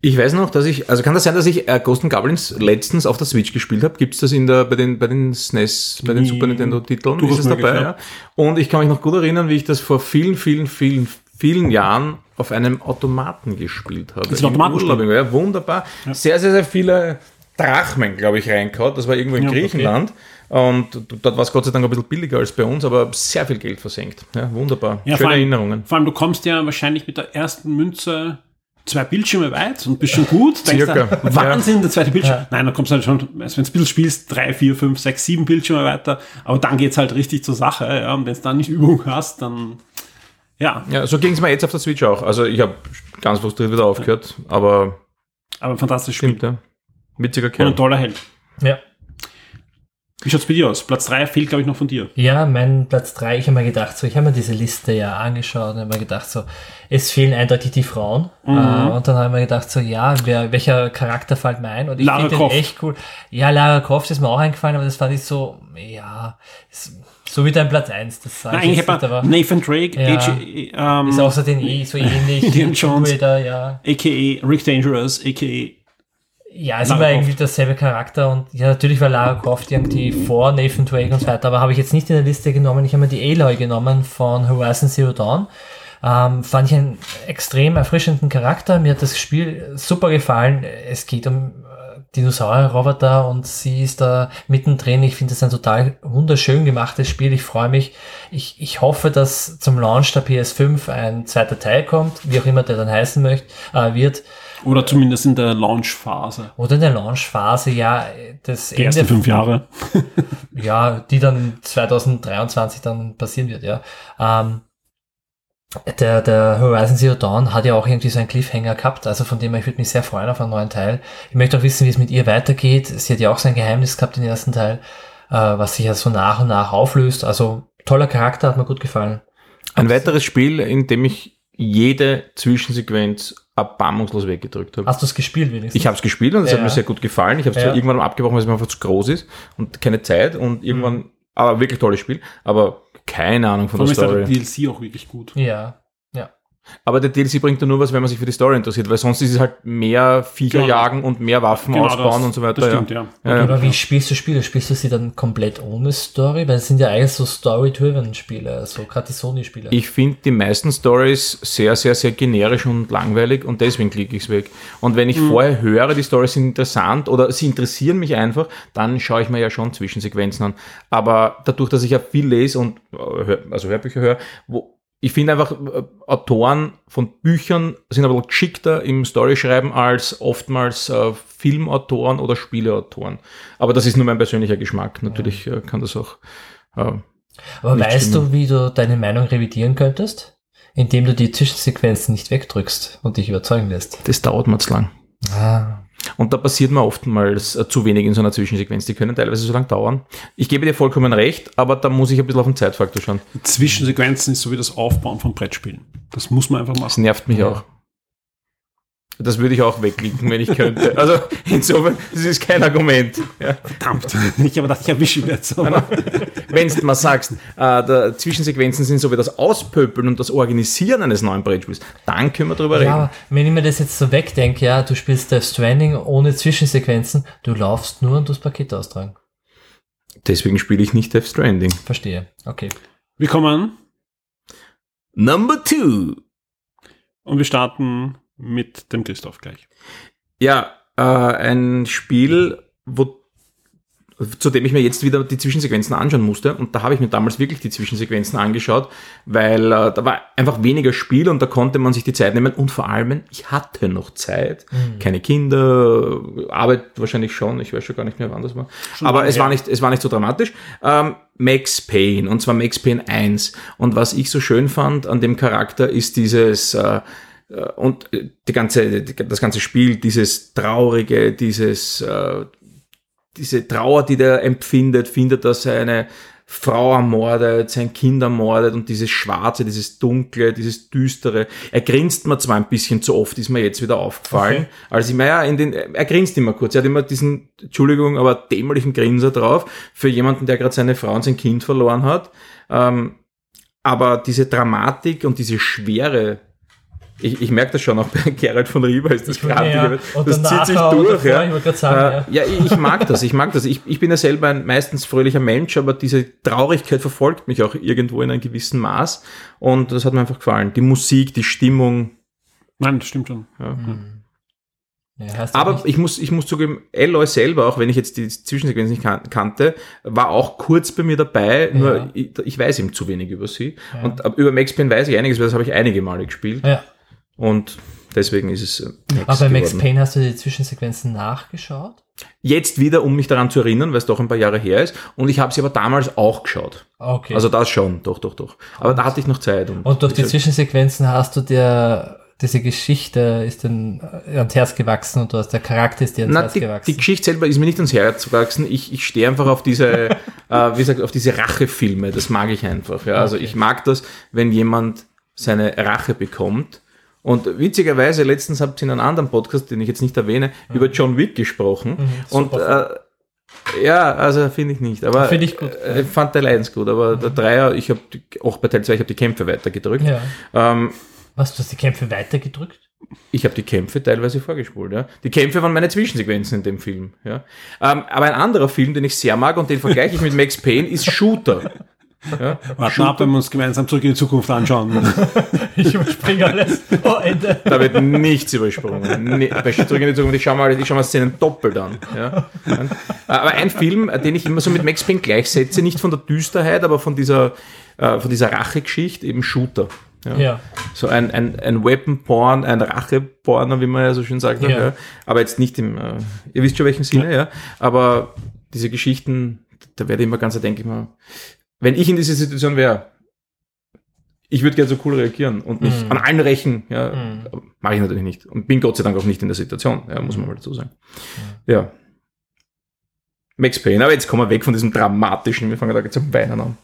[SPEAKER 3] Ich weiß noch, dass ich, also kann das sein, dass ich äh, Ghost and Goblins letztens auf der Switch gespielt habe? Gibt es das in der, bei den, bei den SNES, bei den. Super Nintendo Titeln? Ist es dabei, ja. Und ich kann mich noch gut erinnern, wie ich das vor vielen, vielen, vielen, vielen Jahren auf einem Automaten gespielt habe.
[SPEAKER 2] Das ist ein.
[SPEAKER 3] Urlaub, ja, wunderbar. Sehr, sehr, sehr viele Drachmen, glaube ich, reingehauen. Das war irgendwo in
[SPEAKER 2] Ja, okay.
[SPEAKER 3] Griechenland. Und dort war es Gott sei Dank ein bisschen billiger als bei uns, aber sehr viel Geld versenkt. Ja, wunderbar.
[SPEAKER 2] Ja,
[SPEAKER 3] Schöne
[SPEAKER 2] vor allem,
[SPEAKER 3] Erinnerungen.
[SPEAKER 2] Vor allem, du kommst ja wahrscheinlich mit der ersten Münze zwei Bildschirme weit und bist schon gut. Denkst
[SPEAKER 3] Circa.
[SPEAKER 2] du, Wahnsinn, der zweite Bildschirm.
[SPEAKER 4] Ja.
[SPEAKER 2] Nein, dann kommst du halt schon, also wenn du ein bisschen spielst, drei, vier, fünf, sechs, sieben Bildschirme weiter. Aber dann geht's halt richtig zur Sache. Ja. Und wenn du dann nicht Übung hast, dann ja,
[SPEAKER 3] Ja, so ging es mir jetzt auf der Switch auch. Also ich habe ganz frustriert wieder aufgehört, aber
[SPEAKER 2] aber ein fantastisches Spiel.
[SPEAKER 3] stimmt, ja. Witziger
[SPEAKER 2] Und
[SPEAKER 3] Kerl.
[SPEAKER 2] ein toller Held.
[SPEAKER 4] Ja.
[SPEAKER 2] Wie schaut's bei dir aus? Platz drei fehlt, glaube ich, noch von dir.
[SPEAKER 4] Ja, mein Platz 3, ich habe mir gedacht, so, ich habe mir diese Liste ja angeschaut und habe mir gedacht, so, es fehlen eindeutig die Frauen. Äh, und dann habe ich mir gedacht, so, ja, wer, welcher Charakter fällt mir ein? Und ich finde den echt cool. Ja, Lara Croft ist mir auch eingefallen, aber das fand ich so, ja, ist, so wie dein Platz 1, das sage ich
[SPEAKER 2] eigentlich
[SPEAKER 4] jetzt nicht, aber
[SPEAKER 2] Nathan Drake,
[SPEAKER 4] Ja.
[SPEAKER 2] AJ, ähm,
[SPEAKER 4] ist auch so den eh so ähnlich.
[SPEAKER 2] Indiana Jones.
[SPEAKER 4] Wieder, ja.
[SPEAKER 2] a.k.a. Rick Dangerous, a.k.a.
[SPEAKER 4] Ja, es
[SPEAKER 2] Lara
[SPEAKER 4] war
[SPEAKER 2] Croft.
[SPEAKER 4] irgendwie derselbe Charakter und ja, natürlich war Lara Croft irgendwie vor Nathan Drake und so weiter, aber habe ich jetzt nicht in der Liste genommen. Ich habe mir die Aloy genommen von Horizon Zero Dawn. Ähm, fand ich einen extrem erfrischenden Charakter. Mir hat das Spiel super gefallen. Es geht um äh, Dinosaurier-Roboter und sie ist da mittendrin. Ich finde es ein total wunderschön gemachtes Spiel. Ich freue mich. Ich, ich hoffe, dass zum Launch der PS5 ein zweiter Teil kommt, wie auch immer der dann heißen möchte, äh, wird.
[SPEAKER 2] Oder zumindest in der Launch-Phase.
[SPEAKER 4] Oder in der Launchphase, ja, das
[SPEAKER 2] Die ersten fünf Jahre.
[SPEAKER 4] ja, die dann 2023 dann passieren wird, ja. Ähm, der, der Horizon Zero Dawn hat ja auch irgendwie so einen Cliffhanger gehabt, also von dem her, ich würde mich sehr freuen auf einen neuen Teil. Ich möchte auch wissen, wie es mit ihr weitergeht. Sie hat ja auch so ein Geheimnis gehabt im ersten Teil, äh, was sich ja so nach und nach auflöst. Also toller Charakter, hat mir gut gefallen.
[SPEAKER 3] Ein weiteres Spiel, in dem ich jede Zwischensequenz erbarmungslos weggedrückt habe.
[SPEAKER 4] Hast du es gespielt wenigstens?
[SPEAKER 3] Ich habe es gespielt und es
[SPEAKER 4] Ja.
[SPEAKER 3] hat mir sehr gut gefallen. Ich habe es
[SPEAKER 4] Ja.
[SPEAKER 3] irgendwann abgebrochen, weil es mir einfach zu groß ist und keine Zeit und irgendwann, aber wirklich tolles Spiel, aber keine Ahnung von
[SPEAKER 2] Vor
[SPEAKER 3] der
[SPEAKER 2] ist der
[SPEAKER 3] Story.
[SPEAKER 2] DLC auch wirklich gut.
[SPEAKER 4] ja.
[SPEAKER 3] Aber der DLC bringt ja nur was, wenn man sich für die Story interessiert, weil sonst ist es halt mehr Viecher
[SPEAKER 2] Genau.
[SPEAKER 3] jagen und mehr Waffen
[SPEAKER 2] Genau
[SPEAKER 3] ausbauen
[SPEAKER 2] das-
[SPEAKER 3] und so weiter.
[SPEAKER 2] Das stimmt, ja.
[SPEAKER 3] Ja, ja.
[SPEAKER 4] Aber wie spielst du Spiele? Spielst du sie dann komplett ohne Story? Weil es sind ja eigentlich so Story-driven Spiele, also gerade die Sony-Spiele.
[SPEAKER 3] Ich finde die meisten Stories sehr, sehr, sehr generisch und langweilig und deswegen klicke ich es weg. Und wenn ich vorher höre, die Stories sind interessant oder sie interessieren mich einfach, dann schaue ich mir ja schon Zwischensequenzen an. Aber dadurch, dass ich ja viel lese und äh, also Hörbücher höre, wo ich finde einfach, äh, Autoren von Büchern sind ein bisschen geschickter im Storyschreiben als oftmals äh, Filmautoren oder Spieleautoren. Aber das ist nur mein persönlicher Geschmack. Natürlich äh, kann das auch äh,
[SPEAKER 4] Aber weißt
[SPEAKER 3] stimmen.
[SPEAKER 4] du, wie du deine Meinung revidieren könntest? Indem du die Zwischensequenzen nicht wegdrückst und dich überzeugen lässt.
[SPEAKER 3] das dauert mir zu lang.
[SPEAKER 4] Ah.
[SPEAKER 3] Und da passiert mir oftmals äh, zu wenig in so einer Zwischensequenz. Die können teilweise so lange dauern. Ich gebe dir vollkommen recht, aber da muss ich ein bisschen auf den Zeitfaktor schauen.
[SPEAKER 2] Zwischensequenzen ist so wie das Aufbauen von Brettspielen. Das muss man einfach
[SPEAKER 3] Das
[SPEAKER 2] machen.
[SPEAKER 3] nervt mich
[SPEAKER 4] Ja.
[SPEAKER 3] auch. Das würde ich auch wegklicken, wenn ich könnte. Also insofern, das ist kein Argument. Ja.
[SPEAKER 2] Verdammt. Ich habe gedacht, ich erwische ihn jetzt.
[SPEAKER 3] Wenn du mal sagst, äh, der Zwischensequenzen sind so wie das Auspöpeln und das Organisieren eines neuen Brettspiels, dann können wir drüber
[SPEAKER 4] Ja,
[SPEAKER 3] reden.
[SPEAKER 4] aber wenn ich mir das jetzt so wegdenke, ja, du spielst Death Stranding ohne Zwischensequenzen, du laufst nur und tust Paket austragen.
[SPEAKER 3] Deswegen spiele ich nicht Death Stranding.
[SPEAKER 4] Verstehe. Okay.
[SPEAKER 2] wir kommen
[SPEAKER 3] Number two.
[SPEAKER 2] und wir starten mit dem Christoph gleich.
[SPEAKER 3] Ja, äh, ein Spiel, wo, zu dem ich mir jetzt wieder die Zwischensequenzen anschauen musste. Und da habe ich mir damals wirklich die Zwischensequenzen angeschaut, weil äh, da war einfach weniger Spiel und da konnte man sich die Zeit nehmen. Und vor allem, ich hatte noch Zeit. Keine Kinder, Arbeit wahrscheinlich schon. Ich weiß schon gar nicht mehr, wann das war. Aber
[SPEAKER 2] lange
[SPEAKER 3] es war, nicht, es war nicht so dramatisch. Ähm, Max Payne, und zwar Max Payne 1. Und was ich so schön fand an dem Charakter ist dieses... Äh, und äh, die ganze, das ganze Spiel, dieses Traurige, dieses, äh, diese Trauer, die der empfindet, findet, dass seine Frau ermordet, sein Kind ermordet und dieses Schwarze, dieses Dunkle, dieses Düstere. Er grinst mir zwar ein bisschen zu oft, ist mir jetzt wieder aufgefallen.
[SPEAKER 4] Okay.
[SPEAKER 3] Also ich meine, ja, in den, er grinst immer kurz. Er hat immer diesen, Entschuldigung, aber dämlichen Grinser drauf für jemanden, der gerade seine Frau und sein Kind verloren hat. Ähm, aber diese Dramatik und diese Schwere, ich, ich merke das schon auch bei Gerald von Rieber, ist das grantig,
[SPEAKER 4] ja,
[SPEAKER 3] das zieht sich durch.
[SPEAKER 4] davor,
[SPEAKER 3] ja.
[SPEAKER 4] ich gerade sagen,
[SPEAKER 3] Äh, ja, ich, ich mag das, ich mag das. Ich, ich bin ja selber ein meistens fröhlicher Mensch, aber diese Traurigkeit verfolgt mich auch irgendwo in einem gewissen Maß und das hat mir einfach gefallen. Die Musik, die Stimmung.
[SPEAKER 2] Nein, das stimmt schon.
[SPEAKER 3] Ja.
[SPEAKER 4] Ja, heißt ja
[SPEAKER 3] Aber ich muss, ich muss zugeben, Eloy selber, auch wenn ich jetzt die Zwischensequenz nicht kan kannte, war auch kurz bei mir dabei, nur
[SPEAKER 4] Ja.
[SPEAKER 3] ich, ich weiß ihm zu wenig über sie.
[SPEAKER 4] Ja.
[SPEAKER 3] Und über Max Payne weiß ich einiges, weil das habe ich einige Male gespielt. Und deswegen ist es äh, Max
[SPEAKER 4] Aber bei Max
[SPEAKER 3] geworden.
[SPEAKER 4] Payne hast du die Zwischensequenzen nachgeschaut?
[SPEAKER 3] Jetzt wieder, um mich daran zu erinnern, weil es doch ein paar Jahre her ist. Und ich habe sie aber damals auch geschaut.
[SPEAKER 4] Okay.
[SPEAKER 3] Also das schon, doch, doch, doch. Aber da hatte ich noch Zeit. Und,
[SPEAKER 4] und durch die Zwischensequenzen hast du dir diese Geschichte ist dann äh, ans Herz gewachsen und du hast der Charakter ist dir ans
[SPEAKER 3] Na,
[SPEAKER 4] Herz
[SPEAKER 3] die,
[SPEAKER 4] gewachsen.
[SPEAKER 3] die Geschichte selber ist mir nicht ans Herz gewachsen. Ich, ich stehe einfach auf diese, äh, wie gesagt, auf diese Rachefilme. Das mag ich einfach. Ja. Also
[SPEAKER 4] Okay.
[SPEAKER 3] ich mag das, wenn jemand seine Rache bekommt. Und witzigerweise, letztens habt ihr in einem anderen Podcast, den ich jetzt nicht erwähne, über John Wick gesprochen. und
[SPEAKER 4] Mhm. super
[SPEAKER 3] äh, ja, also finde ich nicht. Aber
[SPEAKER 4] Finde ich gut.
[SPEAKER 3] Äh, ich fand der Leidens gut. Aber der Dreier, ich habe auch bei Teil 2, ich habe die Kämpfe weitergedrückt.
[SPEAKER 4] ja.
[SPEAKER 3] Ähm,
[SPEAKER 4] Was, du hast die Kämpfe weitergedrückt?
[SPEAKER 3] ich habe die Kämpfe teilweise vorgespult, ja. Die Kämpfe waren meine Zwischensequenzen in dem Film, ja. Ähm, aber ein anderer Film, den ich sehr mag und den vergleiche ich mit Max Payne, ist Shooter. Ja?
[SPEAKER 2] Warten ab, wenn wir uns gemeinsam zurück in die Zukunft anschauen.
[SPEAKER 4] Ich überspringe alles. Oh, Ende.
[SPEAKER 3] Da wird nichts übersprungen. Nee, bei Zurück in die Zukunft, ich schaue mal, ich schau mal Szenen doppelt an. Ja? Aber ein Film, den ich immer so mit Max Payne gleichsetze, nicht von der Düsterheit, aber von dieser, äh, von dieser Rachegeschichte, eben Shooter. Ja.
[SPEAKER 4] Ja.
[SPEAKER 3] So ein, ein, ein Weapon-Porn, ein Rache-Porn, wie man ja so schön sagt.
[SPEAKER 4] Ja.
[SPEAKER 3] Ja. Aber jetzt nicht im, äh, ihr wisst schon welchen Sinne, ja. Aber diese Geschichten, da werde ich immer ganz, denke ich mal, wenn ich in dieser Situation wäre, ich würde gerne so cool reagieren und mich
[SPEAKER 4] Mhm.
[SPEAKER 3] an allen rächen, ja,
[SPEAKER 4] Mhm.
[SPEAKER 3] mache ich natürlich nicht. Und bin Gott sei Dank auch nicht in der Situation, ja, muss man mal dazu sagen. Ja. Max Payne, aber jetzt kommen wir weg von diesem dramatischen, wir fangen da jetzt zum Weinen an.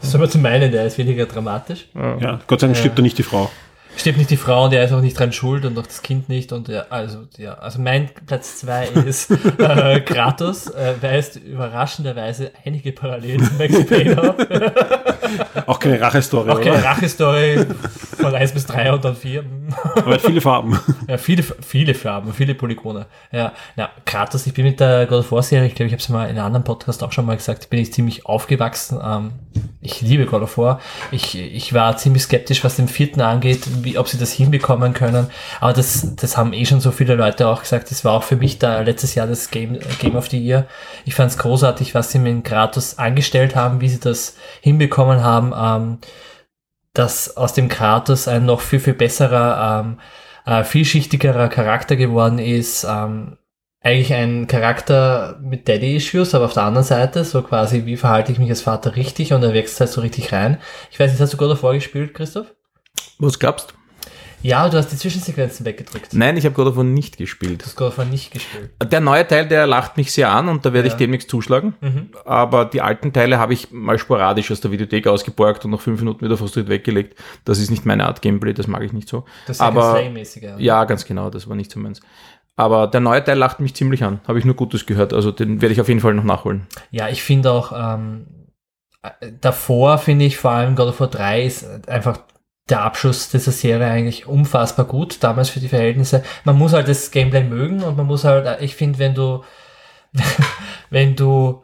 [SPEAKER 4] Sollen wir zu meinen, der ist weniger dramatisch.
[SPEAKER 3] Ja.
[SPEAKER 2] Ja, Gott sei Dank
[SPEAKER 4] Ja.
[SPEAKER 2] stirbt da nicht die Frau.
[SPEAKER 4] Stimmt nicht die Frau und der ist auch nicht dran schuld und auch das Kind nicht und ja, also ja, also mein Platz zwei ist äh, Kratos, äh, weist überraschenderweise einige Parallelen zu Max Payne auf.
[SPEAKER 2] Auch keine Rache-Story,
[SPEAKER 4] Auch keine? Rache-Story von 1 bis 3 und dann 4.
[SPEAKER 2] Aber viele Farben.
[SPEAKER 4] Ja, viele, viele Farben, viele Polygone. Ja, na, Kratos, ich bin mit der God of War Serie, ich glaube, ich habe es mal in einem anderen Podcast auch schon mal gesagt, bin ich ziemlich aufgewachsen. Ähm, ich liebe God of War. Ich, ich war ziemlich skeptisch, was den vierten angeht, wie, ob sie das hinbekommen können. Aber das, das haben eh schon so viele Leute auch gesagt. Das war auch für mich da letztes Jahr das Game, Game of the Year. Ich fand es großartig, was sie mit Kratos angestellt haben, wie sie das hinbekommen haben. Ähm, dass aus dem Kratos ein noch viel, viel besserer, ähm, äh, vielschichtigerer Charakter geworden ist. Ähm, eigentlich ein Charakter mit Daddy-Issues, aber auf der anderen Seite so quasi, wie verhalte ich mich als Vater richtig und er wächst halt so richtig rein. Ich weiß nicht, hast du God of War gespielt, Christoph?
[SPEAKER 3] Was glaubst
[SPEAKER 4] Ja, du hast die Zwischensequenzen weggedrückt.
[SPEAKER 3] Nein, ich habe God of War nicht gespielt.
[SPEAKER 4] Du hast God of War nicht gespielt.
[SPEAKER 3] Der neue Teil, der lacht mich sehr an und da werde
[SPEAKER 4] Ja.
[SPEAKER 3] ich demnächst zuschlagen. Aber die alten Teile habe ich mal sporadisch aus der Videothek ausgeborgt und nach fünf Minuten wieder frustriert weggelegt. Das ist nicht meine Art Gameplay, das mag ich nicht so.
[SPEAKER 4] Das ist
[SPEAKER 3] Aber
[SPEAKER 4] Slay-mäßiger.
[SPEAKER 3] ja, ganz genau, das war nicht so meins. Aber der neue Teil lacht mich ziemlich an. Habe ich nur Gutes gehört. Also den werde ich auf jeden Fall noch nachholen.
[SPEAKER 4] Ja, ich finde auch, ähm, äh, davor finde ich vor allem God of War 3 ist einfach der Abschluss dieser Serie eigentlich unfassbar gut, damals für die Verhältnisse. Man muss halt das Gameplay mögen und man muss halt, äh, ich finde, wenn du, wenn du,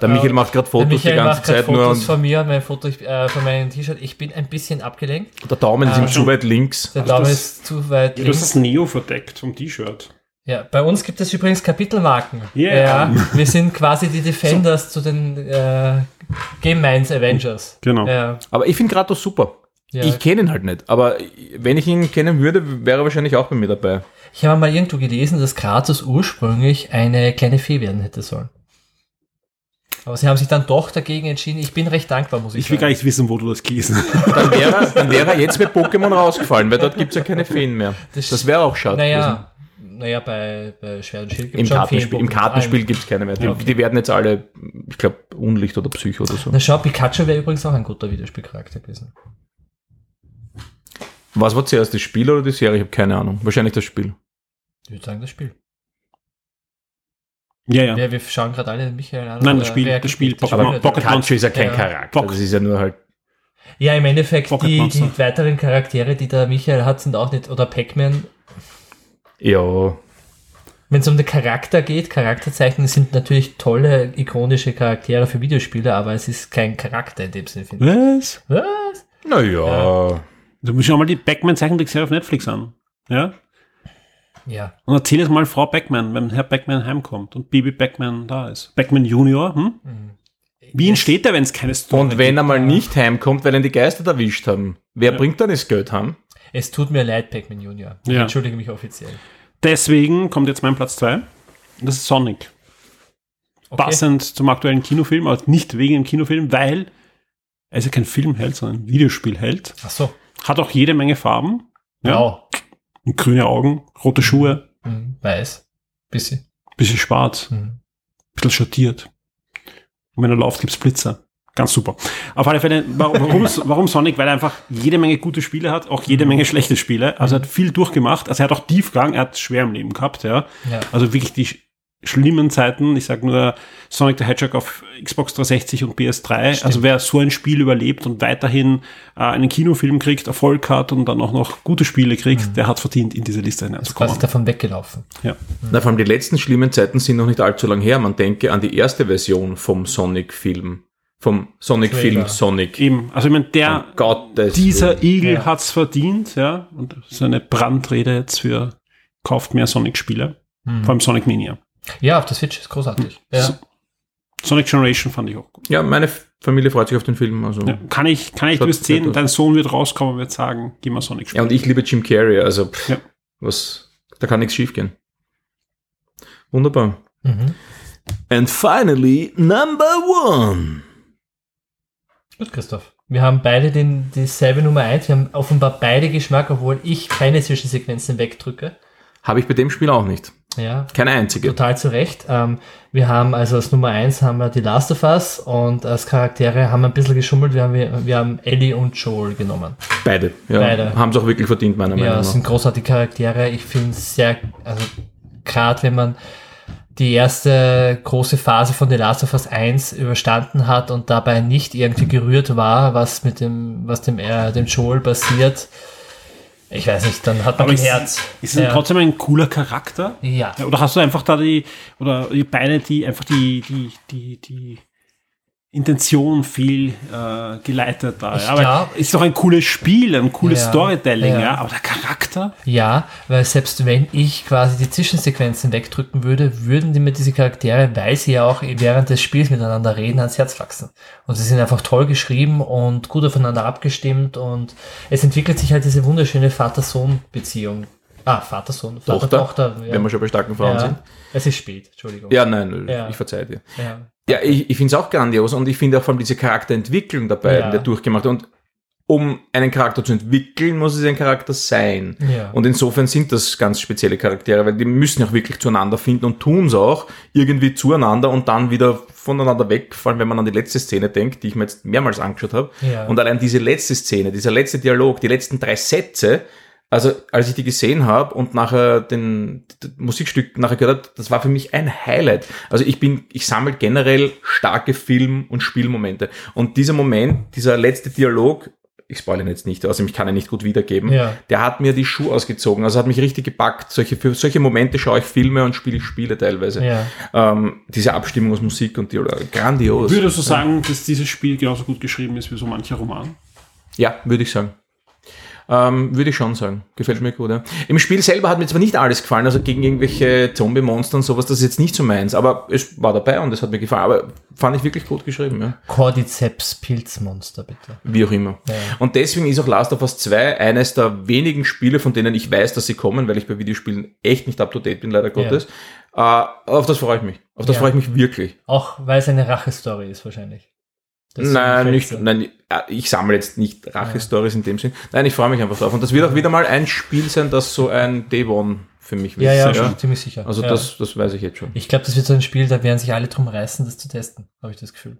[SPEAKER 3] Der Michael macht gerade Fotos die
[SPEAKER 4] Michael
[SPEAKER 3] ganze
[SPEAKER 4] macht grad
[SPEAKER 3] Zeit nur
[SPEAKER 4] Fotos von mir und mein Foto, ich, äh, von meinem T-Shirt, ich bin ein bisschen abgelenkt.
[SPEAKER 3] der Daumen ist ihm zu weit links.
[SPEAKER 4] Der Daumen
[SPEAKER 2] das-
[SPEAKER 4] ist zu weit
[SPEAKER 2] Du hast
[SPEAKER 4] links.
[SPEAKER 2] das Neo verdeckt vom T-Shirt.
[SPEAKER 4] Ja, bei uns gibt es übrigens Kapitelmarken.
[SPEAKER 2] Yeah.
[SPEAKER 4] Ja, wir sind quasi die Defenders zu den äh, Game Minds Avengers.
[SPEAKER 2] Genau.
[SPEAKER 4] Ja,
[SPEAKER 3] Aber ich finde Kratos super.
[SPEAKER 4] Ja.
[SPEAKER 3] Ich kenne ihn halt nicht. Aber wenn ich ihn kennen würde, wäre er wahrscheinlich auch bei mir dabei.
[SPEAKER 4] Ich habe mal irgendwo gelesen, dass Kratos ursprünglich eine kleine Fee werden hätte sollen. Aber sie haben sich dann doch dagegen entschieden. Ich bin recht dankbar, muss ich,
[SPEAKER 2] Ich will gar
[SPEAKER 4] sagen.
[SPEAKER 2] nicht wissen, wo du das gelesen hast.
[SPEAKER 3] Dann wäre er, dann wäre er jetzt bei Pokémon rausgefallen, weil dort gibt es ja keine Feen mehr.
[SPEAKER 4] Das-
[SPEAKER 3] Das wäre auch schade. gewesen.
[SPEAKER 4] Naja, naja bei, bei Schwert und Schild
[SPEAKER 3] Im
[SPEAKER 4] gibt's schon
[SPEAKER 3] Kartenspiel, im Kartenspiel gibt es keine mehr. Die,
[SPEAKER 4] Ja, okay.
[SPEAKER 3] die werden jetzt alle, ich glaube, Unlicht oder Psycho oder so.
[SPEAKER 4] Na schau, Pikachu wäre übrigens auch ein guter Videospielcharakter gewesen.
[SPEAKER 3] Was war zuerst, das Spiel oder die Serie? Ich habe keine Ahnung. Wahrscheinlich das Spiel.
[SPEAKER 4] Ich würde sagen, das Spiel.
[SPEAKER 2] Ja, ja.
[SPEAKER 4] Ja, wir schauen gerade alle den Michael an.
[SPEAKER 2] Nein, das Spiel- das Spiel Pocket
[SPEAKER 4] ja.
[SPEAKER 3] Pikachu ist ja kein
[SPEAKER 4] Ja.
[SPEAKER 3] Charakter.
[SPEAKER 2] Pock-
[SPEAKER 3] Das ist ja nur halt.
[SPEAKER 4] Ja, im Endeffekt, die,
[SPEAKER 2] Monster.
[SPEAKER 4] die weiteren Charaktere, die der Michael hat, sind auch nicht, oder Pac-Man,
[SPEAKER 3] Ja,
[SPEAKER 4] wenn es um den Charakter geht, Charakterzeichnungen sind natürlich tolle, ikonische Charaktere für Videospiele, aber es ist kein Charakter in dem Sinne.
[SPEAKER 2] Was?
[SPEAKER 4] Was?
[SPEAKER 3] naja.
[SPEAKER 2] Du musst schau mal die Backman-Zeichentrickserie auf Netflix an. Ja?
[SPEAKER 4] Ja.
[SPEAKER 2] Und erzähl es mal Frau Backman, wenn Herr Backman heimkommt und Baby Backman da ist. Backman Junior, hm? Wie entsteht der, wenn es keine Story
[SPEAKER 3] Und wenn er mal
[SPEAKER 4] Ja.
[SPEAKER 3] nicht heimkommt, weil ihn die Geister erwischt haben, wer bringt dann das Geld heim?
[SPEAKER 4] Es tut mir leid, Pac-Man Junior. Ich
[SPEAKER 2] Ja.
[SPEAKER 4] entschuldige mich offiziell.
[SPEAKER 2] Deswegen kommt jetzt mein Platz 2. Das ist Sonic.
[SPEAKER 4] Okay.
[SPEAKER 2] Passend zum aktuellen Kinofilm, aber nicht wegen dem Kinofilm, weil er ist ja kein Filmheld, sondern ein Videospielheld.
[SPEAKER 4] Ach so.
[SPEAKER 2] Hat auch jede Menge Farben. Ja.
[SPEAKER 4] Blau.
[SPEAKER 2] Und grüne Augen, rote Schuhe,
[SPEAKER 4] Mhm. Weiß. Bisschen.
[SPEAKER 2] bisschen schwarz,
[SPEAKER 4] Mhm.
[SPEAKER 2] bisschen schattiert. Und wenn er läuft, gibt's Blitzer. Ganz super. Auf alle Fälle, warum, warum, Sonic? Weil er einfach jede Menge gute Spiele hat, auch jede Menge schlechte Spiele. Also er hat viel durchgemacht. Also er hat auch Tiefgang, er hat schwer im Leben gehabt, ja.
[SPEAKER 4] Ja.
[SPEAKER 2] Also wirklich die schlimmen Zeiten. Ich sag nur Sonic the Hedgehog auf Xbox 360 und PS3.
[SPEAKER 4] Stimmt.
[SPEAKER 2] Also wer so ein Spiel überlebt und weiterhin äh, einen Kinofilm kriegt, Erfolg hat und dann auch noch gute Spiele kriegt, der hat verdient, in diese Liste
[SPEAKER 4] Ist quasi
[SPEAKER 2] hineinzukommen.
[SPEAKER 4] davon weggelaufen.
[SPEAKER 2] Ja.
[SPEAKER 3] Na, vor allem die letzten schlimmen Zeiten sind noch nicht allzu lang her. Man denke an die erste Version vom Sonic-Film. Vom Sonic-Film
[SPEAKER 4] Trailer.
[SPEAKER 2] Eben.
[SPEAKER 3] Sonic.
[SPEAKER 2] Also ich meine, der,
[SPEAKER 3] Gottes
[SPEAKER 2] dieser
[SPEAKER 3] Willen.
[SPEAKER 2] Igel
[SPEAKER 4] Ja.
[SPEAKER 2] hat's verdient, ja. Und ist eine Brandrede jetzt für kauft mehr Sonic-Spiele.
[SPEAKER 4] Mhm.
[SPEAKER 2] Vor allem Sonic Mania.
[SPEAKER 4] Ja, auf der Switch ist großartig. Ja.
[SPEAKER 2] So- Sonic Generation fand ich auch gut.
[SPEAKER 3] Ja, meine Familie freut sich auf den Film. Also.
[SPEAKER 2] Ja, kann ich, kann ich,
[SPEAKER 3] nett aus.
[SPEAKER 2] dein Sohn wird rauskommen und wird sagen, geh mal Sonic
[SPEAKER 3] Ja,
[SPEAKER 2] spielen.
[SPEAKER 3] und ich liebe Jim Carrey, also pff,
[SPEAKER 2] Ja.
[SPEAKER 3] was, da kann nichts schief gehen. Wunderbar.
[SPEAKER 4] Mhm.
[SPEAKER 3] And finally, number one.
[SPEAKER 4] Gut, Christoph. Wir haben beide den, dieselbe Nummer 1. Wir haben offenbar beide Geschmack, obwohl ich keine Zwischensequenzen wegdrücke.
[SPEAKER 3] Habe ich bei dem Spiel auch nicht.
[SPEAKER 4] Ja,
[SPEAKER 3] Keine einzige.
[SPEAKER 4] total zu Recht. Ähm, wir haben also als Nummer eins haben wir die Last of Us und als Charaktere haben wir ein bisschen geschummelt. Wir haben, wir, wir haben Ellie und Joel genommen.
[SPEAKER 3] Beide. Ja.
[SPEAKER 4] Beide.
[SPEAKER 3] Haben es auch wirklich verdient, meiner
[SPEAKER 4] Ja,
[SPEAKER 3] Meinung
[SPEAKER 4] es
[SPEAKER 3] nach.
[SPEAKER 4] sind großartige Charaktere. Ich finde es sehr, also gerade wenn man die erste große Phase von The Last of Us 1 überstanden hat und dabei nicht irgendwie gerührt war, was mit dem, was dem, äh, dem Joel passiert. Ich weiß nicht, dann hat man ein
[SPEAKER 2] ist,
[SPEAKER 4] Herz.
[SPEAKER 2] ist er
[SPEAKER 4] Ja.
[SPEAKER 2] trotzdem ein cooler Charakter?
[SPEAKER 4] Ja.
[SPEAKER 2] Oder hast du einfach da die, oder ihr beide, die einfach die, die, die, die Intention viel äh, geleitet da.
[SPEAKER 4] Ich
[SPEAKER 2] Ja, aber
[SPEAKER 4] glaub,
[SPEAKER 2] ist doch ein cooles Spiel, ein cooles
[SPEAKER 4] Ja,
[SPEAKER 2] Storytelling, ja.
[SPEAKER 4] ja.
[SPEAKER 2] Aber der Charakter?
[SPEAKER 4] Ja, weil selbst wenn ich quasi die Zwischensequenzen wegdrücken würde, würden die mir diese Charaktere, weil sie ja auch während des Spiels miteinander reden, ans Herz wachsen. Und sie sind einfach toll geschrieben und gut aufeinander abgestimmt und es entwickelt sich halt diese wunderschöne Vater-Sohn-Beziehung. Ah, Vater-Sohn,
[SPEAKER 3] Tochter,
[SPEAKER 4] Vater-Tochter. ja.
[SPEAKER 3] wenn wir schon bei starken Frauen
[SPEAKER 4] ja.
[SPEAKER 3] sind.
[SPEAKER 4] Es ist spät, Entschuldigung.
[SPEAKER 3] Ja, nein,
[SPEAKER 4] Ja.
[SPEAKER 3] ich verzeihe dir.
[SPEAKER 4] Ja.
[SPEAKER 3] Ja, ich, ich finde es auch grandios und ich finde auch vor allem diese Charakterentwicklung dabei,
[SPEAKER 4] Ja.
[SPEAKER 3] der durchgemacht hat. Und um einen Charakter zu entwickeln, muss es ein Charakter sein.
[SPEAKER 4] Ja.
[SPEAKER 3] Und insofern sind das ganz spezielle Charaktere, weil die müssen auch wirklich zueinander finden und tun es auch irgendwie zueinander und dann wieder voneinander weg, vor allem wenn man an die letzte Szene denkt, die ich mir jetzt mehrmals angeschaut habe.
[SPEAKER 4] Ja.
[SPEAKER 3] Und allein diese letzte Szene, dieser letzte Dialog, die letzten drei Sätze, also als ich die gesehen habe und nachher den, das Musikstück nachher gehört habe, das war für mich ein Highlight. Also ich bin, ich sammle generell starke Film- und Spielmomente. Und dieser Moment, dieser letzte Dialog, ich spoilere ihn jetzt nicht, also ich kann ihn nicht gut wiedergeben,
[SPEAKER 4] Ja.
[SPEAKER 3] der hat mir die Schuhe ausgezogen. Also hat mich richtig gepackt. Solche, für solche Momente schaue ich Filme und spiele Spiele teilweise.
[SPEAKER 4] Ja.
[SPEAKER 3] Ähm, diese Abstimmung aus Musik und Dialog, grandios.
[SPEAKER 2] Würdest du sagen, dass dieses Spiel genauso gut geschrieben ist wie so mancher Roman?
[SPEAKER 3] Ja, würde ich sagen. Ähm, würde ich schon sagen. Gefällt mir gut, ja. Im Spiel selber hat mir zwar nicht alles gefallen, also gegen irgendwelche Zombie-Monster und sowas, das ist jetzt nicht so meins, aber es war dabei und es hat mir gefallen, aber fand ich wirklich gut geschrieben, ja.
[SPEAKER 4] Cordyceps Pilzmonster, bitte.
[SPEAKER 3] Wie auch immer.
[SPEAKER 4] Ja.
[SPEAKER 3] Und deswegen ist auch Last of Us 2 eines der wenigen Spiele, von denen ich weiß, dass sie kommen, weil ich bei Videospielen echt nicht up to date bin, leider Gottes. Äh, auf das freue ich mich. Auf das
[SPEAKER 4] Ja.
[SPEAKER 3] freue ich mich wirklich.
[SPEAKER 4] Auch weil es eine Rache-Story ist, wahrscheinlich.
[SPEAKER 3] Nein, nicht, nein, ich sammle jetzt nicht Rache-Stories in dem Sinn. Nein, ich freue mich einfach drauf. Und das wird auch wieder mal ein Spiel sein, das so ein Day One für mich
[SPEAKER 4] Ja, ja,
[SPEAKER 3] wird.
[SPEAKER 4] schon ziemlich sicher.
[SPEAKER 3] Also
[SPEAKER 4] ja.
[SPEAKER 3] das, das weiß ich jetzt schon.
[SPEAKER 4] Ich glaube, das wird so ein Spiel, da werden sich alle drum reißen, das zu testen, habe ich das Gefühl.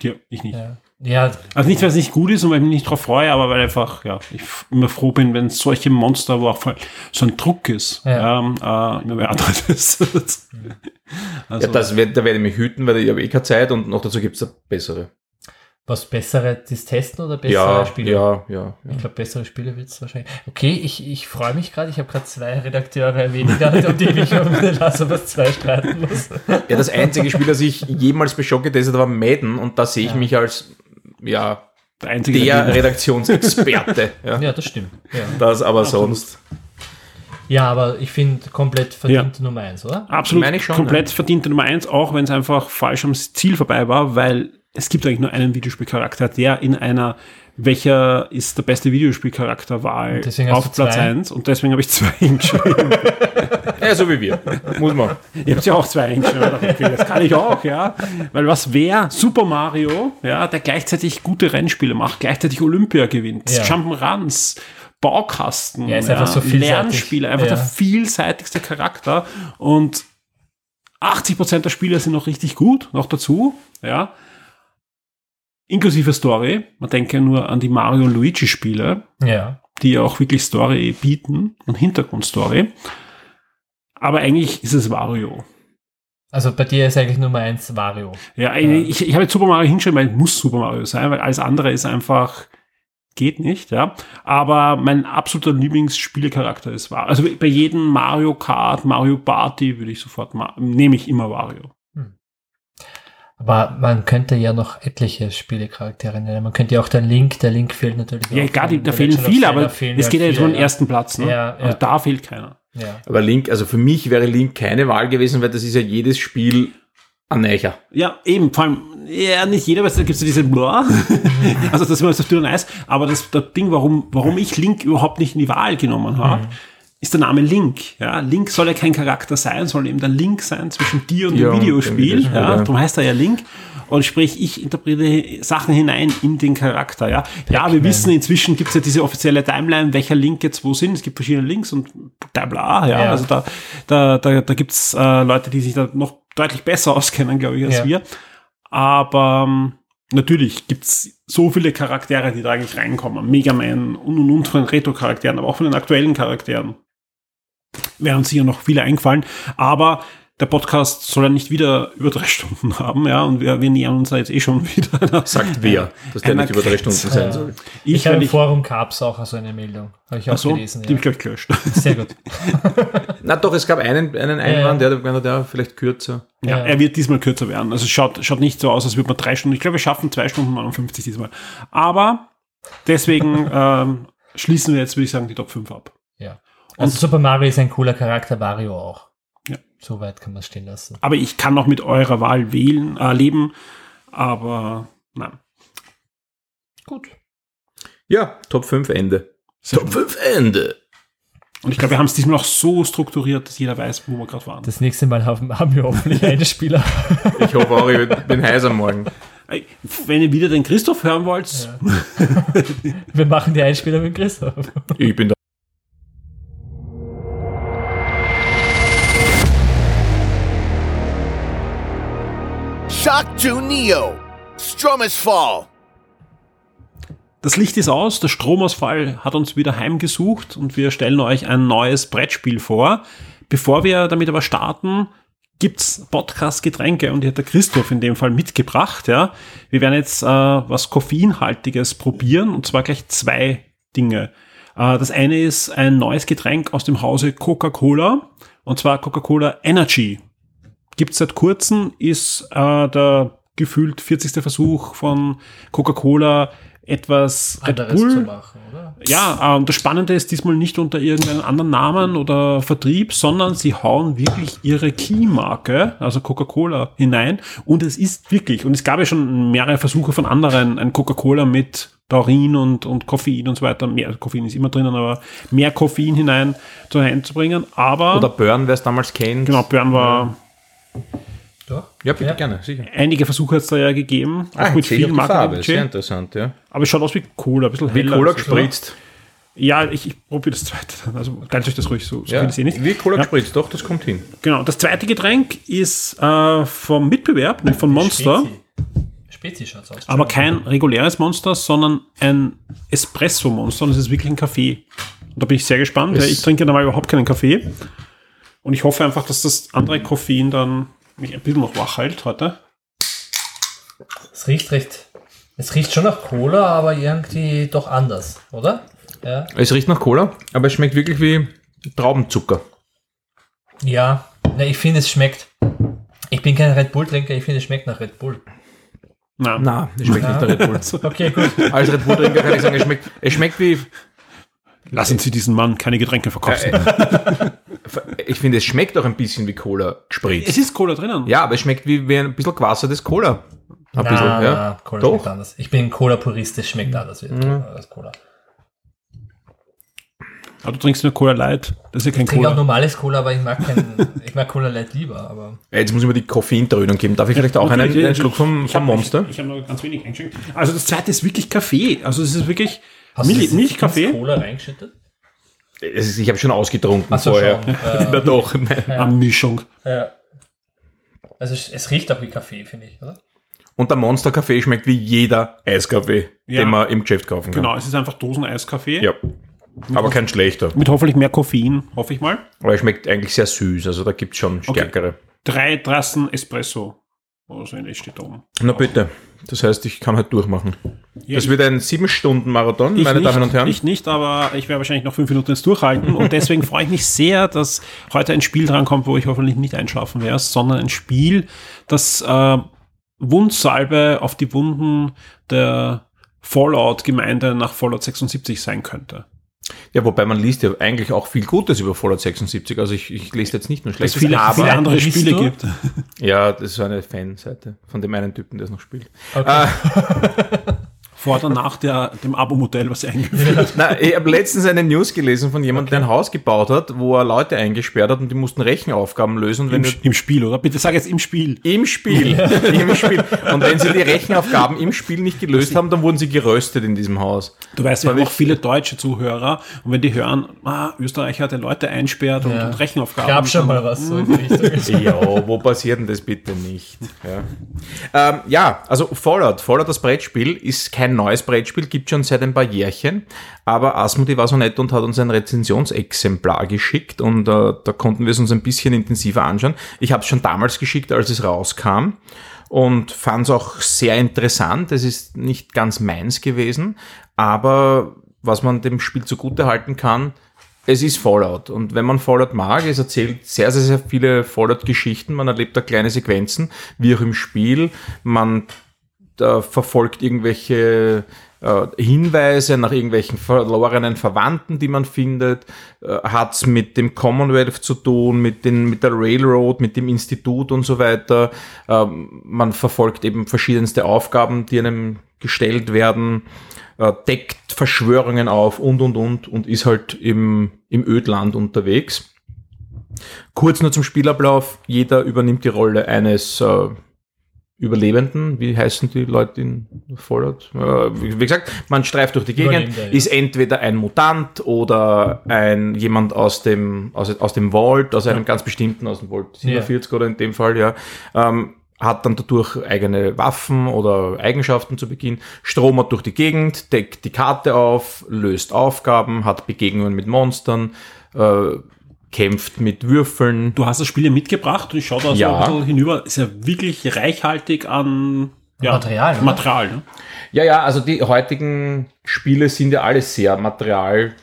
[SPEAKER 2] Ja, ich nicht.
[SPEAKER 4] Ja, ja
[SPEAKER 2] Also nicht, weil es nicht gut ist und weil ich mich nicht drauf freue, aber weil einfach, ja, ich immer froh bin, wenn solche Monster, wo auch voll so ein Druck ist,
[SPEAKER 4] Ja.
[SPEAKER 2] ähm, äh, immer mehr anderes ist. also,
[SPEAKER 3] Ja, das werd, da werde ich mich hüten, weil ich habe eh keine Zeit und noch dazu gibt es da bessere.
[SPEAKER 4] Was bessere, das Testen oder bessere
[SPEAKER 3] Ja,
[SPEAKER 4] Spiele?
[SPEAKER 3] ja, ja,
[SPEAKER 4] Ich
[SPEAKER 3] ja.
[SPEAKER 4] glaube, bessere Spiele wird es wahrscheinlich. Okay, ich, ich freue mich gerade. Ich habe gerade zwei Redakteure weniger, um die ich um Last of Us 2 streiten muss.
[SPEAKER 3] Ja, das einzige Spiel, das ich jemals bei Schock getestet habe, war Madden und da sehe ich
[SPEAKER 4] Ja.
[SPEAKER 3] mich als ja,
[SPEAKER 2] der einzige,
[SPEAKER 3] der Redaktionsexperte. Ja.
[SPEAKER 4] Ja, das stimmt. Ja,
[SPEAKER 3] Das aber
[SPEAKER 2] Absolut.
[SPEAKER 3] sonst.
[SPEAKER 4] ja aber ich finde komplett verdient Nummer eins, oder?
[SPEAKER 2] absolut
[SPEAKER 3] Meine ich schon,
[SPEAKER 2] komplett verdiente Nummer eins, auch wenn es einfach falsch am Ziel vorbei war, weil es gibt eigentlich nur einen Videospielcharakter, der in einer welcher ist der beste Videospielcharakterwahl
[SPEAKER 4] deswegen hast
[SPEAKER 2] auf Platz
[SPEAKER 4] zwei?
[SPEAKER 2] 1 und deswegen habe ich zwei hingeschrieben.
[SPEAKER 3] Ja, so wie wir. Muss man.
[SPEAKER 2] Ihr habt ja auch zwei hingeschrieben. Okay, das kann ich auch, ja. Weil was wäre Super Mario, ja, der gleichzeitig gute Rennspiele macht, gleichzeitig Olympia gewinnt,
[SPEAKER 4] Ja.
[SPEAKER 2] Jump'n'Runs, Baukasten,
[SPEAKER 4] Ja, ist einfach so.
[SPEAKER 2] Lernspiele, einfach
[SPEAKER 4] Ja.
[SPEAKER 2] der vielseitigste Charakter und 80% der Spiele sind noch richtig gut, noch dazu, ja. Inklusive Story. Man denke nur an die Mario und Luigi Spiele
[SPEAKER 4] Ja.
[SPEAKER 2] die ja auch wirklich Story bieten und Hintergrundstory. Aber eigentlich ist es Wario.
[SPEAKER 4] Also bei dir ist eigentlich Nummer eins Wario.
[SPEAKER 2] Ja, ich, ich habe jetzt Super Mario hingeschrieben, weil es muss Super Mario sein, weil alles andere ist einfach, geht nicht, ja. Aber mein absoluter Lieblingsspielecharakter ist Wario. Also bei jedem Mario Kart, Mario Party würde ich sofort, nehme ich immer Wario.
[SPEAKER 4] Aber man könnte ja noch etliche Spielecharaktere nennen. Man könnte ja auch den Link, der Link fehlt natürlich
[SPEAKER 2] Ja,
[SPEAKER 4] auch.
[SPEAKER 2] gar die, da fehlen viele, aber
[SPEAKER 4] fehlen
[SPEAKER 2] es geht ja jetzt nur um den ersten Platz, ne?
[SPEAKER 4] Ja, ja.
[SPEAKER 2] Also da fehlt keiner.
[SPEAKER 4] Ja.
[SPEAKER 3] Aber Link, also für mich wäre Link keine Wahl gewesen, weil das ist ja jedes Spiel ein Neicher.
[SPEAKER 2] Ja, eben, vor allem, ja, nicht jeder, weil da gibt es ja diese Blah. also das war das dünne Eis. Aber das, das Ding, warum, warum ich Link überhaupt nicht in die Wahl genommen habe, ist der Name Link. Ja, Link soll ja kein Charakter sein, soll eben der Link sein zwischen dir und
[SPEAKER 3] Ja,
[SPEAKER 2] dem Videospiel.
[SPEAKER 3] Videospiel,
[SPEAKER 2] Ja, darum heißt er ja Link. Und sprich, ich interpretiere Sachen hinein in den Charakter. Ja, ja wir wissen, inzwischen gibt es ja diese offizielle Timeline, welcher Link jetzt wo sind. Es gibt verschiedene Links und bla bla. Ja,
[SPEAKER 4] Ja.
[SPEAKER 2] also da, da, da, da gibt es äh, Leute, die sich da noch deutlich besser auskennen, glaube ich, als
[SPEAKER 4] Ja.
[SPEAKER 2] wir. Aber ähm, natürlich gibt's so viele Charaktere, die da eigentlich reinkommen. Mega Man und und und von den Retro-Charakteren, aber auch von den aktuellen Charakteren. Wären uns sicher noch viele eingefallen. Aber der Podcast soll ja nicht wieder über drei Stunden haben, ja, und wir, wir nähern uns da jetzt eh schon wieder. einer-
[SPEAKER 3] Sagt wer, dass der nicht über drei Stunden sein
[SPEAKER 4] Äh,
[SPEAKER 3] soll.
[SPEAKER 2] Ich,
[SPEAKER 4] Ich habe im Forum gab's auch so eine Meldung. Habe ich auch
[SPEAKER 2] ach so,
[SPEAKER 4] gelesen.
[SPEAKER 2] die hab ich,
[SPEAKER 4] Ja.
[SPEAKER 2] glaube ich, gelöscht.
[SPEAKER 4] Sehr gut.
[SPEAKER 3] Na doch, es gab einen, einen Einwand, der, der, der vielleicht kürzer.
[SPEAKER 2] Ja,
[SPEAKER 4] Ja.
[SPEAKER 2] er wird diesmal kürzer werden. Also es schaut, schaut nicht so aus, als würde man drei Stunden. Ich glaube, wir schaffen zwei Stunden 59 diesmal. Aber deswegen ähm, schließen wir jetzt, würde ich sagen, die Top 5 ab.
[SPEAKER 4] Also Super Mario ist ein cooler Charakter, Wario auch.
[SPEAKER 2] Ja.
[SPEAKER 4] So weit kann man es stehen lassen.
[SPEAKER 2] Aber ich kann noch mit eurer Wahl wählen, äh, leben. Aber nein.
[SPEAKER 4] Gut.
[SPEAKER 3] Ja, Top 5 Ende. Top 5 Ende.
[SPEAKER 2] Und ich glaube, wir haben es diesmal auch so strukturiert, dass jeder weiß, wo wir gerade waren.
[SPEAKER 4] Das nächste Mal haben, haben wir hoffentlich einen Spieler.
[SPEAKER 3] Ich hoffe auch, ich bin heiß am Morgen.
[SPEAKER 2] Wenn ihr wieder den Christoph hören wollt,
[SPEAKER 4] Ja. Wir machen die Einspieler mit Christoph.
[SPEAKER 3] Ich bin da.
[SPEAKER 1] Shock 2 Neo. Stromas Fall.
[SPEAKER 2] das Licht ist aus, der Stromausfall hat uns wieder heimgesucht und wir stellen euch ein neues Brettspiel vor. Bevor wir damit aber starten, gibt's Podcast-Getränke und die hat der Christoph in dem Fall mitgebracht. Ja, wir werden jetzt äh, was koffeinhaltiges probieren und zwar gleich zwei Dinge. Äh, das eine ist ein neues Getränk aus dem Hause Coca-Cola und zwar Coca-Cola Energy. Gibt's seit kurzem, ist äh, der gefühlt 40. Versuch von Coca-Cola etwas Red Bull
[SPEAKER 4] zu machen, oder?
[SPEAKER 2] ja, ähm, das Spannende ist diesmal nicht unter irgendeinem anderen Namen oder Vertrieb, sondern sie hauen wirklich ihre Key-Marke, also Coca-Cola, hinein. Und es ist wirklich, und es gab ja schon mehrere Versuche von anderen, ein Coca-Cola mit Taurin und, und Koffein und so weiter. Mehr Koffein ist immer drinnen, aber mehr Koffein hinein zu einzubringen. Aber
[SPEAKER 3] Oder Burn, wer es damals kennt.
[SPEAKER 2] genau, Björn war,
[SPEAKER 4] Doch.
[SPEAKER 3] Ja, bitte
[SPEAKER 4] Ja.
[SPEAKER 3] gerne, sicher.
[SPEAKER 2] einige Versuche hat es da ja gegeben, auch mit viel
[SPEAKER 3] Farbe, sehr interessant, ja.
[SPEAKER 2] Aber es schaut aus wie Cola, ein bisschen
[SPEAKER 3] Wie
[SPEAKER 2] heller.
[SPEAKER 3] Cola
[SPEAKER 2] als das,
[SPEAKER 3] gespritzt.
[SPEAKER 2] oder? Ja, ich, ich probiere das zweite. dann. Also teilt euch das ruhig so. so
[SPEAKER 3] Ja,
[SPEAKER 2] viel eh nicht.
[SPEAKER 3] wie Cola
[SPEAKER 2] Ja.
[SPEAKER 3] gespritzt, doch, das kommt hin.
[SPEAKER 2] Genau, das zweite Getränk ist äh, vom Mitbewerb, nämlich von Monster,
[SPEAKER 4] Spezi, Spezi schaut's aus.
[SPEAKER 2] aber kein reguläres Monster, sondern ein Espresso-Monster und es ist wirklich ein Kaffee. Und da bin ich sehr gespannt,
[SPEAKER 3] Es-
[SPEAKER 2] ich trinke normal überhaupt keinen Kaffee. Und ich hoffe einfach, dass das andere Koffein dann mich ein bisschen noch wach hält heute.
[SPEAKER 4] Es riecht recht. Es riecht schon nach Cola, aber irgendwie doch anders, oder? Ja.
[SPEAKER 3] Es riecht nach Cola, aber es schmeckt wirklich wie Traubenzucker.
[SPEAKER 4] Ja. Na, ich finde, es schmeckt. Ich bin kein Red Bull-Trinker, ich finde, es schmeckt nach Red Bull.
[SPEAKER 2] Na,
[SPEAKER 3] Na, es schmeckt nicht nach Red Bull.
[SPEAKER 4] Okay, gut.
[SPEAKER 3] Als Red Bull-Trinker kann ich sagen, es schmeckt, es schmeckt wie,
[SPEAKER 2] lassen Sie diesen Mann keine Getränke verkaufen.
[SPEAKER 3] ich finde, es schmeckt auch ein bisschen wie Cola
[SPEAKER 2] es
[SPEAKER 3] gespritzt.
[SPEAKER 2] ist Cola drinnen.
[SPEAKER 3] Ja, aber es schmeckt wie, wie ein bisschen gewassertes Cola. Ein bisschen,
[SPEAKER 4] Na,
[SPEAKER 3] ja.
[SPEAKER 4] na, Cola
[SPEAKER 3] Doch.
[SPEAKER 4] schmeckt anders. Ich bin Cola-Purist, es schmeckt anders wie als Cola.
[SPEAKER 2] Aber du trinkst nur Cola Light. Das ist ja kein
[SPEAKER 4] Ich trinke auch
[SPEAKER 2] Cola.
[SPEAKER 4] normales Cola, aber ich mag kein, ich mag Cola Light lieber, aber.
[SPEAKER 3] Ja, Jetzt muss ich mir die Koffeindröhnung geben. Darf ich vielleicht auch einen, einen Schluck vom,
[SPEAKER 2] ich
[SPEAKER 3] vom
[SPEAKER 2] hab-
[SPEAKER 3] Monster?
[SPEAKER 2] Ich, ich habe nur ganz wenig eingeschenkt. Also das zweite ist wirklich Kaffee. Also es ist wirklich
[SPEAKER 4] Hast du
[SPEAKER 2] Milch,
[SPEAKER 4] das jetzt
[SPEAKER 2] Milchkaffee.
[SPEAKER 4] Cola reingeschüttet?
[SPEAKER 3] Ist- Ich habe schon ausgetrunken
[SPEAKER 4] so,
[SPEAKER 3] vorher.
[SPEAKER 4] schon.
[SPEAKER 3] Na doch.
[SPEAKER 2] Eine Mischung.
[SPEAKER 4] Ja. Also es, es riecht auch wie Kaffee, finde ich, oder?
[SPEAKER 3] Und der Monster-Kaffee schmeckt wie jeder Eiskaffee,
[SPEAKER 2] Ja.
[SPEAKER 3] den man im Geschäft kaufen kann.
[SPEAKER 2] Genau, es ist einfach Dosen-Eiskaffee.
[SPEAKER 3] Ja. Aber kein schlechter.
[SPEAKER 2] Mit hoffentlich mehr Koffein, hoffe ich mal.
[SPEAKER 3] Aber er schmeckt eigentlich sehr süß. Also da gibt es schon stärkere.
[SPEAKER 2] Drei Trassen Espresso. Oder so ähnlich steht da oben.
[SPEAKER 3] Na bitte. Das heißt, ich kann halt durchmachen.
[SPEAKER 2] Ja,
[SPEAKER 3] Das wird ein sieben Stunden Marathon, meine
[SPEAKER 2] nicht,
[SPEAKER 3] Damen und Herren.
[SPEAKER 2] Ich nicht, aber ich werde wahrscheinlich noch fünf Minuten jetzt durchhalten. Und deswegen freue ich mich sehr, dass heute ein Spiel drankommt, wo ich hoffentlich nicht einschlafen werde, sondern ein Spiel, das äh, Wundsalbe auf die Wunden der Fallout-Gemeinde nach Fallout 76 sein könnte.
[SPEAKER 3] Ja, wobei man liest ja eigentlich auch viel Gutes über Fallout 76. Also ich, ich lese jetzt nicht nur
[SPEAKER 2] Es
[SPEAKER 3] Schlechtes,
[SPEAKER 2] viele, viele andere Spiele gibt.
[SPEAKER 3] ja, das ist so eine Fanseite von dem einen Typen, der es noch spielt.
[SPEAKER 4] Okay.
[SPEAKER 2] Vor oder nach der, dem Abo-Modell, was sie eingeführt hat.
[SPEAKER 3] Na, ich habe letztens eine News gelesen von jemandem, der ein Haus gebaut hat, wo er Leute eingesperrt hat und die mussten Rechenaufgaben lösen. Und wenn
[SPEAKER 2] Im, Im Spiel, oder? Bitte sag jetzt im Spiel.
[SPEAKER 3] Im Spiel. Im Spiel. Und wenn sie die Rechenaufgaben im Spiel nicht gelöst haben, dann wurden sie geröstet in diesem Haus.
[SPEAKER 2] Du weißt, wir haben auch viele deutsche Zuhörer und wenn die hören, ah, Österreicher, der Leute einsperrt und,
[SPEAKER 4] Ja.
[SPEAKER 2] und Rechenaufgaben.
[SPEAKER 4] Gab schon mal was so in die Richtung.
[SPEAKER 3] Ja, wo passiert denn das bitte nicht? Ja, ähm, ja also Fallout. Fallout, das Brettspiel, ist kein neues Brettspiel, gibt schon seit ein paar Jährchen. Aber Asmodi war so nett und hat uns ein Rezensionsexemplar geschickt und äh, da konnten wir es uns ein bisschen intensiver anschauen. Ich habe es schon damals geschickt, als es rauskam und fand es auch sehr interessant. Es ist nicht ganz meins gewesen, aber was man dem Spiel zugute halten kann, es ist Fallout. Und wenn man Fallout mag, es erzählt sehr, sehr, sehr viele Fallout-Geschichten. Man erlebt da kleine Sequenzen, wie auch im Spiel. Man da verfolgt irgendwelche äh, Hinweise nach irgendwelchen verlorenen Verwandten, die man findet, äh, hat's mit dem Commonwealth zu tun, mit, den, mit der Railroad, mit dem Institut und so weiter. Ähm, man verfolgt eben verschiedenste Aufgaben, die einem gestellt werden, äh, deckt Verschwörungen auf und, und, und und ist halt im, im Ödland unterwegs. Kurz nur zum Spielablauf. Jeder übernimmt die Rolle eines äh, Überlebenden, wie heißen die Leute in Fallout? Äh, wie, gesagt, man streift durch die Gegend,
[SPEAKER 4] ja.
[SPEAKER 3] ist entweder ein Mutant oder ein jemand aus dem aus, aus dem Vault, aus einem ganz bestimmten aus dem Vault 47 oder in dem Fall ja. Ähm, hat dann dadurch eigene Waffen oder Eigenschaften zu Beginn, stromert durch die Gegend, deckt die Karte auf, löst Aufgaben, hat Begegnungen mit Monstern, äh, kämpft mit Würfeln.
[SPEAKER 2] Du hast das Spiel ja mitgebracht und ich schaue da
[SPEAKER 3] Ja.
[SPEAKER 2] so ein bisschen hinüber. Ist ja wirklich reichhaltig an ja,
[SPEAKER 4] Material, oder?
[SPEAKER 2] Material ne?
[SPEAKER 3] Ja, ja, also die heutigen Spiele sind ja alle sehr Material,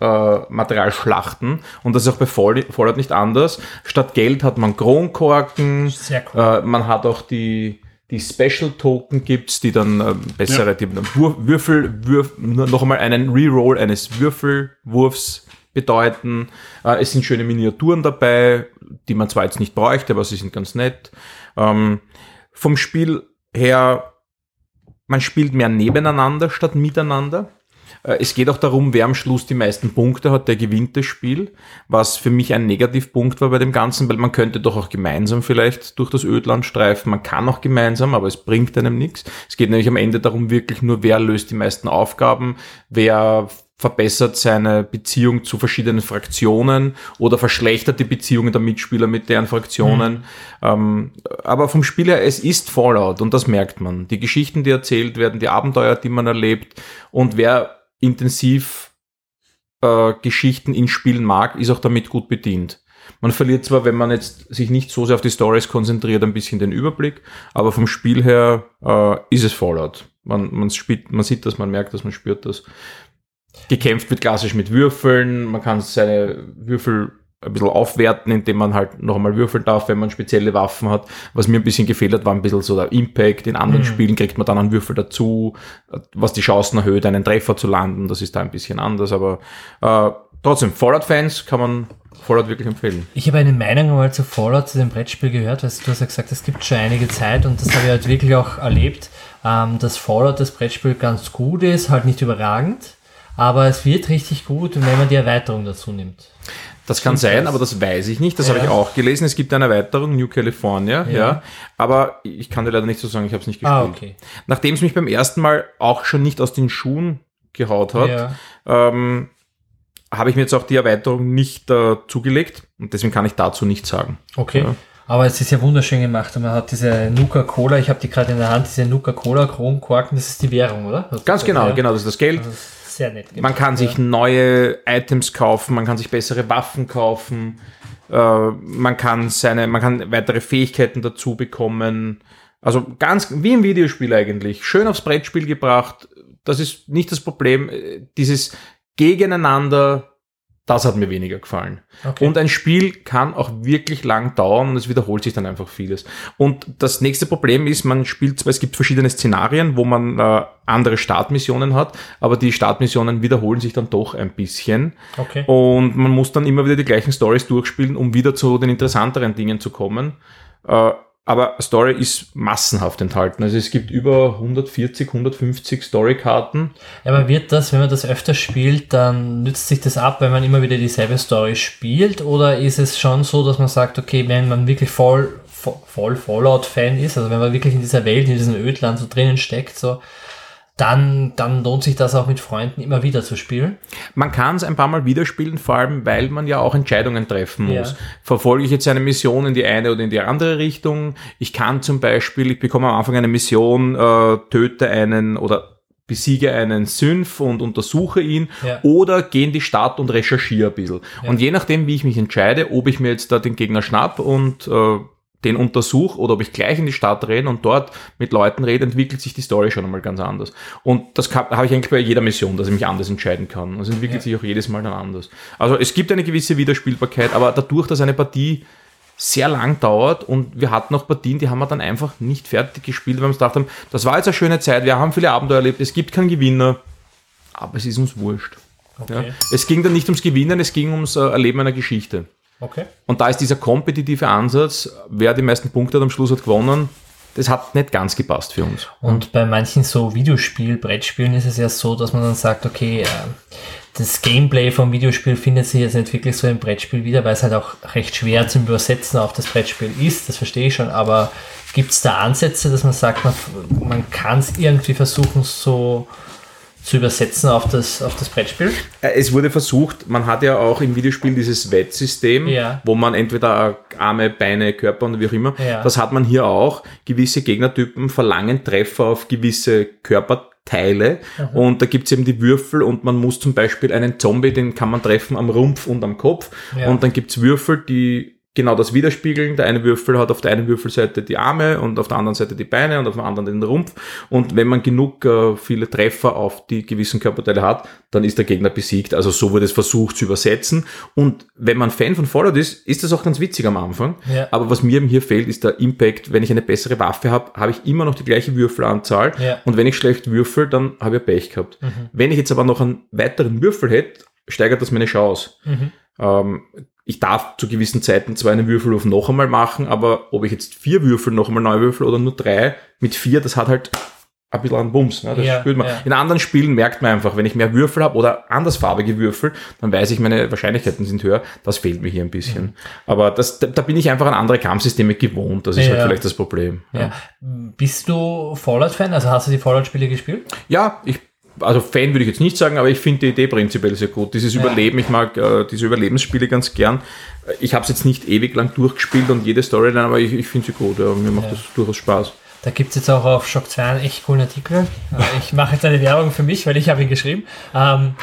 [SPEAKER 3] äh, Materialschlachten und das ist auch bei Fall- Fallout nicht anders. Statt Geld hat man Kronkorken,
[SPEAKER 4] Sehr cool.
[SPEAKER 3] äh, man hat auch die die Special Token gibt's, die dann äh, bessere, die dann Würfel, Würf, noch einmal einen Reroll eines Würfelwurfs bedeuten. Äh, es sind schöne Miniaturen dabei, die man zwar jetzt nicht bräuchte, aber sie sind ganz nett. Ähm, vom Spiel her man spielt mehr nebeneinander statt miteinander. Äh, Es geht auch darum, wer am Schluss die meisten Punkte hat, der gewinnt das Spiel, was für mich ein Negativpunkt war bei dem Ganzen, weil man könnte doch auch gemeinsam vielleicht durch das Ödland streifen. Man kann auch gemeinsam, aber es bringt einem nichts. Es geht nämlich am Ende darum, wirklich nur, wer löst die meisten Aufgaben, wer verbessert seine Beziehung zu verschiedenen Fraktionen oder verschlechtert die Beziehungen der Mitspieler mit deren Fraktionen. Ähm, aber vom Spiel her, es ist Fallout und das merkt man. Die Geschichten, die erzählt werden, die Abenteuer, die man erlebt und wer intensiv äh, Geschichten in Spielen mag, ist auch damit gut bedient. Man verliert zwar, wenn man jetzt sich nicht so sehr auf die Stories konzentriert, ein bisschen den Überblick, aber vom Spiel her äh, ist es Fallout. Man, man, spielt, man sieht das, man merkt das, man spürt das. Gekämpft wird klassisch mit Würfeln, man kann seine Würfel ein bisschen aufwerten, indem man halt noch einmal würfeln darf, wenn man spezielle Waffen hat. Was mir ein bisschen gefehlt hat, war ein bisschen so der Impact. In anderen Spielen kriegt man dann einen Würfel dazu, was die Chancen erhöht, einen Treffer zu landen. Das ist da ein bisschen anders, aber äh, trotzdem, Fallout-Fans kann man Fallout wirklich empfehlen.
[SPEAKER 4] Ich habe eine Meinung mal zu Fallout, zu dem Brettspiel gehört, weil du hast ja gesagt, es gibt schon einige Zeit und das habe ich halt wirklich auch erlebt, ähm, dass Fallout, das Brettspiel, ganz gut ist, halt nicht überragend, aber es wird richtig gut, wenn man die Erweiterung dazu nimmt.
[SPEAKER 3] Das kann sein, aber das weiß ich nicht. Das
[SPEAKER 4] Ja.
[SPEAKER 3] habe ich auch gelesen. Es gibt eine Erweiterung, New California, ja.
[SPEAKER 4] Ja.
[SPEAKER 3] Aber ich kann dir leider nicht so sagen, ich habe es nicht gespielt.
[SPEAKER 4] Ah, okay.
[SPEAKER 3] Nachdem es mich beim ersten Mal auch schon nicht aus den Schuhen gehaut hat,
[SPEAKER 4] Ja.
[SPEAKER 3] ähm, habe ich mir jetzt auch die Erweiterung nicht äh, zugelegt und deswegen kann ich dazu nichts sagen.
[SPEAKER 4] Okay.
[SPEAKER 3] Ja.
[SPEAKER 4] Aber es ist ja wunderschön gemacht und man hat diese Nuka-Cola, ich habe die gerade in der Hand, diese Nuka-Cola Kronkorken, das ist die Währung, oder? Das
[SPEAKER 3] Ganz genau,
[SPEAKER 4] ja.
[SPEAKER 3] genau, das ist das Geld.
[SPEAKER 4] Das ist sehr nett gemacht.
[SPEAKER 3] Man kann sich
[SPEAKER 4] ja.
[SPEAKER 3] neue Items kaufen, man kann sich bessere Waffen kaufen, äh, man kann seine, man kann weitere Fähigkeiten dazu bekommen. Also ganz wie im Videospiel eigentlich. Schön aufs Brettspiel gebracht. Das ist nicht das Problem. Äh, Dieses Gegeneinander, das hat mir weniger gefallen.
[SPEAKER 4] Okay.
[SPEAKER 3] Und ein Spiel kann auch wirklich lang dauern und es wiederholt sich dann einfach vieles. Und das nächste Problem ist, man spielt zwar, es gibt verschiedene Szenarien, wo man äh, andere Startmissionen hat, aber die Startmissionen wiederholen sich dann doch ein bisschen.
[SPEAKER 4] Okay.
[SPEAKER 3] Und man muss dann immer wieder die gleichen Stories durchspielen, um wieder zu den interessanteren Dingen zu kommen. Äh, aber Story ist massenhaft enthalten. Also es gibt über 140, 150 Storykarten.
[SPEAKER 4] Aber wird das, wenn man das öfter spielt, dann nützt sich das ab, wenn man immer wieder dieselbe Story spielt? Oder ist es schon so, dass man sagt, okay, wenn man wirklich voll, voll Fallout-Fan ist, also wenn man wirklich in dieser Welt, in diesem Ödland so drinnen steckt, so, dann, dann lohnt sich das auch mit Freunden immer wieder zu spielen.
[SPEAKER 3] Man kann es ein paar Mal wieder spielen, vor allem weil man ja auch Entscheidungen treffen muss. Ja. Verfolge ich jetzt eine Mission in die eine oder in die andere Richtung? Ich kann zum Beispiel, ich bekomme am Anfang eine Mission, äh, töte einen oder besiege einen Synth und untersuche ihn ja. oder gehe in die Stadt und recherchiere ein bisschen. Ja. Und je nachdem, wie ich mich entscheide, ob ich mir jetzt da den Gegner schnapp und äh, den untersuche oder ob ich gleich in die Stadt renne und dort mit Leuten rede, entwickelt sich die Story schon einmal ganz anders. Und das habe ich eigentlich bei jeder Mission, dass ich mich anders entscheiden kann. Es entwickelt ja. sich auch jedes Mal dann anders. Also es gibt eine gewisse Wiederspielbarkeit, aber dadurch, dass eine Partie sehr lang dauert und wir hatten auch Partien, die haben wir dann einfach nicht fertig gespielt, weil wir uns gedacht haben, das war jetzt eine schöne Zeit, wir haben viele Abenteuer erlebt, es gibt keinen Gewinner, aber es ist uns wurscht. Okay. Ja? Es ging dann nicht ums Gewinnen, es ging ums äh, Erleben einer Geschichte.
[SPEAKER 4] Okay.
[SPEAKER 3] Und da ist dieser kompetitive Ansatz, wer die meisten Punkte hat am Schluss hat gewonnen, das hat nicht ganz gepasst für uns.
[SPEAKER 4] Und bei manchen so Videospiel, Brettspielen ist es ja so, dass man dann sagt, okay, äh, das Gameplay vom Videospiel findet sich jetzt nicht wirklich so im Brettspiel wieder, weil es halt auch recht schwer zum Übersetzen auf das Brettspiel ist, das verstehe ich schon, aber gibt es da Ansätze, dass man sagt, man, man kann es irgendwie versuchen, so zu übersetzen auf das, auf das Brettspiel?
[SPEAKER 3] Äh, es wurde versucht, man hat ja auch im Videospiel dieses Wettsystem,
[SPEAKER 4] ja.
[SPEAKER 3] wo man entweder Arme, Beine, Körper und wie auch immer, ja. das hat man hier auch. Gewisse Gegnertypen verlangen Treffer auf gewisse Körperteile und da gibt es eben die Würfel und man muss zum Beispiel einen Zombie, den kann man treffen am Rumpf und am Kopf ja. und dann gibt es Würfel, die genau das widerspiegeln. Der eine Würfel hat auf der einen Würfelseite die Arme und auf der anderen Seite die Beine und auf der anderen den Rumpf. Und wenn man genug äh, viele Treffer auf die gewissen Körperteile hat, dann ist der Gegner besiegt. Also so wurde es versucht zu übersetzen. Und wenn man Fan von Fallout ist, ist das auch ganz witzig am Anfang.
[SPEAKER 4] Ja.
[SPEAKER 3] Aber was mir hier fehlt, ist der Impact. Wenn ich eine bessere Waffe habe, habe ich immer noch die gleiche Würfelanzahl.
[SPEAKER 4] Ja.
[SPEAKER 3] Und wenn ich schlecht würfel, dann habe ich Pech gehabt. Mhm. Wenn ich jetzt aber noch einen weiteren Würfel hätte, steigert das meine Chance. Mhm. Ähm, ich darf zu gewissen Zeiten zwar einen Würfelwurf noch einmal machen, aber ob ich jetzt vier Würfel noch einmal neu würfel oder nur drei, mit vier, das hat halt ein bisschen an Bums. Ne? Das ja, spürt man. Ja. In anderen Spielen merkt man einfach, wenn ich mehr Würfel habe oder andersfarbige Würfel, dann weiß ich, meine Wahrscheinlichkeiten sind höher. Das fehlt mir hier ein bisschen. Mhm. Aber das, da, da, bin ich einfach an andere Kampfsysteme gewohnt. Das ist ja, halt vielleicht das Problem.
[SPEAKER 4] Bist du Fallout-Fan? Also hast du die Fallout-Spiele gespielt?
[SPEAKER 3] Ja, ich also Fan würde ich jetzt nicht sagen, aber ich finde die Idee prinzipiell sehr gut. Dieses ja. Überleben, ich mag äh, diese Überlebensspiele ganz gern. Ich habe es jetzt nicht ewig lang durchgespielt und jede Storyline, aber ich, ich finde sie gut. Ja. Mir macht ja. das durchaus Spaß.
[SPEAKER 4] Da gibt es jetzt auch auf Shock 2 einen echt coolen Artikel. ich mache jetzt eine Werbung für mich, weil ich habe ihn geschrieben. Ähm,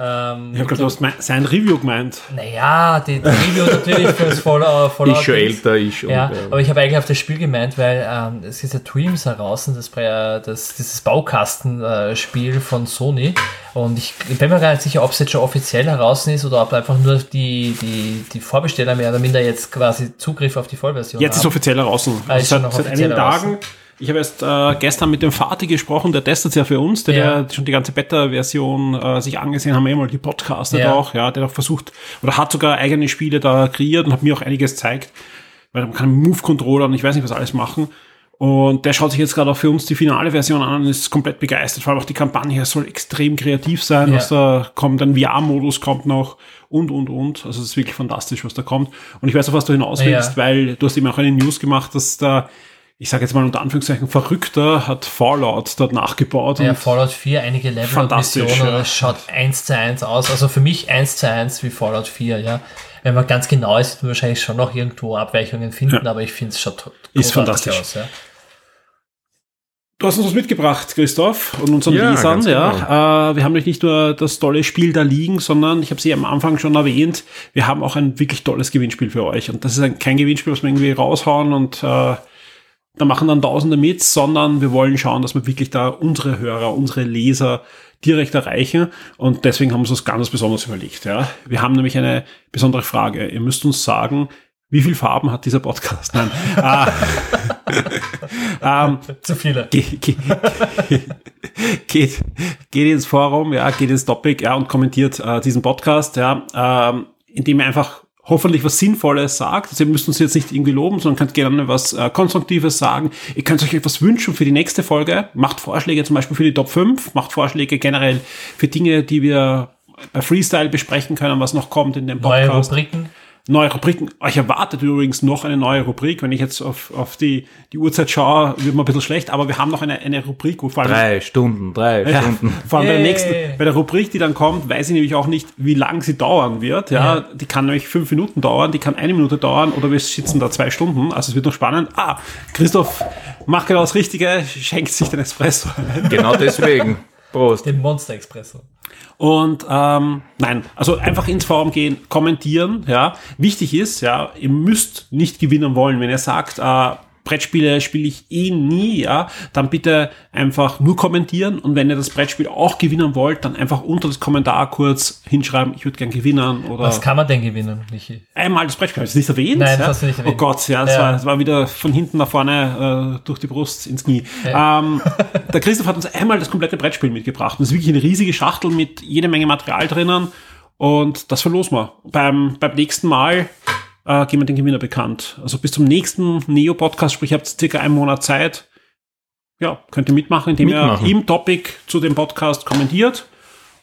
[SPEAKER 2] ähm, ich habe gerade, du hast sein Review gemeint.
[SPEAKER 4] Naja, die, die Review natürlich für das Fallout.
[SPEAKER 3] Fallout ist schon älter, ich
[SPEAKER 4] Ja, und, äh, aber ich habe eigentlich auf das Spiel gemeint, weil ähm, es ist ja Dreams heraus, das, das, dieses Baukastenspiel von Sony. Und ich, ich bin mir gar nicht sicher, ob es jetzt schon offiziell heraus ist oder ob einfach nur die, die, die Vorbesteller mehr oder minder jetzt quasi Zugriff auf die Vollversion
[SPEAKER 2] jetzt haben. Jetzt ist offiziell heraus. Also seit, seit einigen Tagen. Ich habe erst äh, gestern mit dem Vati gesprochen, der testet ja für uns, der, ja. der schon die ganze Beta-Version äh, sich angesehen haben, immer die Podcastet ja. auch, ja, der hat auch versucht, oder hat sogar eigene Spiele da kreiert und hat mir auch einiges gezeigt, weil man kann Move-Controller und ich weiß nicht, was alles machen. Und der schaut sich jetzt gerade auch für uns die finale Version an und ist komplett begeistert. Vor allem auch die Kampagne soll extrem kreativ sein, ja. was da kommt. Ein VR-Modus kommt noch und, und, und. Also es ist wirklich fantastisch, was da kommt. Und ich weiß auch, was du hinaus willst, ja. weil du hast eben auch eine News gemacht, dass da ich sage jetzt mal unter Anführungszeichen, Verrückter hat Fallout dort nachgebaut.
[SPEAKER 4] Ja, Fallout 4, einige Level
[SPEAKER 2] fantastisch,
[SPEAKER 4] und Missionen, ja. das schaut eins zu eins aus. Also für mich eins zu eins wie Fallout 4, ja. Wenn man ganz genau ist, wird man wahrscheinlich schon noch irgendwo Abweichungen finden, ja. aber ich finde es schaut
[SPEAKER 2] ist fantastisch aus. Ja. Du hast uns was mitgebracht, Christoph, und unseren ja, Lesern. Ja. Genau. Äh, wir haben nicht nur das tolle Spiel da liegen, sondern ich habe sie am Anfang schon erwähnt, wir haben auch ein wirklich tolles Gewinnspiel für euch. Und das ist ein, kein Gewinnspiel, was wir irgendwie raushauen und äh, da machen dann Tausende mit, sondern wir wollen schauen, dass wir wirklich da unsere Hörer, unsere Leser direkt erreichen. Und deswegen haben wir uns das ganz besonders überlegt. Ja. Wir haben nämlich eine besondere Frage. Ihr müsst uns sagen, wie viele Farben hat dieser Podcast? Nein. ah,
[SPEAKER 4] ähm, Zu viele.
[SPEAKER 2] Geht, geht, geht, geht ins Forum, ja, geht ins Topic, ja, und kommentiert äh, diesen Podcast, ja, ähm, indem ihr einfach hoffentlich was Sinnvolles sagt. Also ihr müsst uns jetzt nicht irgendwie loben, sondern könnt gerne was äh, Konstruktives sagen. Ihr könnt euch etwas wünschen für die nächste Folge. Macht Vorschläge zum Beispiel für die Top 5, macht Vorschläge generell für Dinge, die wir bei Freestyle besprechen können, was noch kommt in dem
[SPEAKER 4] Neue
[SPEAKER 2] Podcast.
[SPEAKER 4] Rubriken.
[SPEAKER 2] Neue Rubriken. Euch erwartet übrigens noch eine neue Rubrik. Wenn ich jetzt auf, auf die, die Uhrzeit schaue, wird mir ein bisschen schlecht, aber wir haben noch eine, eine Rubrik, wo vor allem
[SPEAKER 3] Drei Stunden, drei
[SPEAKER 2] ja,
[SPEAKER 3] Stunden.
[SPEAKER 2] vor allem bei der nächsten, bei der Rubrik, die dann kommt, weiß ich nämlich auch nicht, wie lang sie dauern wird. Ja,
[SPEAKER 4] Ja.
[SPEAKER 2] die kann nämlich fünf Minuten dauern, die kann eine Minute dauern oder wir sitzen da zwei Stunden. Also es wird noch spannend. Ah, Christoph macht genau das Richtige, schenkt sich den Espresso.
[SPEAKER 3] Genau deswegen. Prost.
[SPEAKER 4] Den Monster Expresso.
[SPEAKER 2] Und ähm, nein, also einfach ins Forum gehen, kommentieren. Ja, wichtig ist, ja, ihr müsst nicht gewinnen wollen. Wenn ihr sagt, äh, Brettspiele spiele ich eh nie, ja, dann bitte einfach nur kommentieren und wenn ihr das Brettspiel auch gewinnen wollt, dann einfach unter das Kommentar kurz hinschreiben, ich würde gern gewinnen oder
[SPEAKER 4] Was kann man denn gewinnen, Michi?
[SPEAKER 2] einmal das Brettspiel. Hast du nicht erwähnt?
[SPEAKER 4] Nein, das
[SPEAKER 2] ja?
[SPEAKER 4] hast du nicht erwähnt.
[SPEAKER 2] Oh Gott, ja, das,
[SPEAKER 4] Ja.
[SPEAKER 2] War, das war wieder von hinten nach vorne äh, durch die Brust ins Knie.
[SPEAKER 4] Ja.
[SPEAKER 2] Ähm, der Christoph hat uns einmal das komplette Brettspiel mitgebracht. Und das ist wirklich eine riesige Schachtel mit jede Menge Material drinnen. Und das verlosen wir. Beim, beim nächsten Mal äh, geben wir den Gewinner bekannt. Also bis zum nächsten Neo-Podcast, sprich, ihr habt circa einen Monat Zeit. Ja, könnt ihr mitmachen, indem
[SPEAKER 3] Mitmachen.
[SPEAKER 2] ihr im Topic zu dem Podcast kommentiert.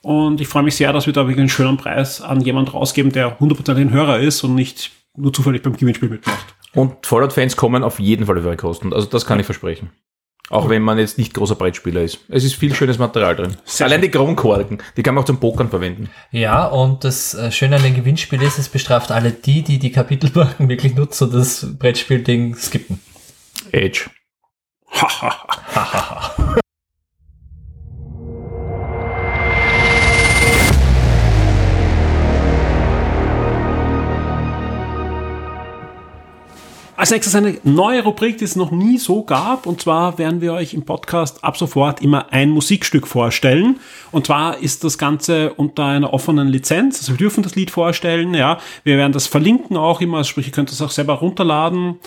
[SPEAKER 2] Und ich freue mich sehr, dass wir da wirklich einen schönen Preis an jemand rausgeben, der 100% ein Hörer ist und nicht nur zufällig beim Gewinnspiel mitmacht.
[SPEAKER 3] Und Fallout-Fans kommen auf jeden Fall ihre Kosten. Also das kann ich versprechen. Auch wenn man jetzt nicht großer Brettspieler ist. Es ist viel schönes Material drin.
[SPEAKER 2] Sehr
[SPEAKER 3] Allein die Kronkorken, die kann man auch zum Pokern verwenden.
[SPEAKER 4] Ja, und das äh, Schöne an dem Gewinnspiel ist, es bestraft alle die, die die Kapitelmarken wirklich nutzen und das Brettspiel-Ding skippen.
[SPEAKER 3] Edge.
[SPEAKER 2] Als nächstes eine neue Rubrik, die es noch nie so gab. Und zwar werden wir euch im Podcast ab sofort immer ein Musikstück vorstellen. Und zwar ist das Ganze unter einer offenen Lizenz. Also wir dürfen das Lied vorstellen, ja. Wir werden das verlinken auch immer, sprich, ihr könnt das auch selber runterladen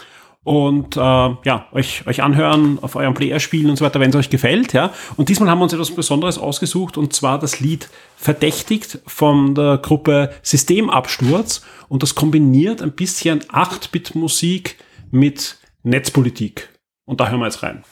[SPEAKER 2] und äh, ja, euch, euch anhören, auf eurem Player spielen und so weiter, wenn es euch gefällt, ja. Und diesmal haben wir uns etwas Besonderes ausgesucht und zwar das Lied Verdächtigt von der Gruppe Systemabsturz und das kombiniert ein bisschen 8-Bit-Musik mit Netzpolitik. Und da hören wir jetzt rein.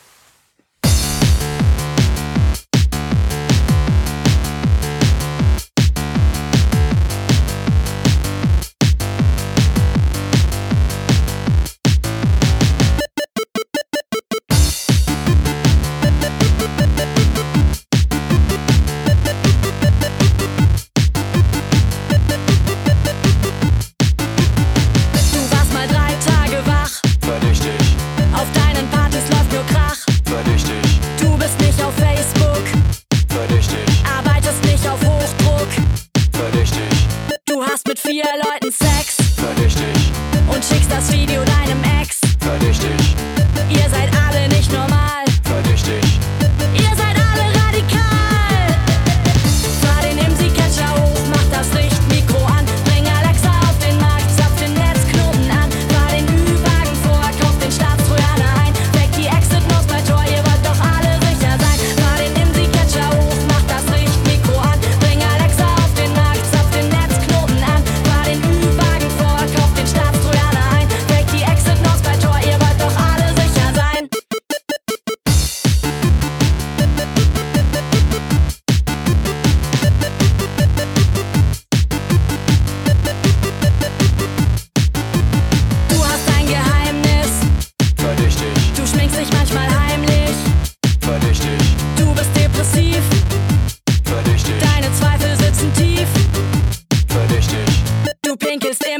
[SPEAKER 5] pink is
[SPEAKER 6] in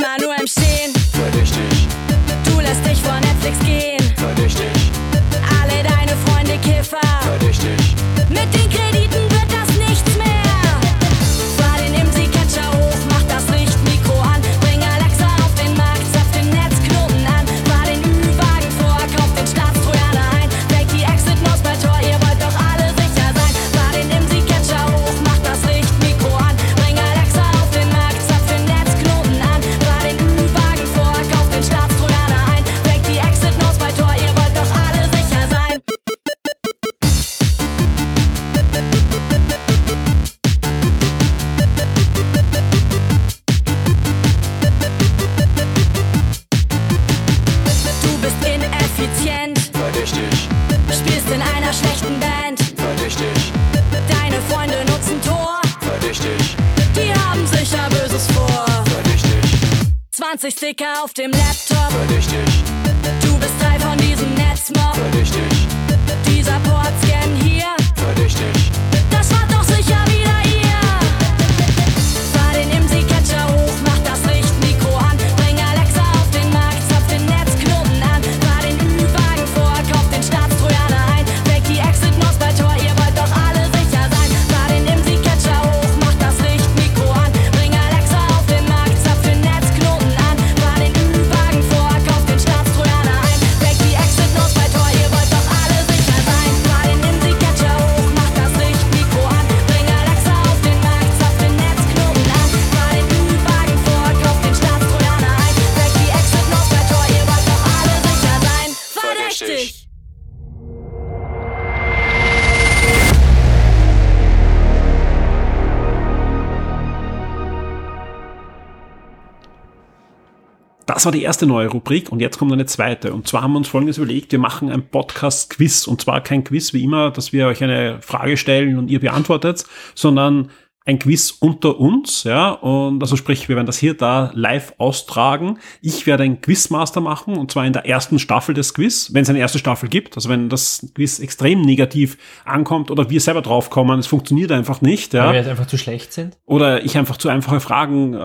[SPEAKER 5] Das war die
[SPEAKER 2] erste neue Rubrik und jetzt kommt eine zweite. Und zwar haben wir uns folgendes überlegt, wir machen ein Podcast-Quiz. Und zwar kein Quiz wie immer, dass wir euch eine Frage stellen und ihr beantwortet, sondern ein Quiz unter uns, ja, und also sprich, wir werden das hier da live austragen. Ich werde ein Quizmaster machen, und zwar in der ersten Staffel des Quiz, wenn es eine erste Staffel gibt, also wenn das Quiz extrem negativ ankommt oder wir selber draufkommen, es funktioniert einfach nicht, ja
[SPEAKER 4] Weil wir jetzt einfach zu schlecht sind.
[SPEAKER 2] oder ich einfach zu einfache Fragen äh,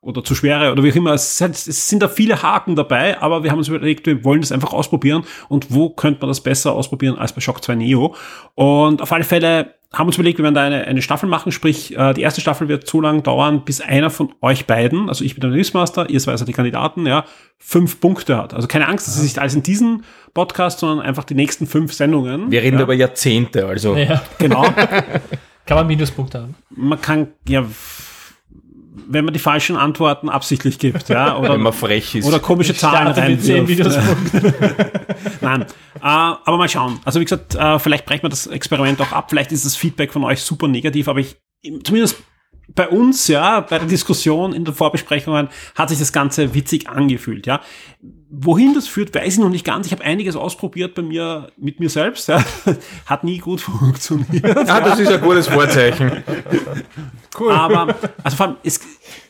[SPEAKER 2] oder zu schwere oder wie auch immer. Es, sind- es sind da viele Haken dabei, aber wir haben uns überlegt, wir wollen das einfach ausprobieren und wo könnte man das besser ausprobieren als bei Shock 2 Neo. Und auf alle Fälle haben uns überlegt, wir werden da eine, eine Staffel machen, sprich äh, die erste Staffel wird so lange dauern, bis einer von euch beiden, also ich bin der Newsmaster, ihr seid also die Kandidaten, ja, fünf Punkte hat. Also keine Angst, das ist nicht alles in diesem Podcast, sondern einfach die nächsten fünf Sendungen.
[SPEAKER 3] Wir reden
[SPEAKER 2] ja,
[SPEAKER 3] über Jahrzehnte, also.
[SPEAKER 4] Ja.
[SPEAKER 2] Genau.
[SPEAKER 4] Kann man Minuspunkte haben.
[SPEAKER 2] man kann, ja, wenn man die falschen Antworten absichtlich gibt, ja, oder,
[SPEAKER 3] Wenn man frech ist.
[SPEAKER 2] oder komische Zahlen
[SPEAKER 4] Starte mit 10
[SPEAKER 2] reinwirft. Nein, äh, aber mal schauen. Also wie gesagt, äh, vielleicht brechen wir das Experiment auch ab. Vielleicht ist das Feedback von euch super negativ, aber ich, zumindest bei uns, ja, bei der Diskussion in den Vorbesprechungen hat sich das Ganze witzig angefühlt, ja. Wohin das führt, weiß ich noch nicht ganz. Ich habe einiges ausprobiert bei mir, mit mir selbst, ja. Hat nie gut funktioniert.
[SPEAKER 3] ah, das ist ein gutes Vorzeichen.
[SPEAKER 2] Aber, also vor allem, es,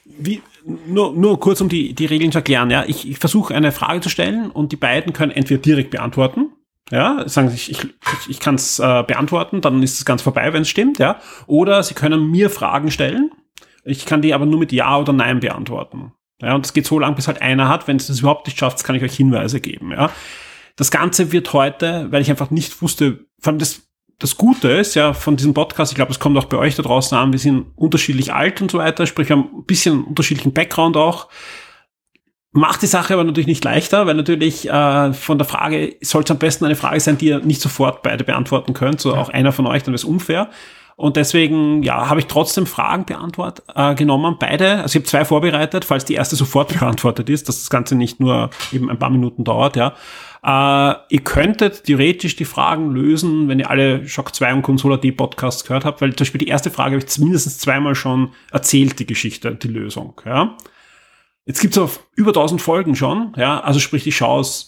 [SPEAKER 2] wie, nur, nur kurz, um die, die Regeln zu erklären, ja. Ich, ich versuche eine Frage zu stellen und die beiden können entweder direkt beantworten, ja, sagen sie, ich, ich, ich kann es äh, beantworten, dann ist es ganz vorbei, wenn es stimmt, ja. Oder sie können mir Fragen stellen. Ich kann die aber nur mit Ja oder Nein beantworten. Ja, und das geht so lang, bis halt einer hat. Wenn es das überhaupt nicht schafft, kann ich euch Hinweise geben, ja. Das Ganze wird heute, weil ich einfach nicht wusste, vor allem das, das Gute ist ja von diesem Podcast, ich glaube, es kommt auch bei euch da draußen an, wir sind unterschiedlich alt und so weiter, sprich, wir haben ein bisschen unterschiedlichen Background auch. Macht die Sache aber natürlich nicht leichter, weil natürlich äh, von der Frage soll es am besten eine Frage sein, die ihr nicht sofort beide beantworten könnt, so auch einer von euch, dann ist unfair. Und deswegen, ja, habe ich trotzdem Fragen beantwortet, äh, genommen, beide. Also ich habe zwei vorbereitet, falls die erste sofort beantwortet ist, dass das Ganze nicht nur eben ein paar Minuten dauert, ja. Äh, ihr könntet theoretisch die Fragen lösen, wenn ihr alle Shock 2 und Consola D Podcasts gehört habt, weil zum Beispiel die erste Frage habe ich mindestens zweimal schon erzählt, die Geschichte, die Lösung, ja. Jetzt gibt's auf über 1000 Folgen schon, ja, also sprich die Chance,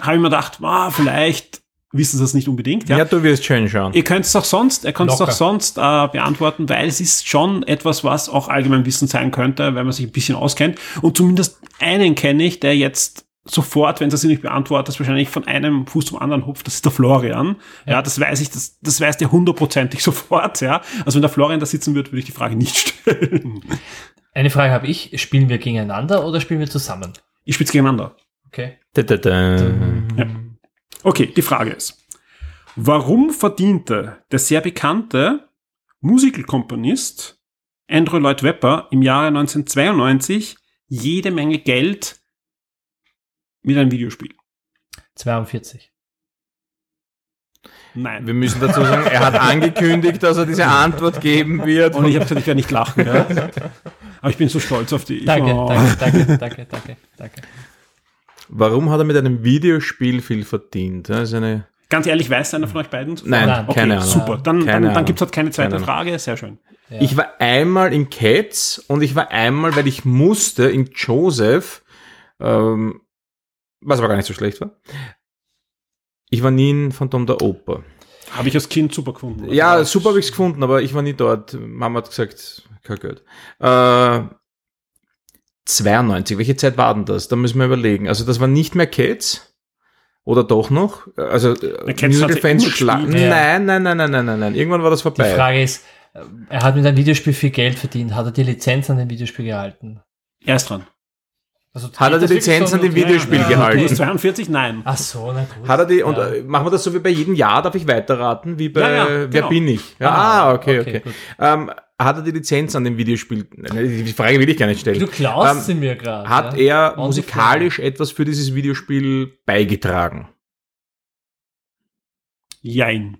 [SPEAKER 2] habe ich mir gedacht, ah, vielleicht wissen sie das nicht unbedingt,
[SPEAKER 3] Ja, du wirst schön schauen.
[SPEAKER 2] Ihr könnt es auch sonst, ihr könnt es auch sonst äh, beantworten, weil es ist schon etwas, was auch Allgemeinwissen sein könnte, wenn man sich ein bisschen auskennt. Und zumindest einen kenne ich, der jetzt sofort, wenn er sie nicht beantwortet, wahrscheinlich von einem Fuß zum anderen hupft. Das ist der Florian. Ja, das weiß ich, das, das weiß der hundertprozentig sofort. Ja, also wenn der Florian da sitzen würde, würde ich die Frage nicht stellen.
[SPEAKER 4] Eine Frage habe ich. Spielen wir gegeneinander oder spielen wir zusammen?
[SPEAKER 2] Ich spiele gegeneinander.
[SPEAKER 4] Okay.
[SPEAKER 3] Da, da, da.
[SPEAKER 2] Okay, die Frage ist, warum verdiente der sehr bekannte Musicalkomponist Andrew Lloyd Webber im Jahre 1992 jede Menge Geld mit einem Videospiel?
[SPEAKER 4] 42.
[SPEAKER 2] Nein.
[SPEAKER 3] Wir müssen dazu sagen, er hat angekündigt, dass er diese Antwort geben wird.
[SPEAKER 2] Und ich habe gesagt, ich werde nicht lachen. Ja? Aber ich bin so stolz auf die.
[SPEAKER 4] Danke,
[SPEAKER 2] Oh.
[SPEAKER 4] danke, danke, danke, danke, danke.
[SPEAKER 3] Warum hat er mit einem Videospiel viel verdient? Das ist eine
[SPEAKER 2] Ganz ehrlich, weiß einer von euch beiden?
[SPEAKER 3] Nein,
[SPEAKER 4] Nein.
[SPEAKER 2] Okay,
[SPEAKER 3] keine Ahnung.
[SPEAKER 2] super. Dann,
[SPEAKER 3] Keine
[SPEAKER 2] dann, dann gibt es halt keine zweite
[SPEAKER 3] Keine.
[SPEAKER 2] Frage. Sehr schön.
[SPEAKER 4] Ja.
[SPEAKER 3] Ich war einmal in Cats und ich war einmal, weil ich musste, in Joseph, ähm, was aber gar nicht so schlecht war. Ich war nie in Phantom der Oper.
[SPEAKER 2] Habe ich als Kind super gefunden.
[SPEAKER 3] Ja,
[SPEAKER 2] Also,
[SPEAKER 3] super habe ich es gefunden, aber ich war nie dort. Mama hat gesagt, kein Geld. Äh, 92. Welche Zeit war denn das? Da müssen wir überlegen. Also das war nicht mehr Cats. Oder doch noch? Also äh, Musical-Fans schlagen.
[SPEAKER 4] Ja.
[SPEAKER 3] Nein, nein, nein, nein, nein, nein, nein. Irgendwann war das
[SPEAKER 4] Die
[SPEAKER 3] vorbei.
[SPEAKER 4] Frage ist, äh, er hat mit einem Videospiel viel Geld verdient. Hat er die Lizenz an dem Videospiel gehalten?
[SPEAKER 2] Er ist dran.
[SPEAKER 4] Also
[SPEAKER 3] Hat er die Lizenz an dem Videospiel
[SPEAKER 4] Ja,
[SPEAKER 3] gehalten?
[SPEAKER 2] Bist 42? Nein.
[SPEAKER 4] Ach so, na gut.
[SPEAKER 3] Hat er die, und
[SPEAKER 4] Ja.
[SPEAKER 3] äh, machen wir das so wie bei jedem Jahr, darf ich weiterraten, wie bei
[SPEAKER 2] Ja, ja,
[SPEAKER 3] Wer
[SPEAKER 2] genau.
[SPEAKER 3] bin ich? Ja,
[SPEAKER 4] Ah,
[SPEAKER 3] okay,
[SPEAKER 4] okay,
[SPEAKER 3] okay. Ähm, hat er die Lizenz an dem Videospiel? Die Frage will ich gar nicht stellen.
[SPEAKER 4] Du klaust
[SPEAKER 3] Ähm,
[SPEAKER 4] sie mir gerade.
[SPEAKER 3] Hat
[SPEAKER 4] ja?
[SPEAKER 3] er musikalisch etwas für dieses Videospiel beigetragen?
[SPEAKER 2] Jein.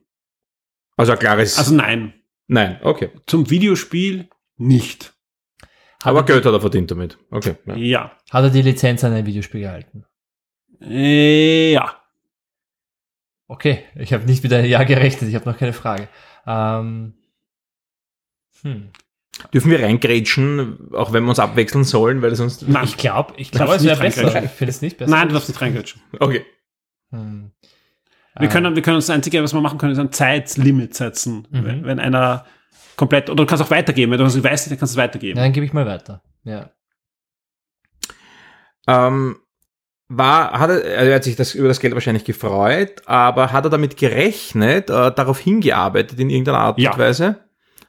[SPEAKER 3] Also ein klares.
[SPEAKER 2] Also nein.
[SPEAKER 3] nein, okay.
[SPEAKER 2] Zum Videospiel nicht.
[SPEAKER 4] Hat
[SPEAKER 3] Aber
[SPEAKER 4] er
[SPEAKER 3] Geld hat er verdient damit. Okay. Ja.
[SPEAKER 2] Ja.
[SPEAKER 4] Hat er die Lizenz an ein Videospiel gehalten?
[SPEAKER 2] Äh, ja.
[SPEAKER 4] Okay, ich habe nicht mit einem Ja gerechnet, ich habe noch keine Frage. Ähm, hm.
[SPEAKER 3] Dürfen wir reingrätschen, auch wenn wir uns abwechseln sollen, weil sonst.
[SPEAKER 2] Nein.
[SPEAKER 4] Ich glaube, ich glaube, es wäre besser. Ich finde es nicht besser.
[SPEAKER 2] Nein, du darfst nicht reingrätschen.
[SPEAKER 3] Okay.
[SPEAKER 4] Hm.
[SPEAKER 2] Wir
[SPEAKER 4] Ähm,
[SPEAKER 2] können, wir können das Einzige, was wir machen können, ist ein Zeitlimit setzen.
[SPEAKER 4] Mhm.
[SPEAKER 2] Wenn, wenn einer komplett, oder du kannst auch weitergeben. Wenn du nicht weißt, dann kannst du es weitergeben.
[SPEAKER 4] ja, dann gebe ich mal weiter. Ja.
[SPEAKER 3] Ähm, war, hat er, er hat sich das, über das Geld wahrscheinlich gefreut, aber hat er damit gerechnet, äh, darauf hingearbeitet in irgendeiner Art
[SPEAKER 2] Ja.
[SPEAKER 3] und Weise?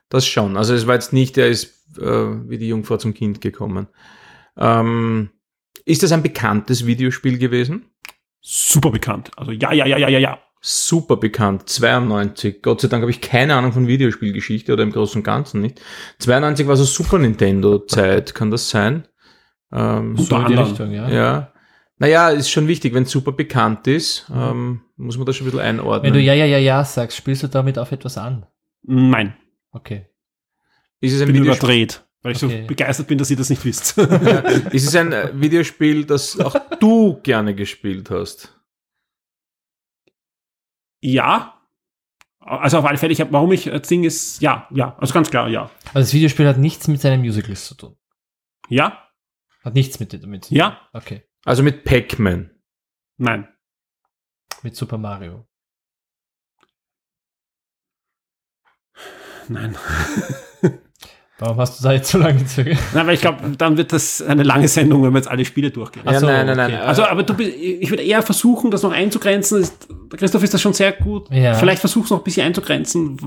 [SPEAKER 3] Das schon. Also es war jetzt nicht, er ist äh, wie die Jungfrau zum Kind gekommen. Ähm, ist das ein bekanntes Videospiel gewesen?
[SPEAKER 2] Super bekannt. Also ja, ja, ja, ja, ja, ja.
[SPEAKER 3] Super bekannt, 92. Gott sei Dank habe ich keine Ahnung von Videospielgeschichte oder im Großen und Ganzen nicht. 92 war so Super Nintendo-Zeit, kann das sein? Ähm,
[SPEAKER 4] So in die. Richtung, ja.
[SPEAKER 3] ja. Naja, ist schon wichtig, wenn es super bekannt ist, ähm, muss man das schon ein bisschen einordnen.
[SPEAKER 4] Wenn du Ja, ja, ja, ja sagst, spielst du damit auf etwas an?
[SPEAKER 2] Nein.
[SPEAKER 4] Okay.
[SPEAKER 3] ist, es ein
[SPEAKER 2] bin
[SPEAKER 3] Videospiel,
[SPEAKER 2] überdreht. Weil ich
[SPEAKER 4] Okay.
[SPEAKER 2] so begeistert bin, dass ihr das nicht wisst.
[SPEAKER 3] ist es ein äh, Videospiel, das auch du gerne gespielt hast?
[SPEAKER 2] Ja. Also auf alle Fälle, ich hab, warum ich das Ding ist, ja, ja. Also ganz klar, ja.
[SPEAKER 4] Also das Videospiel hat nichts mit seinen Musicals zu tun.
[SPEAKER 2] Ja,
[SPEAKER 4] Hat nichts mit damit zu tun.
[SPEAKER 2] ja,
[SPEAKER 4] Okay.
[SPEAKER 3] Also mit Pac-Man.
[SPEAKER 2] nein.
[SPEAKER 4] Mit Super Mario.
[SPEAKER 2] Nein.
[SPEAKER 4] Warum hast du da jetzt so lange gezögert?
[SPEAKER 2] Nein, weil ich glaube, dann wird das eine lange Sendung, wenn wir jetzt alle Spiele durchgehen.
[SPEAKER 4] Ach so,
[SPEAKER 3] nein, nein, nein.
[SPEAKER 4] okay.
[SPEAKER 2] Also, aber du, bist- ich würde eher versuchen, das noch einzugrenzen. Ist, Christoph ist das schon sehr gut.
[SPEAKER 4] Ja.
[SPEAKER 2] Vielleicht versuch's noch ein bisschen einzugrenzen.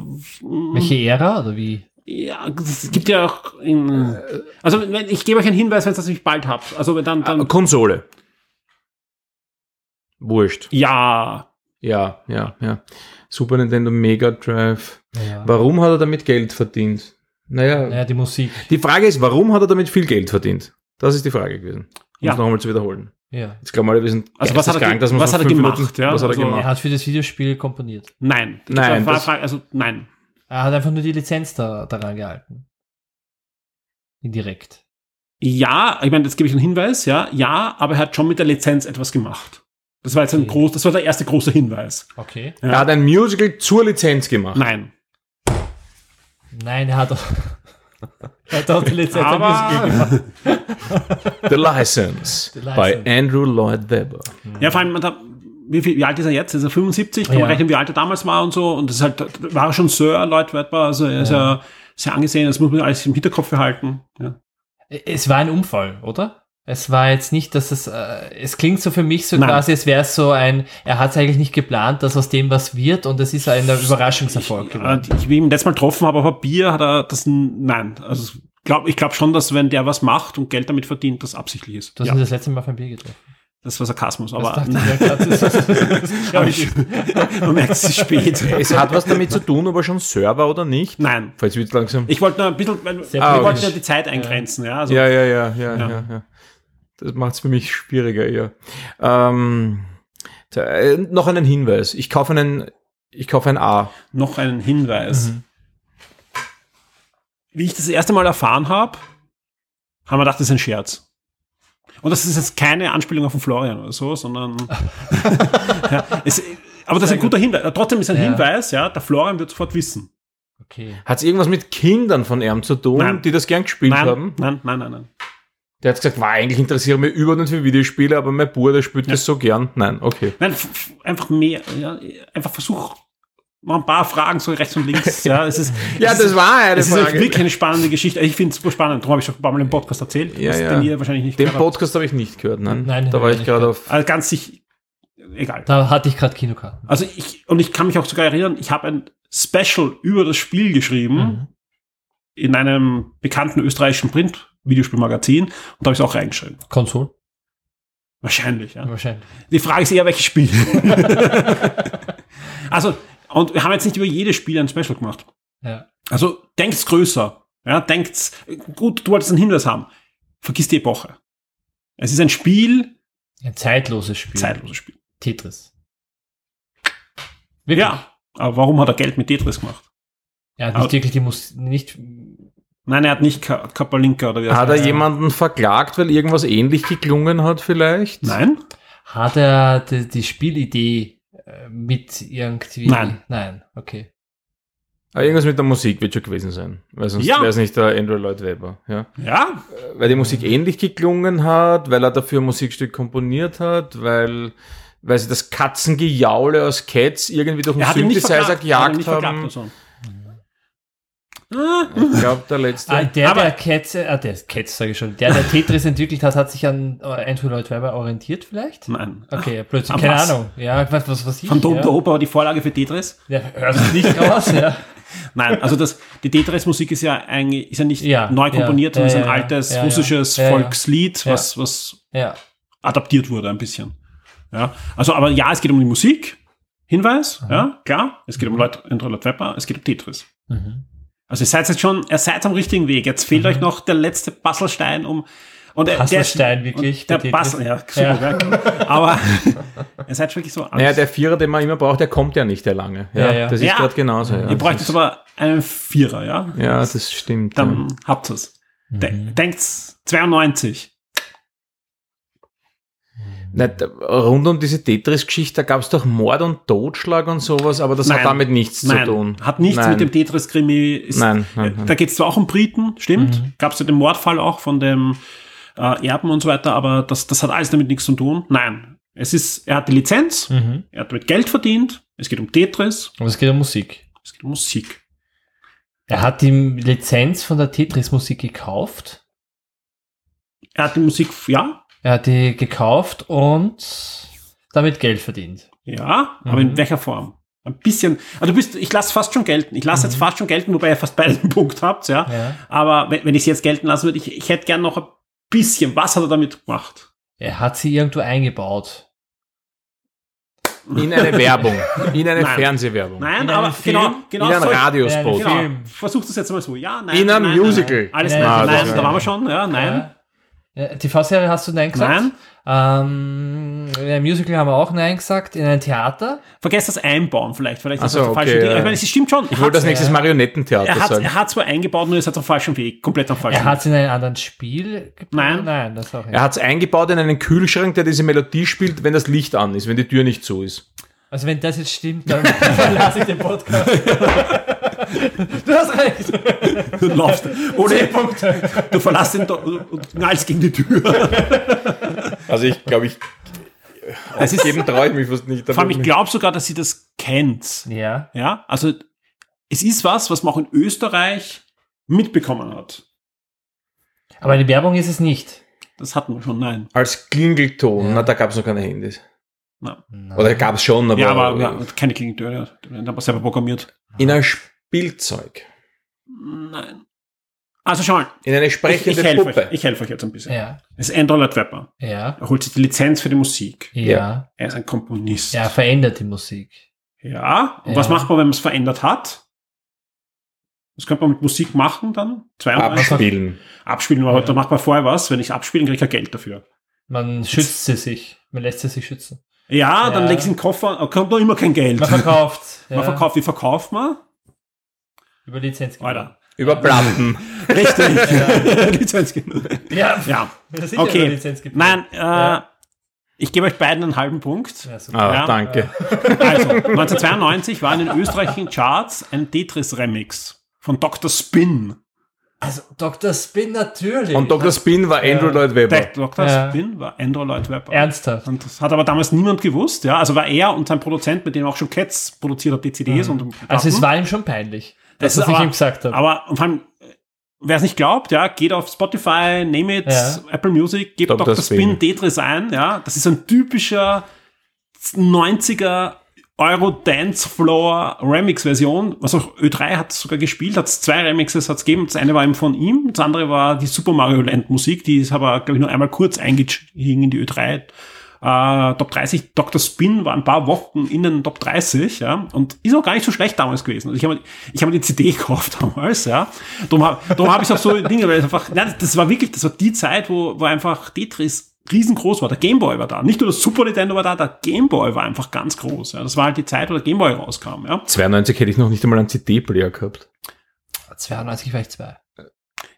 [SPEAKER 4] Welche Ära oder wie?
[SPEAKER 2] Ja, es gibt ja auch in, also wenn, ich gebe euch einen Hinweis, wenn ihr das nicht bald habt. Also wenn dann,
[SPEAKER 3] Ah,
[SPEAKER 2] dann
[SPEAKER 3] Konsole. Wurscht.
[SPEAKER 2] ja,
[SPEAKER 3] Ja, ja, ja. Super Nintendo Mega Drive.
[SPEAKER 4] Ja.
[SPEAKER 3] Warum hat er damit Geld verdient? Naja,
[SPEAKER 4] Naja, die Musik.
[SPEAKER 3] die Frage ist, warum hat er damit viel Geld verdient? Das ist die Frage gewesen. Um
[SPEAKER 2] Ja.
[SPEAKER 3] es noch einmal zu wiederholen.
[SPEAKER 4] Ja.
[SPEAKER 3] Jetzt glauben alle, wir sind
[SPEAKER 2] Also was hat er ge-
[SPEAKER 3] dass
[SPEAKER 2] was hat er gemacht,
[SPEAKER 3] Minuten-
[SPEAKER 2] ja?
[SPEAKER 3] Was hat er
[SPEAKER 2] Also-
[SPEAKER 4] Er
[SPEAKER 3] gemacht?
[SPEAKER 4] hat für das Videospiel komponiert.
[SPEAKER 2] nein.
[SPEAKER 3] Nein,
[SPEAKER 2] war-
[SPEAKER 3] das-
[SPEAKER 2] Frage, also nein.
[SPEAKER 4] Er hat einfach nur die Lizenz da, daran gehalten. Indirekt.
[SPEAKER 2] Ja, ich meine, jetzt gebe ich einen Hinweis, ja, ja, aber er hat schon mit der Lizenz etwas gemacht. Das war jetzt ein
[SPEAKER 4] Okay.
[SPEAKER 2] groß, das war der erste große Hinweis.
[SPEAKER 4] Okay.
[SPEAKER 3] Er hat ein Musical zur Lizenz gemacht.
[SPEAKER 2] Nein.
[SPEAKER 4] Nein, er hat auch, er hat auch die Lizenz
[SPEAKER 2] Aber-.
[SPEAKER 3] The License,
[SPEAKER 4] The
[SPEAKER 3] by
[SPEAKER 4] License.
[SPEAKER 3] Andrew Lloyd Webber.
[SPEAKER 2] Ja, vor allem, man da, wie, viel, wie alt ist er jetzt? Ist er 75? Kann
[SPEAKER 4] Ja.
[SPEAKER 2] man rechnen, wie alt er damals war und so. Und das ist halt, war er schon Sir Lloyd Webber, also er ist ja, sehr angesehen, das muss man alles im Hinterkopf behalten. Ja.
[SPEAKER 4] Es war ein Unfall, oder? Es war jetzt nicht, dass es, äh, es klingt so für mich so
[SPEAKER 2] Nein.
[SPEAKER 4] quasi, als wäre es so ein, er hat es eigentlich nicht geplant, dass aus dem was wird und es ist ein Überraschungserfolg
[SPEAKER 2] Äh,
[SPEAKER 4] geworden.
[SPEAKER 2] ich, wie ich ihn letztes Mal getroffen habe, aber Bier hat er das, nein. Also, glaub, ich glaube schon, dass wenn der was macht und Geld damit verdient, das absichtlich ist.
[SPEAKER 4] Du hast
[SPEAKER 2] ja,
[SPEAKER 4] ihn das letzte Mal auf ein Bier getroffen.
[SPEAKER 2] das war Sarkasmus, aber
[SPEAKER 4] ich ich
[SPEAKER 2] ich, man merkt, es ist spät.
[SPEAKER 3] Es hat was damit zu tun, ob er schon Server oder nicht.
[SPEAKER 2] Nein.
[SPEAKER 3] Falls wir jetzt langsam.
[SPEAKER 2] Ich wollte nur ein bisschen, weil,
[SPEAKER 3] politisch.
[SPEAKER 2] wollten ja die Zeit eingrenzen, ja. Also,
[SPEAKER 3] ja, ja, ja, ja,
[SPEAKER 2] Ja.
[SPEAKER 3] ja, ja. Das macht es für mich schwieriger, ja. Ähm, tja, äh, noch einen Hinweis. Ich kaufe einen, ich kaufe ein A.
[SPEAKER 2] noch einen Hinweis.
[SPEAKER 4] Mhm.
[SPEAKER 2] Wie ich das erste Mal erfahren habe, haben wir gedacht, das ist ein Scherz. Und das ist jetzt keine Anspielung auf den Florian oder so, sondern. ja, es, aber das ist ein guter Hinweis. Trotzdem ist ein
[SPEAKER 4] Ja.
[SPEAKER 2] Hinweis, ja, der Florian wird sofort wissen.
[SPEAKER 4] Okay.
[SPEAKER 3] Hat es irgendwas mit Kindern von ihm zu tun,
[SPEAKER 2] Nein.
[SPEAKER 3] die das gern gespielt
[SPEAKER 2] Nein,
[SPEAKER 3] haben?
[SPEAKER 2] nein, nein, nein, nein.
[SPEAKER 3] Der hat gesagt, war eigentlich interessiere mich überhaupt nicht für Videospiele, aber mein Bruder spielt das so gern. Nein, okay.
[SPEAKER 2] Nein, einfach mehr, ja, einfach versuch noch ein paar Fragen so rechts und links. Ja, es ist,
[SPEAKER 3] Ja,
[SPEAKER 2] es
[SPEAKER 3] das
[SPEAKER 2] ist,
[SPEAKER 3] war eine
[SPEAKER 2] Es ist
[SPEAKER 3] Frage.
[SPEAKER 2] wirklich eine spannende Geschichte. Ich finde es super spannend. Darum habe ich schon ein paar Mal im Podcast erzählt.
[SPEAKER 3] Ja, ja.
[SPEAKER 2] Den ihr wahrscheinlich nicht
[SPEAKER 3] Den. Podcast habe ich nicht gehört, nein.
[SPEAKER 4] Nein,
[SPEAKER 3] da war
[SPEAKER 4] ich
[SPEAKER 3] gerade auf.
[SPEAKER 2] Also ganz sich, egal.
[SPEAKER 4] Da hatte ich gerade Kinokarten.
[SPEAKER 2] Also ich, und ich kann mich auch sogar erinnern, ich habe ein Special über das Spiel geschrieben
[SPEAKER 4] Mhm.
[SPEAKER 2] in einem bekannten österreichischen Print-Videospielmagazin und da habe ich es auch reingeschrieben.
[SPEAKER 4] Konsole?
[SPEAKER 2] Wahrscheinlich, ja.
[SPEAKER 4] Wahrscheinlich.
[SPEAKER 2] Die Frage ist eher, welches Spiel. also, und wir haben jetzt nicht über jedes Spiel ein Special gemacht.
[SPEAKER 4] Ja.
[SPEAKER 2] Also, denkt's größer. Ja, denkt's, gut, du wolltest einen Hinweis haben. Vergiss die Epoche. Es ist ein Spiel,
[SPEAKER 4] Ein zeitloses Spiel.
[SPEAKER 2] zeitloses Spiel.
[SPEAKER 4] Tetris. Wirklich?
[SPEAKER 2] Ja. Aber warum hat er Geld mit Tetris gemacht?
[SPEAKER 4] Er hat
[SPEAKER 2] Aber-
[SPEAKER 4] nicht wirklich die Musik, nicht,
[SPEAKER 2] Nein, er hat nicht Ka- Kapalinka oder wie das
[SPEAKER 3] Hat er jemanden verklagt, weil irgendwas ähnlich geklungen hat vielleicht?
[SPEAKER 2] Nein?
[SPEAKER 4] hat er die, die Spielidee äh, mit irgendwie?
[SPEAKER 2] Nein.
[SPEAKER 4] Nein, okay.
[SPEAKER 3] Aber irgendwas mit der Musik wird schon gewesen sein. Weil sonst
[SPEAKER 2] Ja.
[SPEAKER 3] wäre es nicht der Andrew Lloyd Webber. Ja?
[SPEAKER 2] Ja?
[SPEAKER 3] Weil die Musik ähnlich geklungen hat, weil er dafür ein Musikstück komponiert hat, weil, weil sie das Katzengejaule aus Cats irgendwie durch den
[SPEAKER 2] Er
[SPEAKER 3] Synthesizer.
[SPEAKER 2] Er
[SPEAKER 3] gejagt haben. Ich glaube, der letzte.
[SPEAKER 4] Ah, der,
[SPEAKER 2] Aber-
[SPEAKER 4] der Cats, äh, ah, der Cats sage ich schon, der, der Tetris entwickelt hat, hat sich an äh, Andrew Lloyd Webber orientiert vielleicht?
[SPEAKER 2] Nein.
[SPEAKER 4] Okay, plötzlich, keine
[SPEAKER 2] was?
[SPEAKER 4] Ahnung. Ja, was, was, was ich,
[SPEAKER 2] Phantom
[SPEAKER 4] ja.
[SPEAKER 2] der Oper war die Vorlage für Tetris?
[SPEAKER 4] Ja, hört sich nicht raus, ja.
[SPEAKER 2] Nein, also das, die Tetris-Musik ist ja eigentlich, ist ja nicht
[SPEAKER 4] Ja,
[SPEAKER 2] neu
[SPEAKER 4] ja,
[SPEAKER 2] komponiert,
[SPEAKER 4] ja,
[SPEAKER 2] sondern ist ein
[SPEAKER 4] ja,
[SPEAKER 2] altes
[SPEAKER 4] ja, ja.
[SPEAKER 2] russisches
[SPEAKER 4] Ja, ja.
[SPEAKER 2] Volkslied,
[SPEAKER 4] Ja.
[SPEAKER 2] was, was
[SPEAKER 4] Ja,
[SPEAKER 2] adaptiert wurde ein bisschen. Ja, also, aber ja, es geht um die Musik. Hinweis, ja, klar. Es geht um Leute, Andrew Lloyd Webber, es geht um Tetris.
[SPEAKER 4] Mhm.
[SPEAKER 2] Also ihr seid jetzt schon, ihr seid am richtigen Weg. Jetzt fehlt euch noch der letzte Puzzlestein um. Und der- der-
[SPEAKER 4] Puzzlestein wirklich,
[SPEAKER 2] und Der? Puzzle, ja, super, Gell? Aber ihr seid wirklich so.
[SPEAKER 3] naja, der Vierer, den man immer braucht, der kommt ja nicht, der lange. Ja,
[SPEAKER 4] Ja, ja.
[SPEAKER 3] Das ist
[SPEAKER 2] Ja.
[SPEAKER 3] gerade genauso. Ja.
[SPEAKER 2] ihr bräuchtet jetzt aber einen Vierer, ja?
[SPEAKER 3] ja, das stimmt.
[SPEAKER 2] Dann habt ihr es. De
[SPEAKER 4] Mhm.
[SPEAKER 2] Denkt's 92.
[SPEAKER 3] Da- rund um diese Tetris-Geschichte, da gab es doch Mord und Totschlag und sowas, aber das
[SPEAKER 2] Nein.
[SPEAKER 3] hat damit nichts
[SPEAKER 2] Nein,
[SPEAKER 3] zu tun.
[SPEAKER 2] hat nichts
[SPEAKER 3] Nein.
[SPEAKER 2] mit dem Tetris-Krimi. ist-
[SPEAKER 3] Nein, nein,
[SPEAKER 2] äh,
[SPEAKER 3] nein.
[SPEAKER 2] Da geht es zwar auch um Briten, stimmt.
[SPEAKER 4] Mhm.
[SPEAKER 2] Gab es ja den Mordfall auch von dem äh, Erben und so weiter, aber das, das hat alles damit nichts zu tun. Nein. Es ist, er hat die Lizenz,
[SPEAKER 4] Mhm.
[SPEAKER 2] er hat damit Geld verdient, es geht um Tetris,
[SPEAKER 4] Aber es geht um Musik.
[SPEAKER 2] es geht um Musik.
[SPEAKER 4] Er hat die Lizenz von der Tetris-Musik gekauft.
[SPEAKER 2] Er hat die Musik, ja,
[SPEAKER 4] Er hat die gekauft und damit Geld verdient.
[SPEAKER 2] ja, aber in
[SPEAKER 4] Mhm.
[SPEAKER 2] welcher Form? Ein bisschen, also du bist, ich lasse fast schon gelten. Ich lasse jetzt fast schon gelten, wobei ihr fast beide einen Punkt habt, ja.
[SPEAKER 4] Ja.
[SPEAKER 2] Aber wenn, wenn ich es jetzt gelten lassen würde, ich, ich hätte gern noch ein bisschen, was hat er damit gemacht?
[SPEAKER 4] Er hat sie irgendwo eingebaut.
[SPEAKER 3] In eine Werbung. In eine
[SPEAKER 2] Nein.
[SPEAKER 3] Fernsehwerbung.
[SPEAKER 2] Nein,
[SPEAKER 4] In
[SPEAKER 2] aber
[SPEAKER 4] Film?
[SPEAKER 2] genau, genau
[SPEAKER 3] in einem Radiospot.
[SPEAKER 4] Ja,
[SPEAKER 2] Genau, versuch das jetzt mal so. Ja, nein.
[SPEAKER 3] In einem
[SPEAKER 2] nein,
[SPEAKER 3] Musical.
[SPEAKER 2] Nein, alles
[SPEAKER 4] In
[SPEAKER 2] nein,
[SPEAKER 4] einem
[SPEAKER 2] nein, da waren wir schon, ja, nein.
[SPEAKER 4] Ja. TV-Serie hast du Nein gesagt?
[SPEAKER 2] Nein.
[SPEAKER 4] Ähm, in einem Musical haben wir auch Nein gesagt. In einem Theater?
[SPEAKER 2] Vergesst das Einbauen vielleicht. Vielleicht ist
[SPEAKER 3] so,
[SPEAKER 2] das falsche
[SPEAKER 3] okay,
[SPEAKER 2] Ding.
[SPEAKER 3] ja.
[SPEAKER 2] Ich meine, es stimmt schon.
[SPEAKER 3] Ich wollte als nächstes
[SPEAKER 4] Ja.
[SPEAKER 3] Marionettentheater
[SPEAKER 2] er hat,
[SPEAKER 3] sagen.
[SPEAKER 2] er hat zwar eingebaut, nur ist er auf falschen Weg. Komplett am falschen
[SPEAKER 4] Er hat es in einem anderen Spiel gebaut?
[SPEAKER 2] Nein.
[SPEAKER 4] Nein, das auch nicht.
[SPEAKER 3] Er hat es eingebaut in einen Kühlschrank, der diese Melodie spielt, wenn das Licht an ist, wenn die Tür nicht zu ist.
[SPEAKER 4] Also wenn das jetzt stimmt, dann verlasse ich den Podcast. du hast recht.
[SPEAKER 2] Du laufst. Ohne Punkt. Du verlässt ihn doch und knallst gegen die Tür.
[SPEAKER 3] Also ich glaube, ich
[SPEAKER 2] Es ist,
[SPEAKER 3] geben traue ich mich fast nicht.
[SPEAKER 2] vor allem, ich glaube sogar, dass sie das kennt.
[SPEAKER 4] Ja.
[SPEAKER 2] Ja, also es ist was, was man auch in Österreich mitbekommen hat.
[SPEAKER 4] Aber eine Werbung ist es nicht.
[SPEAKER 2] Das hatten wir schon, nein.
[SPEAKER 3] Als Klingelton,
[SPEAKER 4] Ja.
[SPEAKER 3] na, da gab es noch keine Handys.
[SPEAKER 2] Na.
[SPEAKER 3] Oder gab es schon, aber,
[SPEAKER 2] ja, aber ja, keine Klingeltöne. Wir selber programmiert.
[SPEAKER 3] in ein Spielzeug.
[SPEAKER 2] Nein. Also schau mal.
[SPEAKER 3] In eine
[SPEAKER 2] Ich,
[SPEAKER 3] sprechende
[SPEAKER 2] ich helfe
[SPEAKER 3] Puppe.
[SPEAKER 2] euch, ich helfe euch jetzt ein bisschen.
[SPEAKER 4] Ja.
[SPEAKER 2] Es ist Lloyd Webber.
[SPEAKER 4] Ja.
[SPEAKER 2] Er holt sich die Lizenz für die Musik.
[SPEAKER 4] Ja.
[SPEAKER 2] Er ist ein Komponist.
[SPEAKER 4] Er verändert die Musik.
[SPEAKER 2] Ja. Und
[SPEAKER 4] Ja.
[SPEAKER 2] was macht man, wenn man es verändert hat? Was könnte man mit Musik machen dann? 32?
[SPEAKER 3] Abspielen.
[SPEAKER 2] Abspielen, aber
[SPEAKER 4] Ja.
[SPEAKER 2] da macht man vorher was. Wenn ich abspielen, kriege ich ja Geld dafür.
[SPEAKER 4] Man schützt sie sich. Man lässt sie sich schützen.
[SPEAKER 2] Ja, dann
[SPEAKER 4] Ja.
[SPEAKER 2] legst du in den Koffer, da kommt noch immer kein Geld.
[SPEAKER 4] Man verkauft.
[SPEAKER 2] Man
[SPEAKER 4] ja.
[SPEAKER 2] verkauft, wie verkauft man?
[SPEAKER 4] Über Lizenz.
[SPEAKER 2] Alter.
[SPEAKER 3] Über Platten.
[SPEAKER 2] Richtig.
[SPEAKER 4] Ja.
[SPEAKER 2] Ja.
[SPEAKER 4] Das sind ja nur
[SPEAKER 2] Okay.
[SPEAKER 4] Lizenzgebühren.
[SPEAKER 2] Nein, äh,
[SPEAKER 4] Ja.
[SPEAKER 2] ich gebe euch beiden einen halben Punkt.
[SPEAKER 4] Ja, super.
[SPEAKER 3] Ah,
[SPEAKER 2] Ja.
[SPEAKER 3] danke.
[SPEAKER 2] Also, 1992 war in den österreichischen Charts ein Tetris-Remix von Dr. Spin.
[SPEAKER 4] Also Dr. Spin natürlich.
[SPEAKER 3] Und Dr. Spin war Andrew Lloyd Webber.
[SPEAKER 2] Der Dr.
[SPEAKER 4] Ja.
[SPEAKER 2] Spin war Andrew Lloyd Webber.
[SPEAKER 4] Ernsthaft.
[SPEAKER 2] Und das hat aber damals niemand gewusst, ja. Also war er und sein Produzent, mit dem auch schon Cats produziert hat, die CDs und
[SPEAKER 4] Also es war ihm schon peinlich,
[SPEAKER 2] Das
[SPEAKER 4] das
[SPEAKER 2] ist
[SPEAKER 4] ich
[SPEAKER 2] aber-
[SPEAKER 4] ihm gesagt habe.
[SPEAKER 2] Aber vor allem, wer es nicht glaubt, ja, geht auf Spotify, Name It,
[SPEAKER 4] Ja.
[SPEAKER 2] Apple Music, gebt
[SPEAKER 3] Dr.
[SPEAKER 2] Dr. Spin
[SPEAKER 3] Spin.
[SPEAKER 2] Tetris ein, ja. Das ist ein typischer 90er Euro Dance Floor Remix Version, was auch Ö3 hat sogar gespielt, hat zwei Remixes hat's gegeben. Das eine war eben von ihm, das andere war die Super Mario Land Musik, die ist aber, glaube ich, nur einmal kurz eingestiegen in die Ö3 äh, Top 30, Dr. Spin war ein paar Wochen in den Top 30, ja, und ist auch gar nicht so schlecht damals gewesen. Also ich habe ich habe die CD gekauft damals, ja. Darum habe hab ich auch so Dinge, weil es einfach, nein, das war wirklich, das war die Zeit, wo, wo einfach Tetris riesengroß war. Der Gameboy war da. Nicht nur das Super Nintendo war da, der Gameboy war einfach ganz groß. Ja. Das war halt die Zeit, wo der Gameboy rauskam, ja.
[SPEAKER 3] 92 hätte ich noch nicht einmal einen CD-Player gehabt.
[SPEAKER 4] 92 war ich zwei.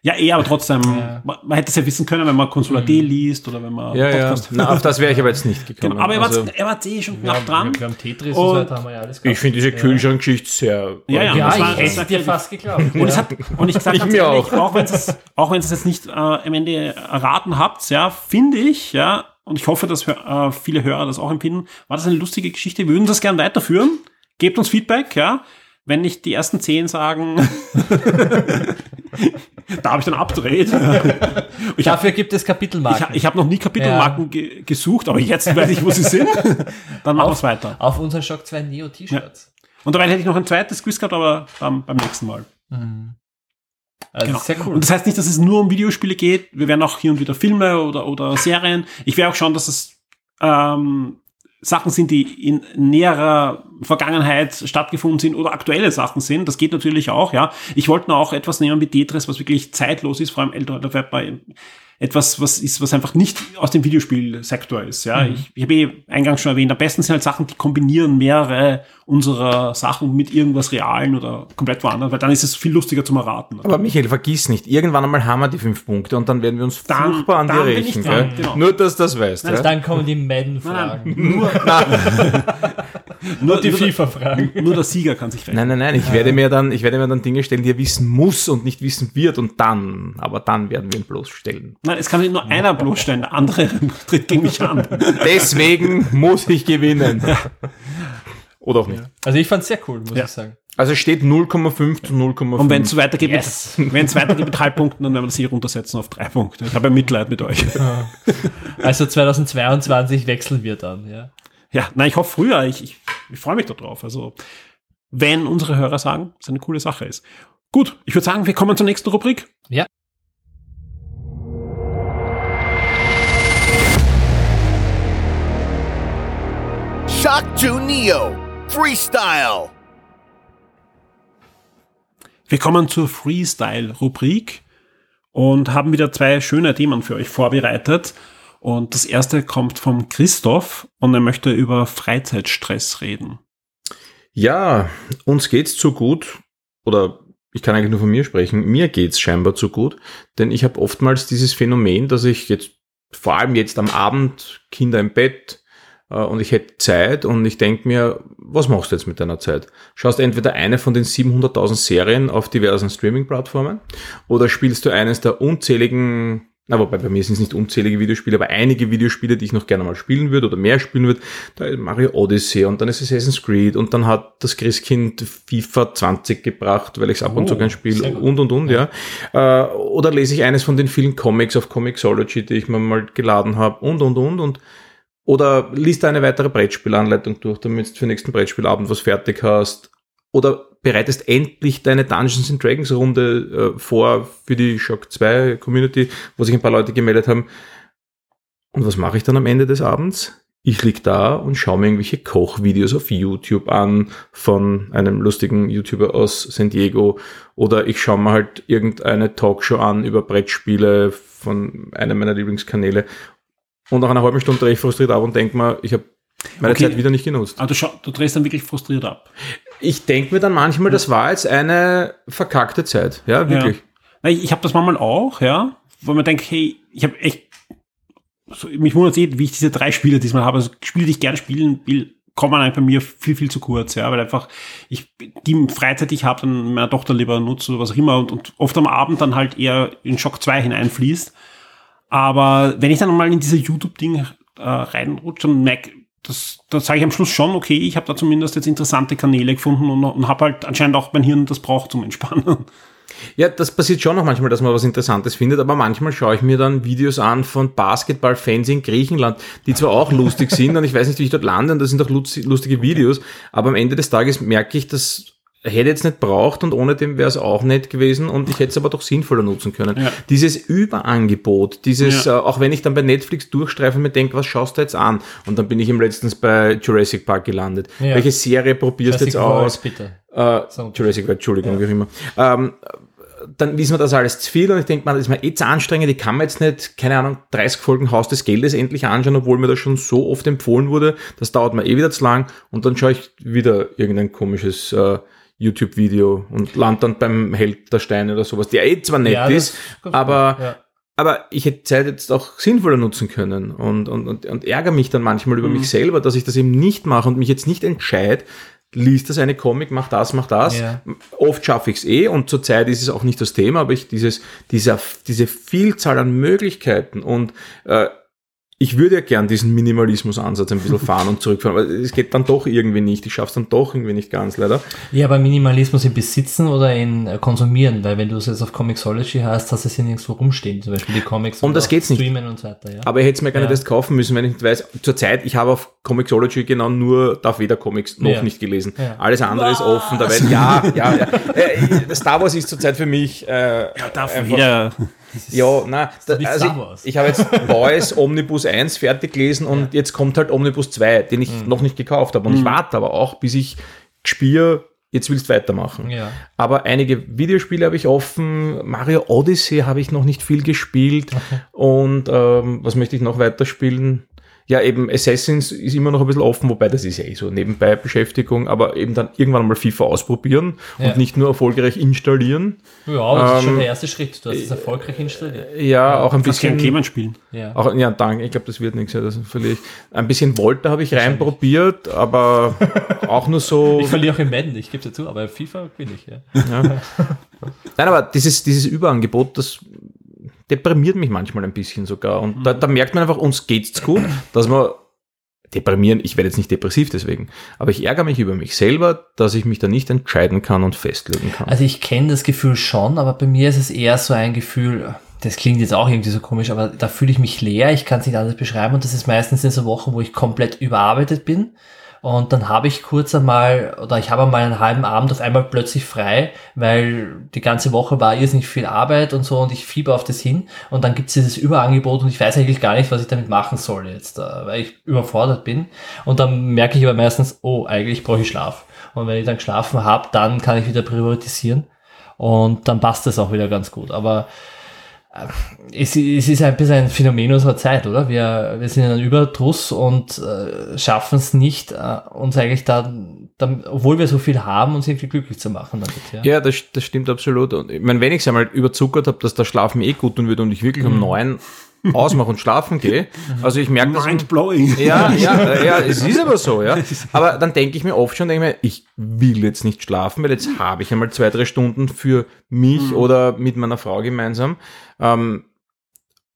[SPEAKER 2] Ja, eh, aber trotzdem,
[SPEAKER 4] Ja.
[SPEAKER 2] man, man hätte es ja wissen können, wenn man Consola D liest oder wenn man
[SPEAKER 3] Ja, ja. Na, auf das wäre ich aber jetzt nicht gekommen.
[SPEAKER 2] Genau, aber er war,
[SPEAKER 3] Also,
[SPEAKER 2] er war eh schon knapp dran.
[SPEAKER 4] wir, haben Tetris
[SPEAKER 2] Und-
[SPEAKER 4] und so weiter, haben wir ja alles gehabt.
[SPEAKER 3] ich finde diese Kühlschrankgeschichte sehr.
[SPEAKER 2] Ja, ja,
[SPEAKER 4] Ja,
[SPEAKER 2] das war-
[SPEAKER 4] ich hätte dir fast geglaubt.
[SPEAKER 2] Und es hat, und ich sage
[SPEAKER 3] Ich
[SPEAKER 2] ganz
[SPEAKER 3] mir
[SPEAKER 2] ehrlich,
[SPEAKER 3] auch.
[SPEAKER 2] auch, wenn es auch wenn es jetzt nicht äh, am Ende erraten habt, ja, finde ich, ja, und ich hoffe, dass äh, viele Hörer das auch empfinden, war das eine lustige Geschichte. Wir würden das gern weiterführen. Gebt uns Feedback, ja. Wenn nicht die ersten zehn sagen, da habe ich dann abgedreht. Ich habe
[SPEAKER 4] Dafür gibt es
[SPEAKER 2] ich,
[SPEAKER 4] Kapitelmarken.
[SPEAKER 2] hab- ich hab noch nie Kapitelmarken ge gesucht, aber jetzt weiß ich, wo sie sind. Dann machen wir es weiter.
[SPEAKER 4] auf unseren Shock 2 Neo T-Shirts.
[SPEAKER 2] Und dabei hätte ich noch ein zweites Quiz gehabt, aber ähm, beim nächsten Mal.
[SPEAKER 4] Also
[SPEAKER 2] Genau.
[SPEAKER 4] sehr cool.
[SPEAKER 2] Und das heißt nicht, dass es nur um Videospiele geht. Wir werden auch hier und wieder Filme oder, oder Serien. Ich werde auch schauen, dass es ähm, Sachen sind, die in näherer Vergangenheit stattgefunden sind oder aktuelle Sachen sind. Das geht natürlich auch, ja. Ich wollte auch etwas nehmen wie Tetris, was wirklich zeitlos ist, vor allem älter oder bei etwas, was ist, was einfach nicht aus dem Videospielsektor ist. Ja, ich, ich habe eh eingangs schon erwähnt, am besten sind halt Sachen, die kombinieren mehrere unserer Sachen mit irgendwas Realen oder komplett woanders, weil dann ist es viel lustiger zum Erraten.
[SPEAKER 3] Aber Michael, vergiss nicht, irgendwann einmal haben wir die fünf Punkte und dann werden wir uns
[SPEAKER 2] Dann-
[SPEAKER 3] furchtbar an dir rächen.
[SPEAKER 2] dran, genau.
[SPEAKER 3] Nur, dass du das weißt. ja?
[SPEAKER 4] Dann kommen die Madden-Fragen.
[SPEAKER 2] nur
[SPEAKER 4] Die
[SPEAKER 2] nur,
[SPEAKER 4] FIFA-Fragen.
[SPEAKER 2] nur der Sieger kann sich rechnen.
[SPEAKER 3] Nein, nein, nein, ich werde mir dann, ich werde mir dann Dinge stellen, die er wissen muss und nicht wissen wird und dann, aber dann werden wir ihn bloßstellen.
[SPEAKER 2] Nein, es kann nicht nur einer bloßstellen, der andere tritt gegen mich an.
[SPEAKER 3] Deswegen muss ich gewinnen. Oder auch nicht.
[SPEAKER 4] Also ich fand es sehr cool, muss
[SPEAKER 2] Ja.
[SPEAKER 4] ich sagen.
[SPEAKER 3] Also es steht 0,5 zu 0,5.
[SPEAKER 2] Und wenn es weitergeht,
[SPEAKER 4] Yes.
[SPEAKER 2] mit, wenn es weitergeht mit Halbpunkten, dann werden wir das hier runtersetzen auf drei Punkte. Ich habe ja Mitleid mit euch.
[SPEAKER 4] Also 2022 wechseln wir dann, ja.
[SPEAKER 2] Ja, nein, ich hoffe früher. Ich, ich, ich freue mich darauf. Also, wenn unsere Hörer sagen, dass es eine coole Sache ist. Gut, ich würde sagen, wir kommen zur nächsten Rubrik.
[SPEAKER 4] Ja.
[SPEAKER 1] Shock 2 Neo Freestyle.
[SPEAKER 2] Wir kommen zur Freestyle-Rubrik und haben wieder zwei schöne Themen für euch vorbereitet. Und das erste kommt vom Christoph und er möchte über Freizeitstress reden.
[SPEAKER 3] Ja, uns geht's zu gut, oder ich kann eigentlich nur von mir sprechen, mir geht's scheinbar zu gut, denn ich habe oftmals dieses Phänomen, dass ich jetzt, vor allem jetzt am Abend, Kinder im Bett, äh, und ich hätte Zeit und ich denke mir, was machst du jetzt mit deiner Zeit? Schaust entweder eine von den 700.000 Serien auf diversen Streaming-Plattformen oder spielst du eines der unzähligen na, wobei bei mir sind es nicht unzählige Videospiele, aber einige Videospiele, die ich noch gerne mal spielen würde oder mehr spielen würde. Da ist Mario Odyssey und dann ist Assassin's Creed und dann hat das Christkind FIFA 20 gebracht, weil ich es ab und zu
[SPEAKER 2] Oh,
[SPEAKER 3] gern spiele und und und, ja. Äh, Oder lese ich eines von den vielen Comics auf Comixology, die ich mir mal geladen habe und und und und. Oder liest eine weitere Brettspielanleitung durch, damit du für den nächsten Brettspielabend was fertig hast. Oder bereitest endlich deine Dungeons and Dragons Runde äh, vor für die Shock 2 Community, wo sich ein paar Leute gemeldet haben. Und was mache ich dann am Ende des Abends? Ich lieg da und schaue mir irgendwelche Kochvideos auf YouTube an von einem lustigen YouTuber aus San Diego oder ich schaue mir halt irgendeine Talkshow an über Brettspiele von einem meiner Lieblingskanäle und nach einer halben Stunde drehe ich frustriert ab und denke mir, ich habe meine
[SPEAKER 2] Okay.
[SPEAKER 3] Zeit wieder nicht genutzt.
[SPEAKER 2] Aber du, du drehst dann wirklich frustriert ab.
[SPEAKER 3] Ich denke mir dann manchmal, das war jetzt eine verkackte Zeit. Ja, wirklich.
[SPEAKER 2] Ja. Ich, ich habe das manchmal auch, ja, wo man denkt, hey, ich habe echt, so, mich wundert eh, wie ich diese drei Spiele diesmal habe. Also Spiele, die ich gerne spielen will, kommen eigentlich bei mir viel, viel zu kurz, ja, weil einfach ich die Freizeit, die ich habe, dann meiner Tochter lieber nutze oder was auch immer und, und oft am Abend dann halt eher in Shock 2 hineinfließt. Aber wenn ich dann mal in diese YouTube-Ding äh, reinrutsche und merke, das, das sage ich am Schluss schon, okay, ich habe da zumindest jetzt interessante Kanäle gefunden und, und habe halt anscheinend auch mein Hirn das braucht zum Entspannen.
[SPEAKER 3] Ja, das passiert schon noch manchmal, dass man was Interessantes findet, aber manchmal schaue ich mir dann Videos an von Basketballfans in Griechenland, die zwar auch lustig sind und ich weiß nicht, wie ich dort lande und das sind luz- lustige Videos, aber am Ende des Tages merke ich, dass hätte jetzt nicht braucht und ohne dem wäre es auch nett gewesen und ich hätte es aber doch sinnvoller nutzen können.
[SPEAKER 2] Ja.
[SPEAKER 3] Dieses Überangebot, dieses,
[SPEAKER 2] Ja.
[SPEAKER 3] äh, auch wenn ich dann bei Netflix durchstreife und mir denke, was schaust du jetzt an? Und dann bin ich im letztens bei Jurassic Park gelandet.
[SPEAKER 4] Ja.
[SPEAKER 3] Welche Serie probierst du jetzt aus?
[SPEAKER 4] bitte.
[SPEAKER 3] Äh,
[SPEAKER 4] So.
[SPEAKER 3] Jurassic World, Entschuldigung, wie auch immer. Ähm, dann ist mir das alles zu viel und ich denke, man, das ist mir eh zu anstrengend, ich kann mir jetzt nicht, keine Ahnung, 30 Folgen Haus des Geldes endlich anschauen, obwohl mir das schon so oft empfohlen wurde, das dauert mir eh wieder zu lang und dann schaue ich wieder irgendein komisches äh, YouTube-Video und land dann beim Held der Steine oder sowas, der eh zwar nett
[SPEAKER 4] Ja,
[SPEAKER 3] ist, aber
[SPEAKER 4] ja.
[SPEAKER 3] aber ich hätte Zeit jetzt auch sinnvoller nutzen können und, und, und, und ärgere mich dann manchmal über mich selber, dass ich das eben nicht mache und mich jetzt nicht entscheide, liest das eine Comic, mach das, mach das.
[SPEAKER 4] Ja.
[SPEAKER 3] Oft schaffe ich es eh und zurzeit ist es auch nicht das Thema, aber ich dieses, dieser, diese Vielzahl an Möglichkeiten und äh, ich würde ja gern diesen Minimalismus-Ansatz ein bisschen fahren und zurückfahren, aber es geht dann doch irgendwie nicht. Ich schaffe es dann doch irgendwie nicht ganz, leider.
[SPEAKER 4] Ja, aber Minimalismus in Besitzen oder in äh, Konsumieren, weil wenn du es jetzt auf Comixology hast, hast du es hier nirgendwo rumstehen, zum Beispiel die Comics
[SPEAKER 3] Um
[SPEAKER 4] und
[SPEAKER 3] das geht's nicht.
[SPEAKER 4] Streamen und so weiter, ja.
[SPEAKER 3] Aber ich hätte es mir gar nicht
[SPEAKER 4] Ja.
[SPEAKER 3] erst kaufen müssen, wenn ich nicht weiß. Zurzeit, ich habe auf Comixology genau nur Darth Vader Comics noch
[SPEAKER 4] Ja.
[SPEAKER 3] nicht gelesen.
[SPEAKER 4] Ja.
[SPEAKER 3] Alles andere ist offen. Da weiß, ja, ja, ja. Äh, Star Wars ist zurzeit für mich äh,
[SPEAKER 2] Ja, darf
[SPEAKER 3] einfach-
[SPEAKER 2] wieder.
[SPEAKER 3] Ja, na, da, also ich, ich habe jetzt Boys Omnibus 1 fertig gelesen und jetzt kommt halt Omnibus 2, den ich
[SPEAKER 4] Mhm.
[SPEAKER 3] noch nicht gekauft habe. Und ich warte aber auch, bis ich spiele, jetzt willst du weitermachen.
[SPEAKER 4] Ja.
[SPEAKER 3] Aber einige Videospiele habe ich offen. Mario Odyssey habe ich noch nicht viel gespielt. Und ähm, was möchte ich noch weiterspielen? Ja, eben Assassins ist immer noch ein bisschen offen, wobei das ist ja eh so nebenbei Beschäftigung, aber eben dann irgendwann mal FIFA ausprobieren
[SPEAKER 4] Ja.
[SPEAKER 3] und nicht nur erfolgreich installieren.
[SPEAKER 4] Ja, aber das ist schon
[SPEAKER 3] Ähm,
[SPEAKER 4] der erste Schritt. Du hast es erfolgreich installiert.
[SPEAKER 3] Ja, auch ein
[SPEAKER 2] Kannst gerne
[SPEAKER 3] bisschen.
[SPEAKER 2] Clemens spielen.
[SPEAKER 4] Ja.
[SPEAKER 3] Auch, ja, danke. Ich glaube, das wird nichts. Ja, das verliere ich. Ein bisschen Volta habe ich reinprobiert, aber auch nur so.
[SPEAKER 4] Ich verliere auch im Madden, ich gebe es ja zu, aber FIFA bin ich, ja.
[SPEAKER 3] Nein, aber dieses, dieses Überangebot, das deprimiert mich manchmal ein bisschen sogar. Und da, da merkt man einfach, uns geht's gut, dass wir deprimieren. Ich werde jetzt nicht depressiv deswegen, aber ich ärgere mich über mich selber, dass ich mich da nicht entscheiden kann und festlegen kann.
[SPEAKER 4] Also ich kenne das Gefühl schon, aber bei mir ist es eher so ein Gefühl, das klingt jetzt auch irgendwie so komisch, aber da fühle ich mich leer, ich kann es nicht anders beschreiben und das ist meistens in so Wochen, wo ich komplett überarbeitet bin und dann habe ich kurz einmal oder ich habe einmal einen halben Abend auf einmal plötzlich frei, weil die ganze Woche war irrsinnig viel Arbeit und so und ich fieber auf das hin. Und dann gibt es dieses Überangebot und ich weiß eigentlich gar nicht, was ich damit machen soll jetzt, äh, weil ich überfordert bin. Und dann merke ich aber meistens, oh, eigentlich brauche ich Schlaf. Und wenn ich dann geschlafen habe, dann kann ich wieder priorisieren und dann passt das auch wieder ganz gut. Aber es, es ist ein bisschen ein Phänomen unserer Zeit, oder? Wir, wir sind in einem Überdruss und äh, schaffen es nicht, äh, uns eigentlich da, da, obwohl wir so viel haben, uns irgendwie glücklich zu machen damit. Ja.
[SPEAKER 3] Ja, das, das stimmt absolut. Und ich meine, wenn ich es einmal überzuckert habe, dass der Schlafen eh gut tun wird und ich wirklich um neun ausmache und schlafen gehe, also ich merke das.
[SPEAKER 2] Mindblowing.
[SPEAKER 3] Ja, ja, äh, ja, es ist aber so, ja. Aber dann denke ich mir oft schon, denke ich mir, ich will jetzt nicht schlafen, weil jetzt habe ich einmal zwei, drei Stunden für mich oder mit meiner Frau gemeinsam. Ähm,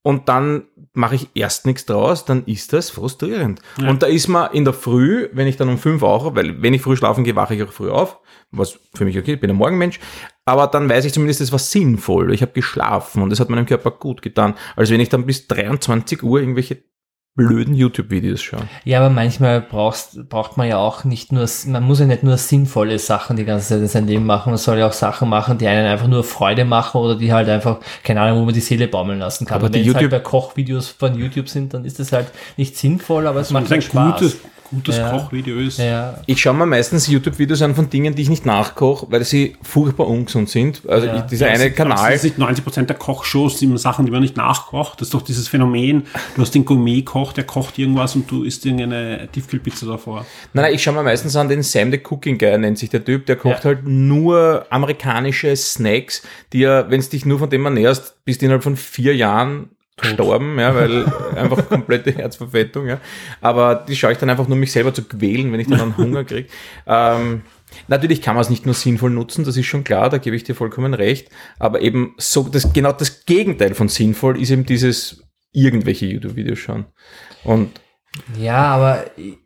[SPEAKER 3] und dann mache ich erst nichts draus, dann ist das frustrierend. Und da ist man in der Früh, wenn ich dann um fünf auch, weil wenn ich früh schlafen gehe, wache ich auch früh auf, was für mich okay, ich bin ein Morgenmensch, aber dann weiß ich zumindest, es war sinnvoll. Ich habe geschlafen und es hat meinem Körper gut getan. als wenn ich dann bis 23 Uhr irgendwelche blöden YouTube-Videos schaue.
[SPEAKER 4] ja, aber manchmal brauchst, braucht man ja auch nicht nur, man muss ja nicht nur sinnvolle Sachen die ganze Zeit in seinem Leben machen, man soll ja auch Sachen machen, die einen einfach nur Freude machen oder die halt einfach, keine Ahnung, wo man die Seele baumeln lassen kann.
[SPEAKER 3] Aber
[SPEAKER 4] wenn es halt bei Kochvideos von YouTube sind, dann ist das halt nicht sinnvoll, aber es
[SPEAKER 2] Wenn
[SPEAKER 4] macht halt Spaß.
[SPEAKER 2] gutes, gutes
[SPEAKER 4] Ja.
[SPEAKER 2] Kochvideo ist.
[SPEAKER 4] ja,
[SPEAKER 3] Ich schaue mir meistens YouTube-Videos an von Dingen, die ich nicht nachkoche, weil sie furchtbar ungesund sind. Also
[SPEAKER 4] Ja.
[SPEAKER 3] ich, dieser
[SPEAKER 2] Ja,
[SPEAKER 3] eine
[SPEAKER 2] das-
[SPEAKER 3] Kanal.
[SPEAKER 2] Das ist nicht 90% der Kochshows, die man Sachen, die man nicht nachkocht. Das ist doch dieses Phänomen, du hast den Gourmet-Koch, der kocht irgendwas und du isst irgendeine Tiefkühlpizza davor.
[SPEAKER 3] Nein, nein, ich schaue mir meistens an den Sam the Cooking Guy, nennt sich der Typ, der kocht
[SPEAKER 4] Ja.
[SPEAKER 3] halt nur amerikanische Snacks, die er, wenn es dich nur von dem ernährst, bist du innerhalb von vier Jahren gestorben, ja, weil einfach komplette Herzverfettung, ja. Aber die schaue ich dann einfach nur, mich selber zu quälen, wenn ich dann Hunger kriege. Ähm, natürlich kann man es nicht nur sinnvoll nutzen, das ist schon klar, da gebe ich dir vollkommen recht. Aber eben so, das, genau das Gegenteil von sinnvoll ist eben dieses irgendwelche YouTube-Videos schauen. Und
[SPEAKER 4] Ja, aber ich,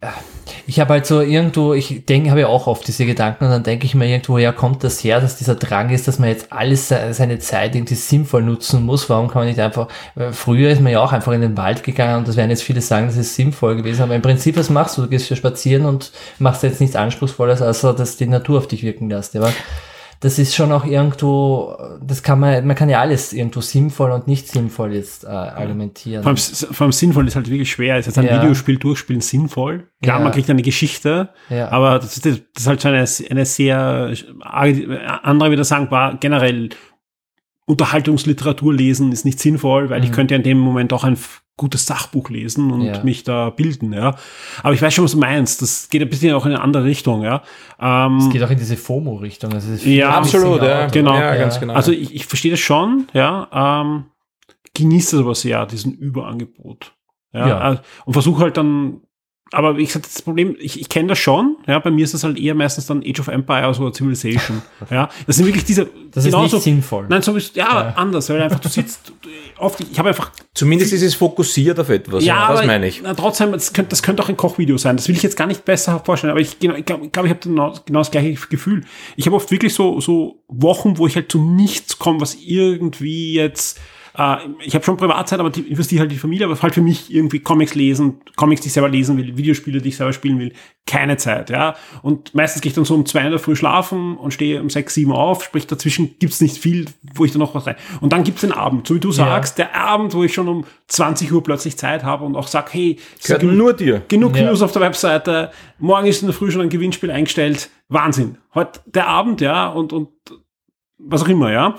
[SPEAKER 4] ich habe halt so irgendwo, ich denke, habe ja auch oft diese Gedanken und dann denke ich mir irgendwo, ja, kommt das her, dass dieser Drang ist, dass man jetzt alles se- seine Zeit irgendwie sinnvoll nutzen muss. Warum kann man nicht einfach, früher ist man ja auch einfach in den Wald gegangen und das werden jetzt viele sagen, das ist sinnvoll gewesen, aber im Prinzip, was machst du? Du gehst für spazieren und machst jetzt nichts Anspruchsvolles, außer dass die Natur auf dich wirken lässt. Aber das ist schon auch irgendwo, das kann man, man kann ja alles irgendwo sinnvoll und nicht sinnvoll jetzt äh, argumentieren.
[SPEAKER 2] Vor allem, vor allem sinnvoll ist halt wirklich schwer. Ist jetzt ein
[SPEAKER 4] Ja.
[SPEAKER 2] Videospiel durchspielen sinnvoll? Klar,
[SPEAKER 4] Ja.
[SPEAKER 2] man kriegt eine Geschichte,
[SPEAKER 4] Ja.
[SPEAKER 2] aber das ist, das ist halt schon eine, eine sehr, andere wieder sagen, war generell Unterhaltungsliteratur lesen ist nicht sinnvoll, weil ich könnte ja in dem Moment auch ein gutes Sachbuch lesen und
[SPEAKER 4] Mhm. Ja.
[SPEAKER 2] mich da bilden, ja. Aber ich weiß schon, was du meinst. Das geht ein bisschen auch in eine andere Richtung, ja. Ähm,
[SPEAKER 4] Es geht auch in diese FOMO-Richtung. Also
[SPEAKER 2] Ja,
[SPEAKER 3] absolut, ja.
[SPEAKER 2] Genau.
[SPEAKER 3] Ja, ganz genau.
[SPEAKER 2] Also ich, ich verstehe das schon, ja. Ähm, genieße das aber sehr, diesen Überangebot. Ja.
[SPEAKER 4] Ja.
[SPEAKER 2] Und versuche halt dann, aber wie gesagt, das Problem, ich, ich kenne das schon, ja, bei mir ist das halt eher meistens dann Age of Empires oder Civilization. ja. Das sind wirklich diese.
[SPEAKER 4] Das ist
[SPEAKER 2] genauso-
[SPEAKER 4] nicht sinnvoll.
[SPEAKER 2] Nein, so ist, ja, anders, weil einfach du sitzt, oft, ich habe einfach
[SPEAKER 3] zumindest ist es fokussiert auf etwas.
[SPEAKER 2] ja,
[SPEAKER 3] das
[SPEAKER 2] aber
[SPEAKER 3] meine ich.
[SPEAKER 2] Na, trotzdem, das könnte, das könnte auch ein Kochvideo sein. Das will ich jetzt gar nicht besser vorstellen, aber ich glaube, ich, glaub, ich, glaub, ich habe genau, genau das gleiche Gefühl. Ich habe oft wirklich so, so Wochen, wo ich halt zu nichts komme, was irgendwie jetzt äh, ich habe schon Privatzeit, aber die investiere halt die Familie, aber halt für mich irgendwie Comics lesen, Comics, die ich selber lesen will, Videospiele, die ich selber spielen will, keine Zeit, ja. Und meistens gehe ich dann so um zwei in der Früh schlafen und stehe um sechs, sieben auf, sprich dazwischen gibt's nicht viel, wo ich dann noch was rein. Und dann gibt's den Abend, so wie du sagst, der Abend, wo ich schon um 20 Uhr plötzlich Zeit habe und auch sag, hey,
[SPEAKER 3] Gehört nur dir.
[SPEAKER 2] Genug
[SPEAKER 4] Ja.
[SPEAKER 2] News auf der Webseite. Morgen ist in der Früh schon ein Gewinnspiel eingestellt. Wahnsinn. Heute der Abend, ja, und, und was auch immer, ja.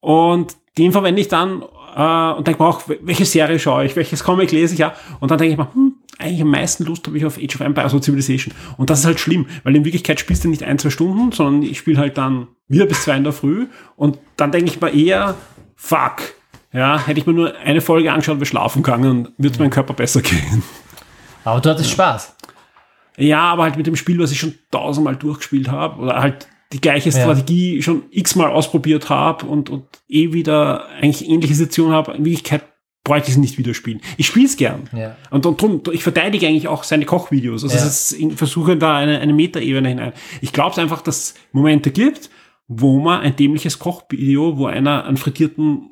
[SPEAKER 2] Und den verwende ich dann äh, und denke mir auch, welche Serie schaue ich, welches Comic lese ich, ja. Und dann denke ich mir, hm, eigentlich am meisten Lust habe ich auf Age of Empires oder Civilization. Und das ist halt schlimm, weil in Wirklichkeit spielst du nicht ein, zwei Stunden, sondern ich spiele halt dann wieder bis zwei in der Früh. Und dann denke ich mir eher, fuck, ja, hätte ich mir nur eine Folge angeschaut, wäre schlafen gegangen, würde es meinem Körper besser gehen.
[SPEAKER 4] Aber du hattest Spaß.
[SPEAKER 2] Ja, aber halt mit dem Spiel, was ich schon tausendmal durchgespielt habe oder halt die gleiche
[SPEAKER 4] Ja.
[SPEAKER 2] Strategie schon x-mal ausprobiert habe und, und eh wieder eigentlich ähnliche Situationen habe. In Wirklichkeit bräuchte ich es nicht wieder spielen. Ich spiele es gern.
[SPEAKER 4] Ja.
[SPEAKER 2] Und, und drum, ich verteidige eigentlich auch seine Kochvideos. Also
[SPEAKER 4] Ja.
[SPEAKER 2] ist, ich versuche da eine, eine Metaebene hinein. Ich glaube es einfach, dass es Momente gibt, wo man ein dämliches Kochvideo, wo einer einen frittierten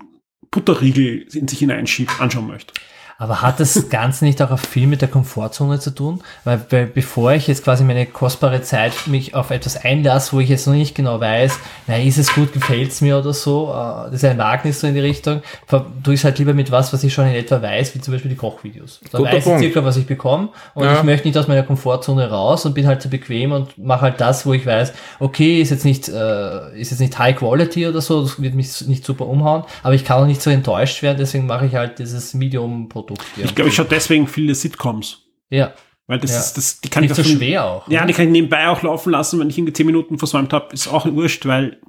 [SPEAKER 2] Butterriegel in sich hineinschiebt, anschauen möchte.
[SPEAKER 4] Aber hat das Ganze nicht auch viel mit der Komfortzone zu tun? Weil, weil bevor ich jetzt quasi meine kostbare Zeit mich auf etwas einlasse, wo ich jetzt noch nicht genau weiß, na, ist es gut, gefällt es mir oder so, äh, das ist ein Wagnis so in die Richtung, tue ich es halt lieber mit was, was ich schon in etwa weiß, wie zum Beispiel die Kochvideos. Da
[SPEAKER 3] Guter
[SPEAKER 4] weiß ich
[SPEAKER 3] Punkt.
[SPEAKER 4] circa, was ich bekomme und
[SPEAKER 3] Ja.
[SPEAKER 4] ich möchte nicht aus meiner Komfortzone raus und bin halt zu bequem und mache halt das, wo ich weiß, okay, ist jetzt nicht, äh, ist jetzt nicht High Quality oder so, das wird mich nicht super umhauen, aber ich kann auch nicht so enttäuscht werden, deswegen mache ich halt dieses Medium-Produkt.
[SPEAKER 2] Ich glaube, ich schaue deswegen viele Sitcoms.
[SPEAKER 4] Ja,
[SPEAKER 2] Weil das
[SPEAKER 4] Ja.
[SPEAKER 2] ist, das, die kann
[SPEAKER 4] nicht
[SPEAKER 2] ich
[SPEAKER 4] so
[SPEAKER 2] schon-
[SPEAKER 4] schwer auch.
[SPEAKER 2] Ja,
[SPEAKER 4] ne?
[SPEAKER 2] die kann ich nebenbei auch laufen lassen, wenn ich irgendwie 10 Minuten versäumt habe. Ist auch wurscht, weil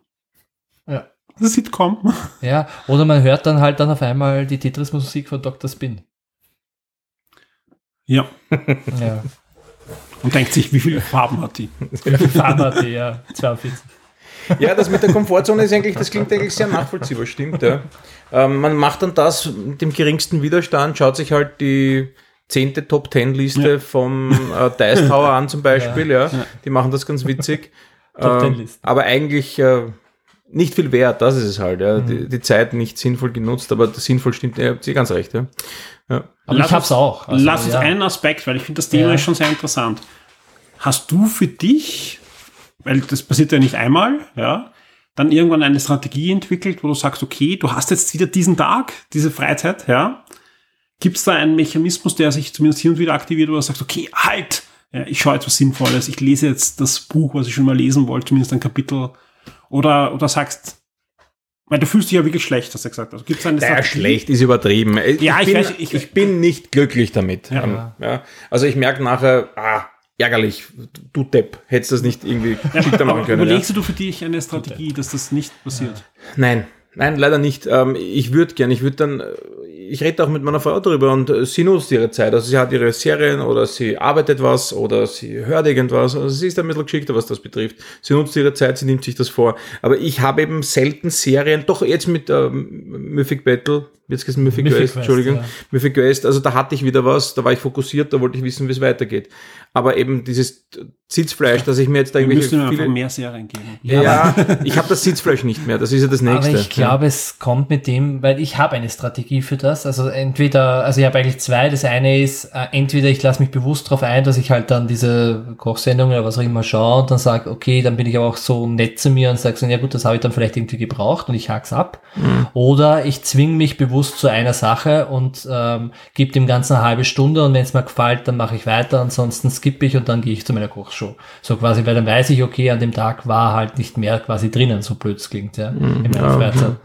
[SPEAKER 4] Ja.
[SPEAKER 2] das ist Sitcom.
[SPEAKER 4] ja. Oder man hört dann halt dann auf einmal die Tetris-Musik von Dr. Spin.
[SPEAKER 2] Ja.
[SPEAKER 4] Ja.
[SPEAKER 2] Und denkt sich, wie viele Farben hat die?
[SPEAKER 4] Farbe, ja, 42.
[SPEAKER 3] Ja, das mit der Komfortzone ist eigentlich, das klingt eigentlich sehr nachvollziehbar, stimmt, ja. Ähm, man macht dann das mit dem geringsten Widerstand, schaut sich halt die zehnte Top Ten Liste
[SPEAKER 2] Ja.
[SPEAKER 3] vom äh, Dice Tower an zum Beispiel, ja. Die machen das ganz witzig.
[SPEAKER 4] Top
[SPEAKER 3] Ähm,
[SPEAKER 4] 10 Liste.
[SPEAKER 3] aber eigentlich äh, nicht viel wert, das ist es halt, ja. Die, die Zeit nicht sinnvoll genutzt, aber das sinnvoll stimmt, ihr habt sie ganz recht, ja. ja.
[SPEAKER 4] Aber
[SPEAKER 2] Lass
[SPEAKER 4] ich hab's
[SPEAKER 2] uns-
[SPEAKER 4] auch. Also,
[SPEAKER 2] Lass uns
[SPEAKER 4] ja.
[SPEAKER 2] einen Aspekt, weil ich finde das Thema
[SPEAKER 4] Ja.
[SPEAKER 2] ist schon sehr interessant. Hast du für dich, weil das passiert ja nicht einmal, ja, dann irgendwann eine Strategie entwickelt, wo du sagst, okay, du hast jetzt wieder diesen Tag, diese Freizeit, ja. Gibt es da einen Mechanismus, der sich zumindest hier und wieder aktiviert, wo du sagst, okay, halt, ja, ich schaue jetzt was Sinnvolles, ich lese jetzt das Buch, was ich schon mal lesen wollte, zumindest ein Kapitel, oder, oder sagst, weil du fühlst dich ja wirklich schlecht, hast du gesagt. Also gibt es eine
[SPEAKER 3] Naja,
[SPEAKER 2] Strategie?
[SPEAKER 3] schlecht ist übertrieben. Ich,
[SPEAKER 2] Ja, ich
[SPEAKER 3] bin,
[SPEAKER 2] weiß,
[SPEAKER 3] ich,
[SPEAKER 2] ich-
[SPEAKER 3] bin nicht glücklich damit.
[SPEAKER 2] Ja.
[SPEAKER 3] Ja. Also ich merke nachher, ah, ärgerlich, du Depp, hättest das nicht irgendwie schicker machen können. Ja.
[SPEAKER 2] überlegst du für dich eine Strategie, dass das nicht passiert?
[SPEAKER 3] Nein, nein, leider nicht. Ähm, ich würde gern, ich würde dann, äh, ich rede auch mit meiner Frau darüber und äh, sie nutzt ihre Zeit. Also sie hat ihre Serien oder sie arbeitet was oder sie hört irgendwas. Also sie ist ein bisschen geschickter, was das betrifft. Sie nutzt ihre Zeit, sie nimmt sich das vor. Aber ich habe eben selten Serien, doch jetzt mit ähm, Mythic Battle, jetzt gesagt Mythic,
[SPEAKER 4] Mythic
[SPEAKER 3] Quest,
[SPEAKER 4] Quest,
[SPEAKER 3] Entschuldigung,
[SPEAKER 4] ja.
[SPEAKER 3] Mythic Quest, also da hatte ich wieder was, da war ich fokussiert, da wollte ich wissen, wie es weitergeht. Aber eben dieses Sitzfleisch, dass ich mir jetzt da
[SPEAKER 2] Wir
[SPEAKER 3] irgendwelche
[SPEAKER 2] müssen ihm einfach
[SPEAKER 3] viele,
[SPEAKER 2] mehr Serien geben.
[SPEAKER 3] ja, ich habe das Sitzfleisch nicht mehr, das ist ja das nächste.
[SPEAKER 4] Aber ich glaube, es kommt mit dem, weil ich habe eine Strategie für das. Also entweder, also ich habe eigentlich zwei. Das eine ist, äh, entweder ich lasse mich bewusst darauf ein, dass ich halt dann diese Kochsendungen oder was auch immer schaue und dann sage, okay, dann bin ich aber auch so nett zu mir und sage so, ja gut, das habe ich dann vielleicht irgendwie gebraucht und ich hack's ab. Oder ich zwinge mich bewusst zu einer Sache und ähm, gebe dem Ganzen eine halbe Stunde und wenn es mir gefällt, dann mache ich weiter, ansonsten skippe ich und dann gehe ich zu meiner Kochshow. So quasi, weil dann weiß ich, okay, an dem Tag war halt nicht mehr quasi drinnen, so blöd es klingt, ja, in meiner Freizeit.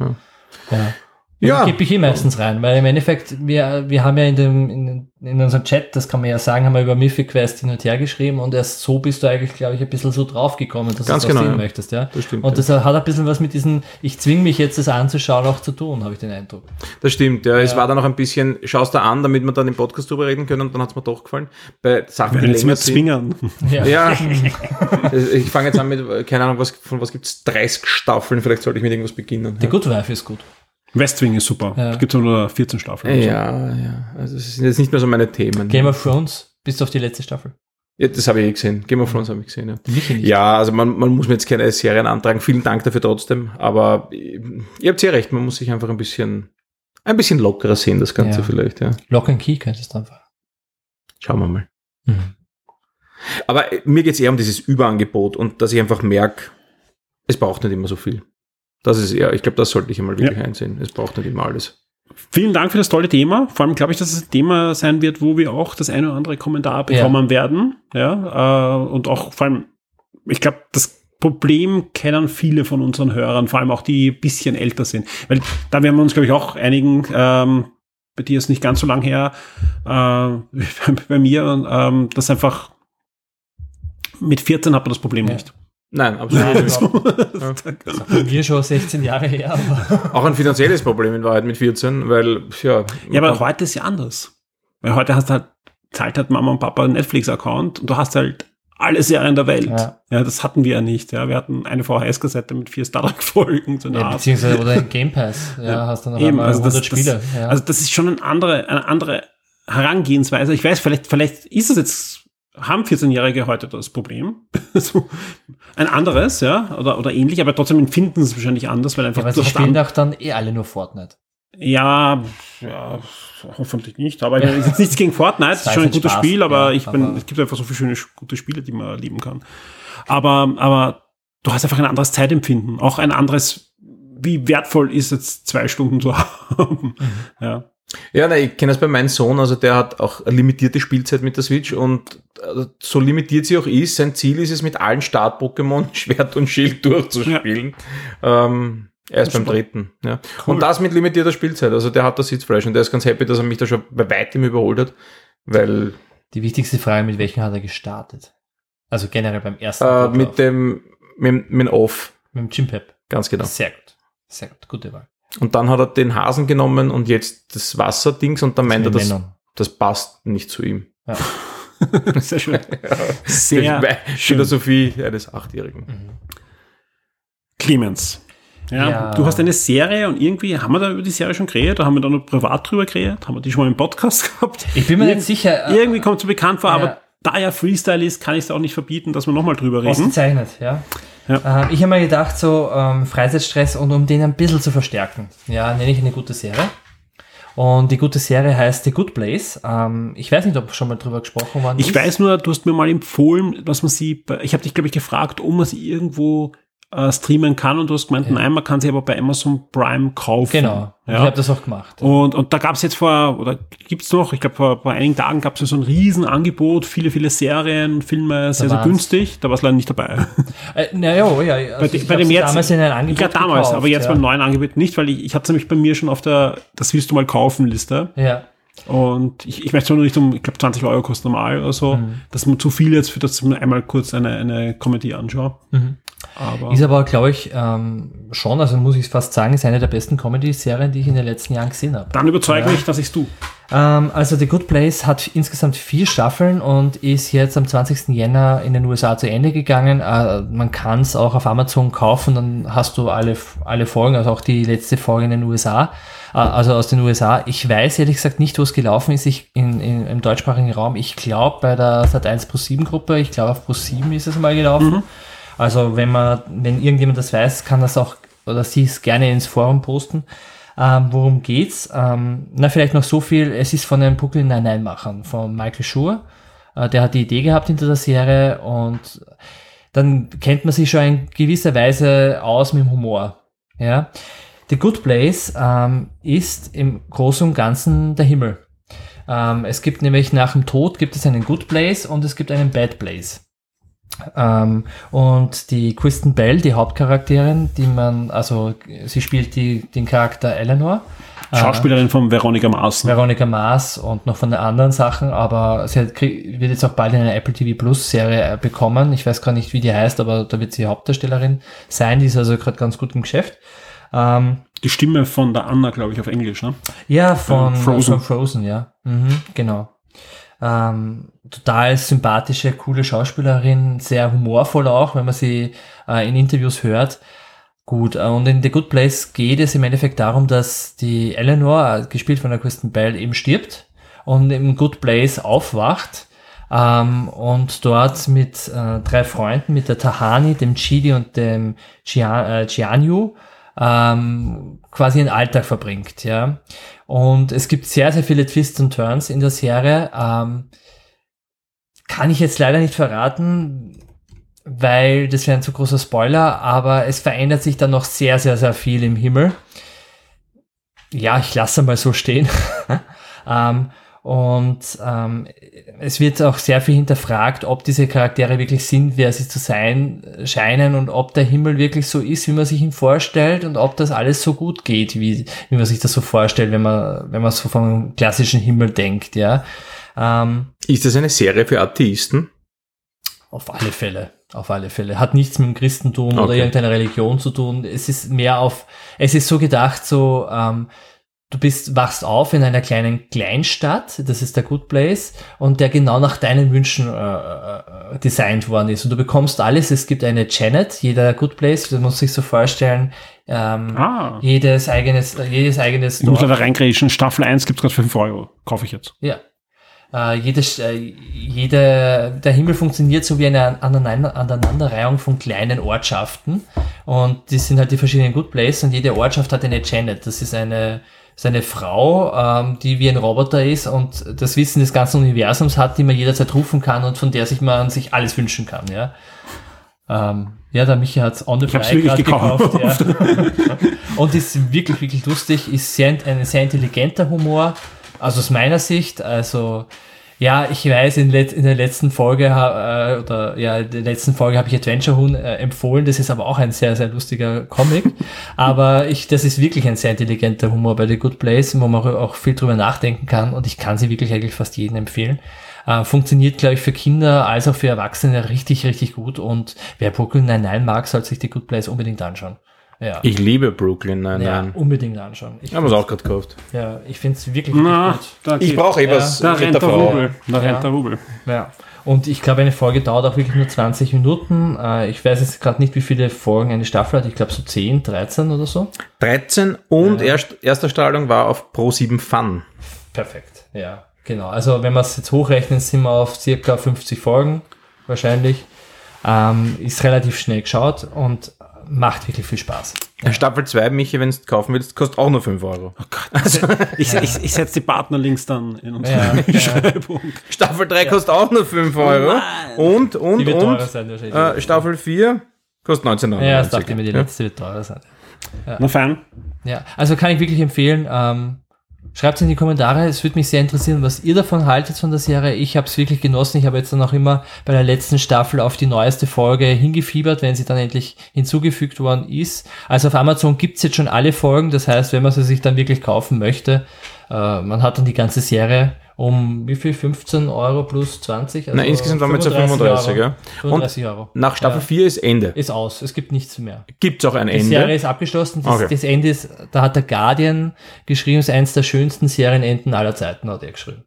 [SPEAKER 4] Ja.
[SPEAKER 3] Ja.
[SPEAKER 4] Ja. Gebe ich eh meistens rein, weil im Endeffekt, wir, wir haben ja in dem, in, in unserem Chat, das kann man ja sagen, haben wir über Mythic Quest hin und her geschrieben und erst so bist du eigentlich, glaube ich, ein bisschen so draufgekommen, dass
[SPEAKER 3] Ganz
[SPEAKER 4] du das
[SPEAKER 3] genau,
[SPEAKER 4] sehen
[SPEAKER 3] ja.
[SPEAKER 4] möchtest, ja.
[SPEAKER 3] Das stimmt,
[SPEAKER 4] Und
[SPEAKER 3] ja.
[SPEAKER 4] das hat ein bisschen was mit diesen, ich zwing mich jetzt das anzuschauen, auch zu tun, habe ich den Eindruck.
[SPEAKER 3] Das stimmt, ja. Es war dann auch ein bisschen, schaust da an, damit wir dann im Podcast drüber reden können und dann hat es mir doch gefallen. Bei Sachen, die länger
[SPEAKER 2] zwingen.
[SPEAKER 3] Ja, ich fange jetzt an mit, keine Ahnung, was, von was gibt's 30 Staffeln, vielleicht sollte ich mit irgendwas beginnen.
[SPEAKER 4] Die Good Wife ist gut.
[SPEAKER 2] Westwing ist super.
[SPEAKER 4] Ja.
[SPEAKER 2] Es gibt nur 14 Staffeln.
[SPEAKER 3] Ja, ja, ja. Also es sind jetzt nicht mehr so meine Themen.
[SPEAKER 4] Game of Thrones, bis auf die letzte Staffel.
[SPEAKER 3] ja, das habe ich eh gesehen. Game of Thrones habe ich gesehen, ja. Ja, also man, man muss mir jetzt keine Serien antragen. Vielen Dank dafür trotzdem. Aber ihr habt sehr recht, man muss sich einfach ein bisschen, ein bisschen lockerer sehen, das Ganze
[SPEAKER 4] Ja.
[SPEAKER 3] vielleicht, ja.
[SPEAKER 4] Lock and Key könntest du einfach.
[SPEAKER 3] Schauen wir mal.
[SPEAKER 4] Mhm.
[SPEAKER 3] Aber mir geht's eher um dieses Überangebot und dass ich einfach merke, es braucht nicht immer so viel. Das ist eher, ich glaube, das sollte ich einmal wirklich
[SPEAKER 2] Ja.
[SPEAKER 3] einsehen. Es braucht nicht immer alles.
[SPEAKER 2] Vielen Dank für das tolle Thema. Vor allem glaube ich, dass es ein Thema sein wird, wo wir auch das eine oder andere Kommentar bekommen werden. Ja, äh, und auch vor allem, ich glaube, das Problem kennen viele von unseren Hörern, vor allem auch die ein bisschen älter sind. Weil da werden wir uns, glaube ich, auch einigen, ähm, bei dir ist nicht ganz so lang her, äh, bei mir, ähm, das einfach mit 14 hat man das Problem
[SPEAKER 4] Ja.
[SPEAKER 2] nicht.
[SPEAKER 3] Nein, absolut nicht.
[SPEAKER 4] überhaupt Bei mir schon 16 Jahre her, aber
[SPEAKER 3] Auch ein finanzielles Problem in Wahrheit mit 14, weil, ja.
[SPEAKER 2] Ja, aber heute ist ja anders. Weil heute hast du halt, zahlt halt Mama und Papa einen Netflix-Account und du hast halt alle Serien der Welt.
[SPEAKER 4] Ja.
[SPEAKER 2] Ja. das hatten wir ja nicht. Ja, wir hatten eine VHS-Kassette mit vier Star Trek-Folgen zu
[SPEAKER 4] ja, beziehungsweise oder ein Game Pass. Ja, hast dann noch
[SPEAKER 2] Eben, also
[SPEAKER 4] 100
[SPEAKER 2] das,
[SPEAKER 4] Spiele.
[SPEAKER 2] das,
[SPEAKER 4] ja.
[SPEAKER 2] also das ist schon eine andere, eine andere Herangehensweise. Ich weiß, vielleicht, vielleicht ist es jetzt, haben 14-Jährige heute das Problem. so, ein anderes, ja, oder, oder ähnlich, aber trotzdem empfinden sie es wahrscheinlich anders, weil einfach
[SPEAKER 4] ja,
[SPEAKER 2] du
[SPEAKER 4] sie spielen auch dann eh alle nur Fortnite.
[SPEAKER 2] Ja, ja, hoffentlich nicht. Aber es ist jetzt nichts gegen Fortnite, es ist
[SPEAKER 4] Das
[SPEAKER 2] schon ein gutes
[SPEAKER 4] Spaß,
[SPEAKER 2] Spiel, aber
[SPEAKER 4] ja,
[SPEAKER 2] ich bin,
[SPEAKER 4] aber-
[SPEAKER 2] es gibt einfach so viele schöne, gute Spiele, die man lieben kann. Aber, aber du hast einfach ein anderes Zeitempfinden. Auch ein anderes, wie wertvoll ist jetzt zwei Stunden zu haben. Ja.
[SPEAKER 3] Ja, nein, ich kenne das bei meinem Sohn, also der hat auch eine limitierte Spielzeit mit der Switch und äh, so limitiert sie auch ist, sein Ziel ist es, mit allen Start-Pokémon Schwert und Schild durchzuspielen. Ähm, er ist beim dritten. Ja. Und das mit limitierter Spielzeit. Also der hat das Sitzfleisch und der ist ganz happy, dass er mich da schon bei weitem überholt hat, weil
[SPEAKER 4] Die wichtigste Frage, mit welchem hat er gestartet? Also generell beim ersten.
[SPEAKER 3] äh, mit dem mit, mit dem Off,
[SPEAKER 4] mit dem Chimpep.
[SPEAKER 3] ganz genau.
[SPEAKER 4] Sehr gut. Sehr gut. Gute Wahl.
[SPEAKER 3] Und dann hat er den Hasen genommen und jetzt das Wasserdings und dann meint er, das, das passt nicht zu ihm.
[SPEAKER 4] Ja.
[SPEAKER 2] Sehr schön. Sehr
[SPEAKER 3] Die
[SPEAKER 2] schön.
[SPEAKER 3] Philosophie eines Achtjährigen.
[SPEAKER 2] Clemens. Ja,
[SPEAKER 4] Ja.
[SPEAKER 2] Du hast eine Serie und irgendwie, haben wir da über die Serie schon geredet? Oder haben wir da noch privat drüber geredet? Haben wir die schon mal im Podcast gehabt?
[SPEAKER 4] Ich bin mir nicht sicher. äh,
[SPEAKER 2] Irgendwie kommt es mir bekannt vor,
[SPEAKER 4] Ja.
[SPEAKER 2] aber da ja Freestyle ist, kann ich es auch nicht verbieten, dass wir nochmal drüber reden.
[SPEAKER 4] Ausgezeichnet, ja. Ähm, ich habe mir gedacht, so ähm, Freizeitstress und um den ein bisschen zu verstärken, ja, nenne ich eine gute Serie. Und die gute Serie heißt The Good Place. Ähm, ich weiß nicht, ob schon mal drüber gesprochen worden
[SPEAKER 2] Ich
[SPEAKER 4] ist.
[SPEAKER 2] weiß nur, du hast mir mal empfohlen, dass man sie, ich habe dich, glaube ich, gefragt, ob man sie irgendwo äh, streamen kann und du hast gemeint, nein, man kann sie aber bei Amazon Prime kaufen.
[SPEAKER 4] Genau.
[SPEAKER 2] Ja.
[SPEAKER 4] Ich habe das auch gemacht.
[SPEAKER 2] Und, und da gab es jetzt vor, oder gibt's noch, ich glaube vor, vor einigen Tagen gab es so ein Riesenangebot, viele, viele Serien, Filme, sehr, sehr günstig. Da war es leider nicht dabei.
[SPEAKER 4] Äh, naja, oh, ja. Also
[SPEAKER 2] bei,
[SPEAKER 4] ich
[SPEAKER 2] bei dem jetzt,
[SPEAKER 4] damals in ein Angebot
[SPEAKER 2] ja, damals,
[SPEAKER 4] gekauft,
[SPEAKER 2] aber jetzt
[SPEAKER 4] ja.
[SPEAKER 2] beim neuen Angebot nicht, weil ich, ich hatte nämlich bei mir schon auf der, das willst du mal kaufen Liste.
[SPEAKER 4] Ja.
[SPEAKER 2] Und ich, ich möchte nur nicht um, ich glaube 20 Euro kostet normal oder so,
[SPEAKER 4] Mhm.
[SPEAKER 2] dass man zu viel jetzt für das man einmal kurz eine, eine Comedy anschaue. Aber
[SPEAKER 4] Ist aber, glaube ich, ähm, schon, also muss ich fast sagen, ist eine der besten Comedy-Serien, die ich in den letzten Jahren gesehen habe.
[SPEAKER 2] dann überzeug mich, dass ich's tu.
[SPEAKER 4] Ähm, also The Good Place hat insgesamt vier Staffeln und ist jetzt am 20. Jänner in den USA zu Ende gegangen. Äh, man kann es auch auf Amazon kaufen, dann hast du alle, alle Folgen, also auch die letzte Folge in den USA, äh, also aus den USA. Ich weiß ehrlich gesagt nicht, wo es gelaufen ist ich in, in, im deutschsprachigen Raum. Ich glaube bei der Sat1 Pro 7 Gruppe, ich glaube auf Pro 7 ist es mal gelaufen. Also wenn man, wenn irgendjemand das weiß, kann das auch oder sie es gerne ins Forum posten. Ähm, worum geht's? Ähm, na, vielleicht noch so viel. Es ist von den Brooklyn Nine-Nine-Machern, von Michael Schur. Äh, der hat die Idee gehabt hinter der Serie und dann kennt man sich schon in gewisser Weise aus mit dem Humor. Ja. The Good Place ähm, ist im Großen und Ganzen der Himmel. Ähm, es gibt nämlich nach dem Tod gibt es einen Good Place und es gibt einen Bad Place. Ähm, und die Kristen Bell, die Hauptcharakterin, die man, also sie spielt die, den Charakter Eleanor.
[SPEAKER 2] Schauspielerin von Veronika Maaßen.
[SPEAKER 4] Veronika Maas und noch von den anderen Sachen, aber sie hat, wird jetzt auch bald eine Apple TV Plus Serie äh, bekommen. Ich weiß gar nicht, wie die heißt, aber da wird sie Hauptdarstellerin sein. Die ist also gerade ganz gut im Geschäft. Ähm,
[SPEAKER 2] Die Stimme von der Anna, glaube ich, auf Englisch, ne?
[SPEAKER 4] ja, von
[SPEAKER 2] Ähm,
[SPEAKER 4] Frozen,
[SPEAKER 2] Frozen.
[SPEAKER 4] von Frozen ja. Mhm, genau. Ähm, total sympathische, coole Schauspielerin, sehr humorvoll auch, wenn man sie äh, in Interviews hört. Gut, äh, und in The Good Place geht es im Endeffekt darum, dass die Eleanor, äh, gespielt von der Kristen Bell, eben stirbt und im Good Place aufwacht ähm, und dort mit äh, drei Freunden, mit der Tahani, dem Chidi und dem Chia, äh, ähm, quasi einen Alltag verbringt, ja. Und es gibt sehr, sehr viele Twists und Turns in der Serie. Ähm, kann ich jetzt leider nicht verraten, weil das wäre ein zu großer Spoiler, aber es verändert sich dann noch sehr, sehr, sehr viel im Himmel. Ja, ich lasse mal so stehen. ähm, und ähm, es wird auch sehr viel hinterfragt, ob diese Charaktere wirklich sind, wer sie zu sein scheinen und ob der Himmel wirklich so ist, wie man sich ihn vorstellt und ob das alles so gut geht, wie, wie man sich das so vorstellt, wenn man, wenn man so vom klassischen Himmel denkt, ja. Ähm,
[SPEAKER 3] Ist das eine Serie für Atheisten?
[SPEAKER 4] auf alle Fälle, auf alle Fälle. Hat nichts mit dem Christentum oder
[SPEAKER 3] Okay.
[SPEAKER 4] irgendeiner Religion zu tun. Es ist mehr auf, es ist so gedacht, so, ähm, du bist, wachst auf in einer kleinen Kleinstadt, das ist der Good Place, und der genau nach deinen Wünschen äh, äh, designt worden ist. Und du bekommst alles, es gibt eine Janet, jeder Good Place, du musst sich so vorstellen, ähm,
[SPEAKER 2] Ah.
[SPEAKER 4] jedes eigenes, jedes eigenes
[SPEAKER 2] Ich muss
[SPEAKER 4] Dorf.
[SPEAKER 2] leider reingrätschen. Staffel 1 gibt's gerade für 5 Euro. Kaufe ich jetzt.
[SPEAKER 4] Ja. Äh, jedes, äh, jede, der Himmel funktioniert so wie eine Aneinander- Aneinanderreihung von kleinen Ortschaften. Und die sind halt die verschiedenen Good Places und jede Ortschaft hat eine Janet. Das ist eine, das ist eine Frau, ähm, die wie ein Roboter ist und das Wissen des ganzen Universums hat, die man jederzeit rufen kann und von der sich man sich alles wünschen kann, ja. Ähm, ja, der Michi hat's on the fly
[SPEAKER 2] wirklich
[SPEAKER 4] grad
[SPEAKER 2] gekauft.
[SPEAKER 4] ja. und ist wirklich, wirklich lustig, ist sehr, ein sehr intelligenter Humor, also aus meiner Sicht, also ja, ich weiß, in, in der letzten Folge äh, oder ja, in der letzten Folge habe ich Adventure Huhn äh, empfohlen. Das ist aber auch ein sehr, sehr lustiger Comic. aber ich, das ist wirklich ein sehr intelligenter Humor bei The Good Place, wo man auch viel drüber nachdenken kann. Und ich kann sie wirklich eigentlich fast jedem empfehlen. Äh, funktioniert, glaube ich, für Kinder als auch für Erwachsene richtig, richtig gut. Und wer Brooklyn Nine-Nine mag, sollte sich The Good Place unbedingt anschauen. Ja,
[SPEAKER 3] Ich liebe Brooklyn, nein,
[SPEAKER 4] ja
[SPEAKER 3] nein.
[SPEAKER 4] unbedingt anschauen. Ich,
[SPEAKER 3] Haben wir es auch gerade gekauft.
[SPEAKER 4] ja, ich finde es wirklich,
[SPEAKER 2] Na,
[SPEAKER 4] gut.
[SPEAKER 2] da,
[SPEAKER 3] Ich brauche eh
[SPEAKER 4] Ja,
[SPEAKER 3] was
[SPEAKER 2] Da rennt
[SPEAKER 3] der.
[SPEAKER 2] Rubel. Da
[SPEAKER 4] Ja.
[SPEAKER 2] rennt der Rubel.
[SPEAKER 4] Ja. Und ich glaube, eine Folge dauert auch wirklich nur 20 Minuten. Äh, Ich weiß jetzt gerade nicht, wie viele Folgen eine Staffel hat. Ich glaube so 10, 13 oder so.
[SPEAKER 3] 13 und erst, erste Strahlung war auf Pro 7 Fun.
[SPEAKER 4] Perfekt. Ja, genau. Also wenn wir es jetzt hochrechnen, sind wir auf circa 50 Folgen wahrscheinlich. Ähm, ist relativ schnell geschaut und macht wirklich viel Spaß.
[SPEAKER 3] Staffel 2, Michi, wenn du es kaufen willst, kostet auch nur 5 Euro.
[SPEAKER 2] Ich, ich, ich setze die Partnerlinks dann in unsere
[SPEAKER 4] Ja, ja.
[SPEAKER 2] Beschreibung.
[SPEAKER 3] Staffel 3 kostet auch nur 5 Euro. Und, und,
[SPEAKER 4] Die wird teurer
[SPEAKER 3] und,
[SPEAKER 4] sein wahrscheinlich.
[SPEAKER 3] äh, Staffel 4 kostet 19,99.
[SPEAKER 4] ja, das dachte ich mir, die letzte wird teurer sein.
[SPEAKER 2] Na fein.
[SPEAKER 4] Ja, also kann ich wirklich empfehlen. Ähm, Schreibt in die Kommentare, es würde mich sehr interessieren, was ihr davon haltet von der Serie. Ich habe es wirklich genossen. Ich habe jetzt dann auch immer bei der letzten Staffel auf die neueste Folge hingefiebert, wenn sie dann endlich hinzugefügt worden ist. Also auf Amazon gibt's jetzt schon alle Folgen. Das heißt, wenn man sie sich dann wirklich kaufen möchte, äh, man hat dann die ganze Serie um wie viel? 15 Euro plus 20? Also
[SPEAKER 3] Na, insgesamt waren wir jetzt auf 35,
[SPEAKER 4] Euro.
[SPEAKER 3] ja.
[SPEAKER 4] 35 Euro.
[SPEAKER 3] Nach Staffel
[SPEAKER 4] Ja.
[SPEAKER 3] 4 ist Ende.
[SPEAKER 4] Ist aus. Es gibt nichts mehr.
[SPEAKER 3] Gibt es auch ein
[SPEAKER 4] Die Serie
[SPEAKER 3] Ende?
[SPEAKER 4] ist abgeschlossen. Das,
[SPEAKER 3] Okay.
[SPEAKER 4] das Ende ist, da hat der Guardian geschrieben, ist eins der schönsten Serienenden aller Zeiten, hat er geschrieben.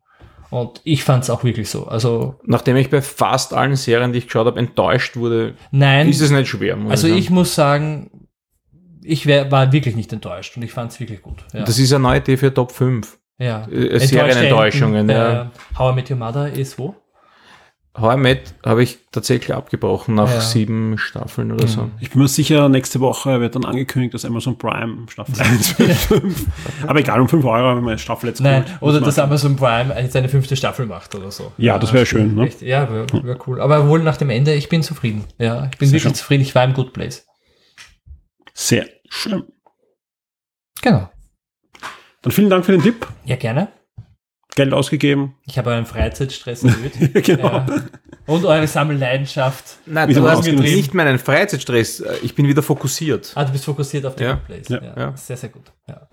[SPEAKER 4] Und ich fand es auch wirklich so. Also,
[SPEAKER 3] Nachdem ich bei fast allen Serien, die ich geschaut habe, enttäuscht wurde,
[SPEAKER 4] nein.
[SPEAKER 3] ist es nicht schwer. Muss
[SPEAKER 4] also
[SPEAKER 3] sagen.
[SPEAKER 4] ich muss sagen, ich wär, war wirklich nicht enttäuscht und ich fand es wirklich gut. Ja.
[SPEAKER 3] Das ist eine neue Idee für Top 5.
[SPEAKER 4] ja.
[SPEAKER 3] äh,
[SPEAKER 4] Enttäuschte
[SPEAKER 3] Serienenttäuschungen, ja.
[SPEAKER 4] Äh, How I Met Your Mother ist wo?
[SPEAKER 3] How I Met habe ich tatsächlich abgebrochen nach
[SPEAKER 4] Ja.
[SPEAKER 3] sieben Staffeln oder so.
[SPEAKER 2] Ich bin mir sicher, nächste Woche wird dann angekündigt, dass Amazon Prime Staffel 1 für 5. Aber egal, um 5 Euro, wenn man eine Staffel jetzt
[SPEAKER 4] Nein,
[SPEAKER 2] geholt,
[SPEAKER 4] oder dass
[SPEAKER 2] man-
[SPEAKER 4] Amazon Prime jetzt eine fünfte Staffel macht oder so.
[SPEAKER 2] Ja, das wäre schön, ne?
[SPEAKER 4] Echt, ja, wäre wär cool. Aber wohl nach dem Ende, ich bin zufrieden. Ja, ich bin
[SPEAKER 2] Sehr
[SPEAKER 4] wirklich
[SPEAKER 2] schön.
[SPEAKER 4] zufrieden. Ich war im Good Place.
[SPEAKER 2] Sehr schön.
[SPEAKER 4] Genau.
[SPEAKER 2] Dann vielen Dank für den Tipp.
[SPEAKER 4] Ja, gerne.
[SPEAKER 2] Geld ausgegeben.
[SPEAKER 4] Ich habe euren Freizeitstress erhöht.
[SPEAKER 2] genau.
[SPEAKER 4] ja. Und eure Sammelleidenschaft.
[SPEAKER 3] Nein, du hast nicht meinen Freizeitstress. Ich bin wieder fokussiert.
[SPEAKER 4] Ah, du bist fokussiert auf den
[SPEAKER 3] Ja,
[SPEAKER 4] Good Place.
[SPEAKER 2] ja,
[SPEAKER 3] ja.
[SPEAKER 4] Sehr, sehr gut. Ja.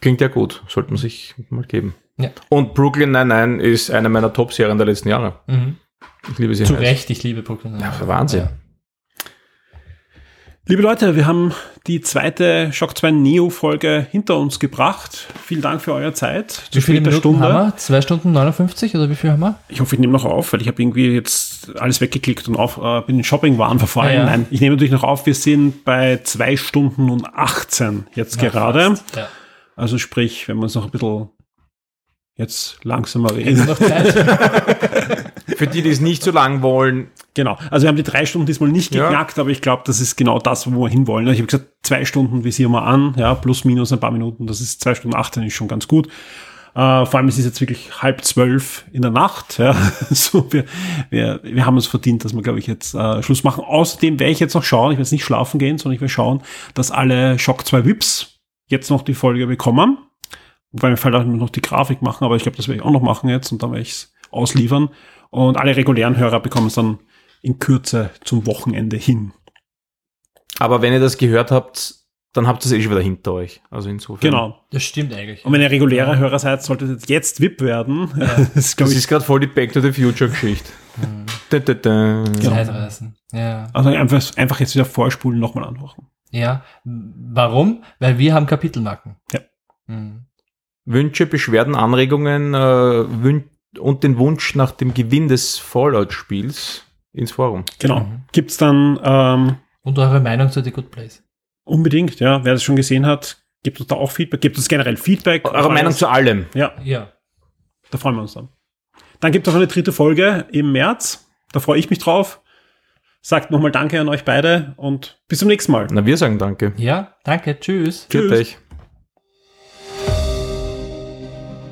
[SPEAKER 3] Klingt ja gut. Sollte man sich mal geben.
[SPEAKER 4] Ja.
[SPEAKER 3] Und Brooklyn Nine-Nine ist eine meiner Top-Serien der letzten Jahre.
[SPEAKER 4] Mhm.
[SPEAKER 3] Ich liebe sie.
[SPEAKER 4] Zu
[SPEAKER 3] heiß.
[SPEAKER 4] Recht, ich liebe Brooklyn.
[SPEAKER 3] Ja, Wahnsinn.
[SPEAKER 2] Liebe Leute, wir haben die zweite Shock 2 Neo Folge hinter uns gebracht. Vielen Dank für eure Zeit.
[SPEAKER 4] Wie viele Minuten haben wir? Zwei Stunden 59 oder wie viel haben wir?
[SPEAKER 2] Ich hoffe, ich nehme noch auf, weil ich habe irgendwie jetzt alles weggeklickt und auf, äh, bin in Shoppingwaren verfallen.
[SPEAKER 4] Ja, ja.
[SPEAKER 2] Nein, ich nehme natürlich noch auf. Wir sind bei zwei Stunden und 18 jetzt gerade.
[SPEAKER 4] Fast. Ja.
[SPEAKER 2] Also sprich, wenn wir uns noch ein bisschen jetzt langsamer reden.
[SPEAKER 3] Für die, die es nicht so lang wollen,
[SPEAKER 2] Genau. Also wir haben die drei Stunden diesmal nicht
[SPEAKER 3] Ja.
[SPEAKER 2] geknackt, aber ich glaube, das ist genau das, wo wir hinwollen. Ich habe gesagt, zwei Stunden visieren wir an, ja, plus minus ein paar Minuten. Das ist zwei Stunden 18 ist schon ganz gut. Äh, vor allem es ist jetzt wirklich halb zwölf in der Nacht. Ja. So, wir, wir, wir haben es verdient, dass wir, glaube ich, jetzt äh, Schluss machen. Außerdem werde ich jetzt noch schauen, ich werde jetzt nicht schlafen gehen, sondern ich werde schauen, dass alle Shock 2 Vips jetzt noch die Folge bekommen. Wobei mir auch noch die Grafik machen, aber ich glaube, das werde ich auch noch machen jetzt und dann werde ich es ausliefern. Und alle regulären Hörer bekommen es dann in Kürze zum Wochenende hin.
[SPEAKER 3] aber wenn ihr das gehört habt, dann habt ihr es eh schon wieder hinter euch. Also insofern.
[SPEAKER 2] Genau.
[SPEAKER 4] Das stimmt eigentlich.
[SPEAKER 2] Und wenn ihr regulärer Hörer seid, solltet ihr jetzt VIP werden. Das ist, glaub
[SPEAKER 3] Das
[SPEAKER 2] ich,
[SPEAKER 3] ist gerade voll die Back to the Future Geschichte. Da, da, da.
[SPEAKER 4] Zeitreisen. Ja.
[SPEAKER 2] also einfach, einfach jetzt wieder vorspulen, nochmal anhören.
[SPEAKER 4] ja. Warum? Weil wir haben Kapitelmarken.
[SPEAKER 2] Ja.
[SPEAKER 4] Mhm.
[SPEAKER 3] Wünsche, Beschwerden, Anregungen äh, wün und den Wunsch nach dem Gewinn des Fallout-Spiels ins Forum.
[SPEAKER 2] Genau.
[SPEAKER 4] Mhm.
[SPEAKER 2] Gibt's dann ähm,
[SPEAKER 4] Und eure Meinung zu The Good Place.
[SPEAKER 2] unbedingt, ja, wer das schon gesehen hat, gibt uns da auch Feedback, gibt uns generell Feedback.
[SPEAKER 3] Eure Meinung zu allem.
[SPEAKER 2] Ja,
[SPEAKER 4] Ja.
[SPEAKER 2] da freuen wir uns dann. Dann gibt es auch eine dritte Folge im März. Da freue ich mich drauf. Sagt nochmal Danke an euch beide und bis zum nächsten Mal.
[SPEAKER 3] Na, wir sagen danke.
[SPEAKER 4] Ja, danke. Tschüss.
[SPEAKER 3] Tschüss.
[SPEAKER 2] Tschüss.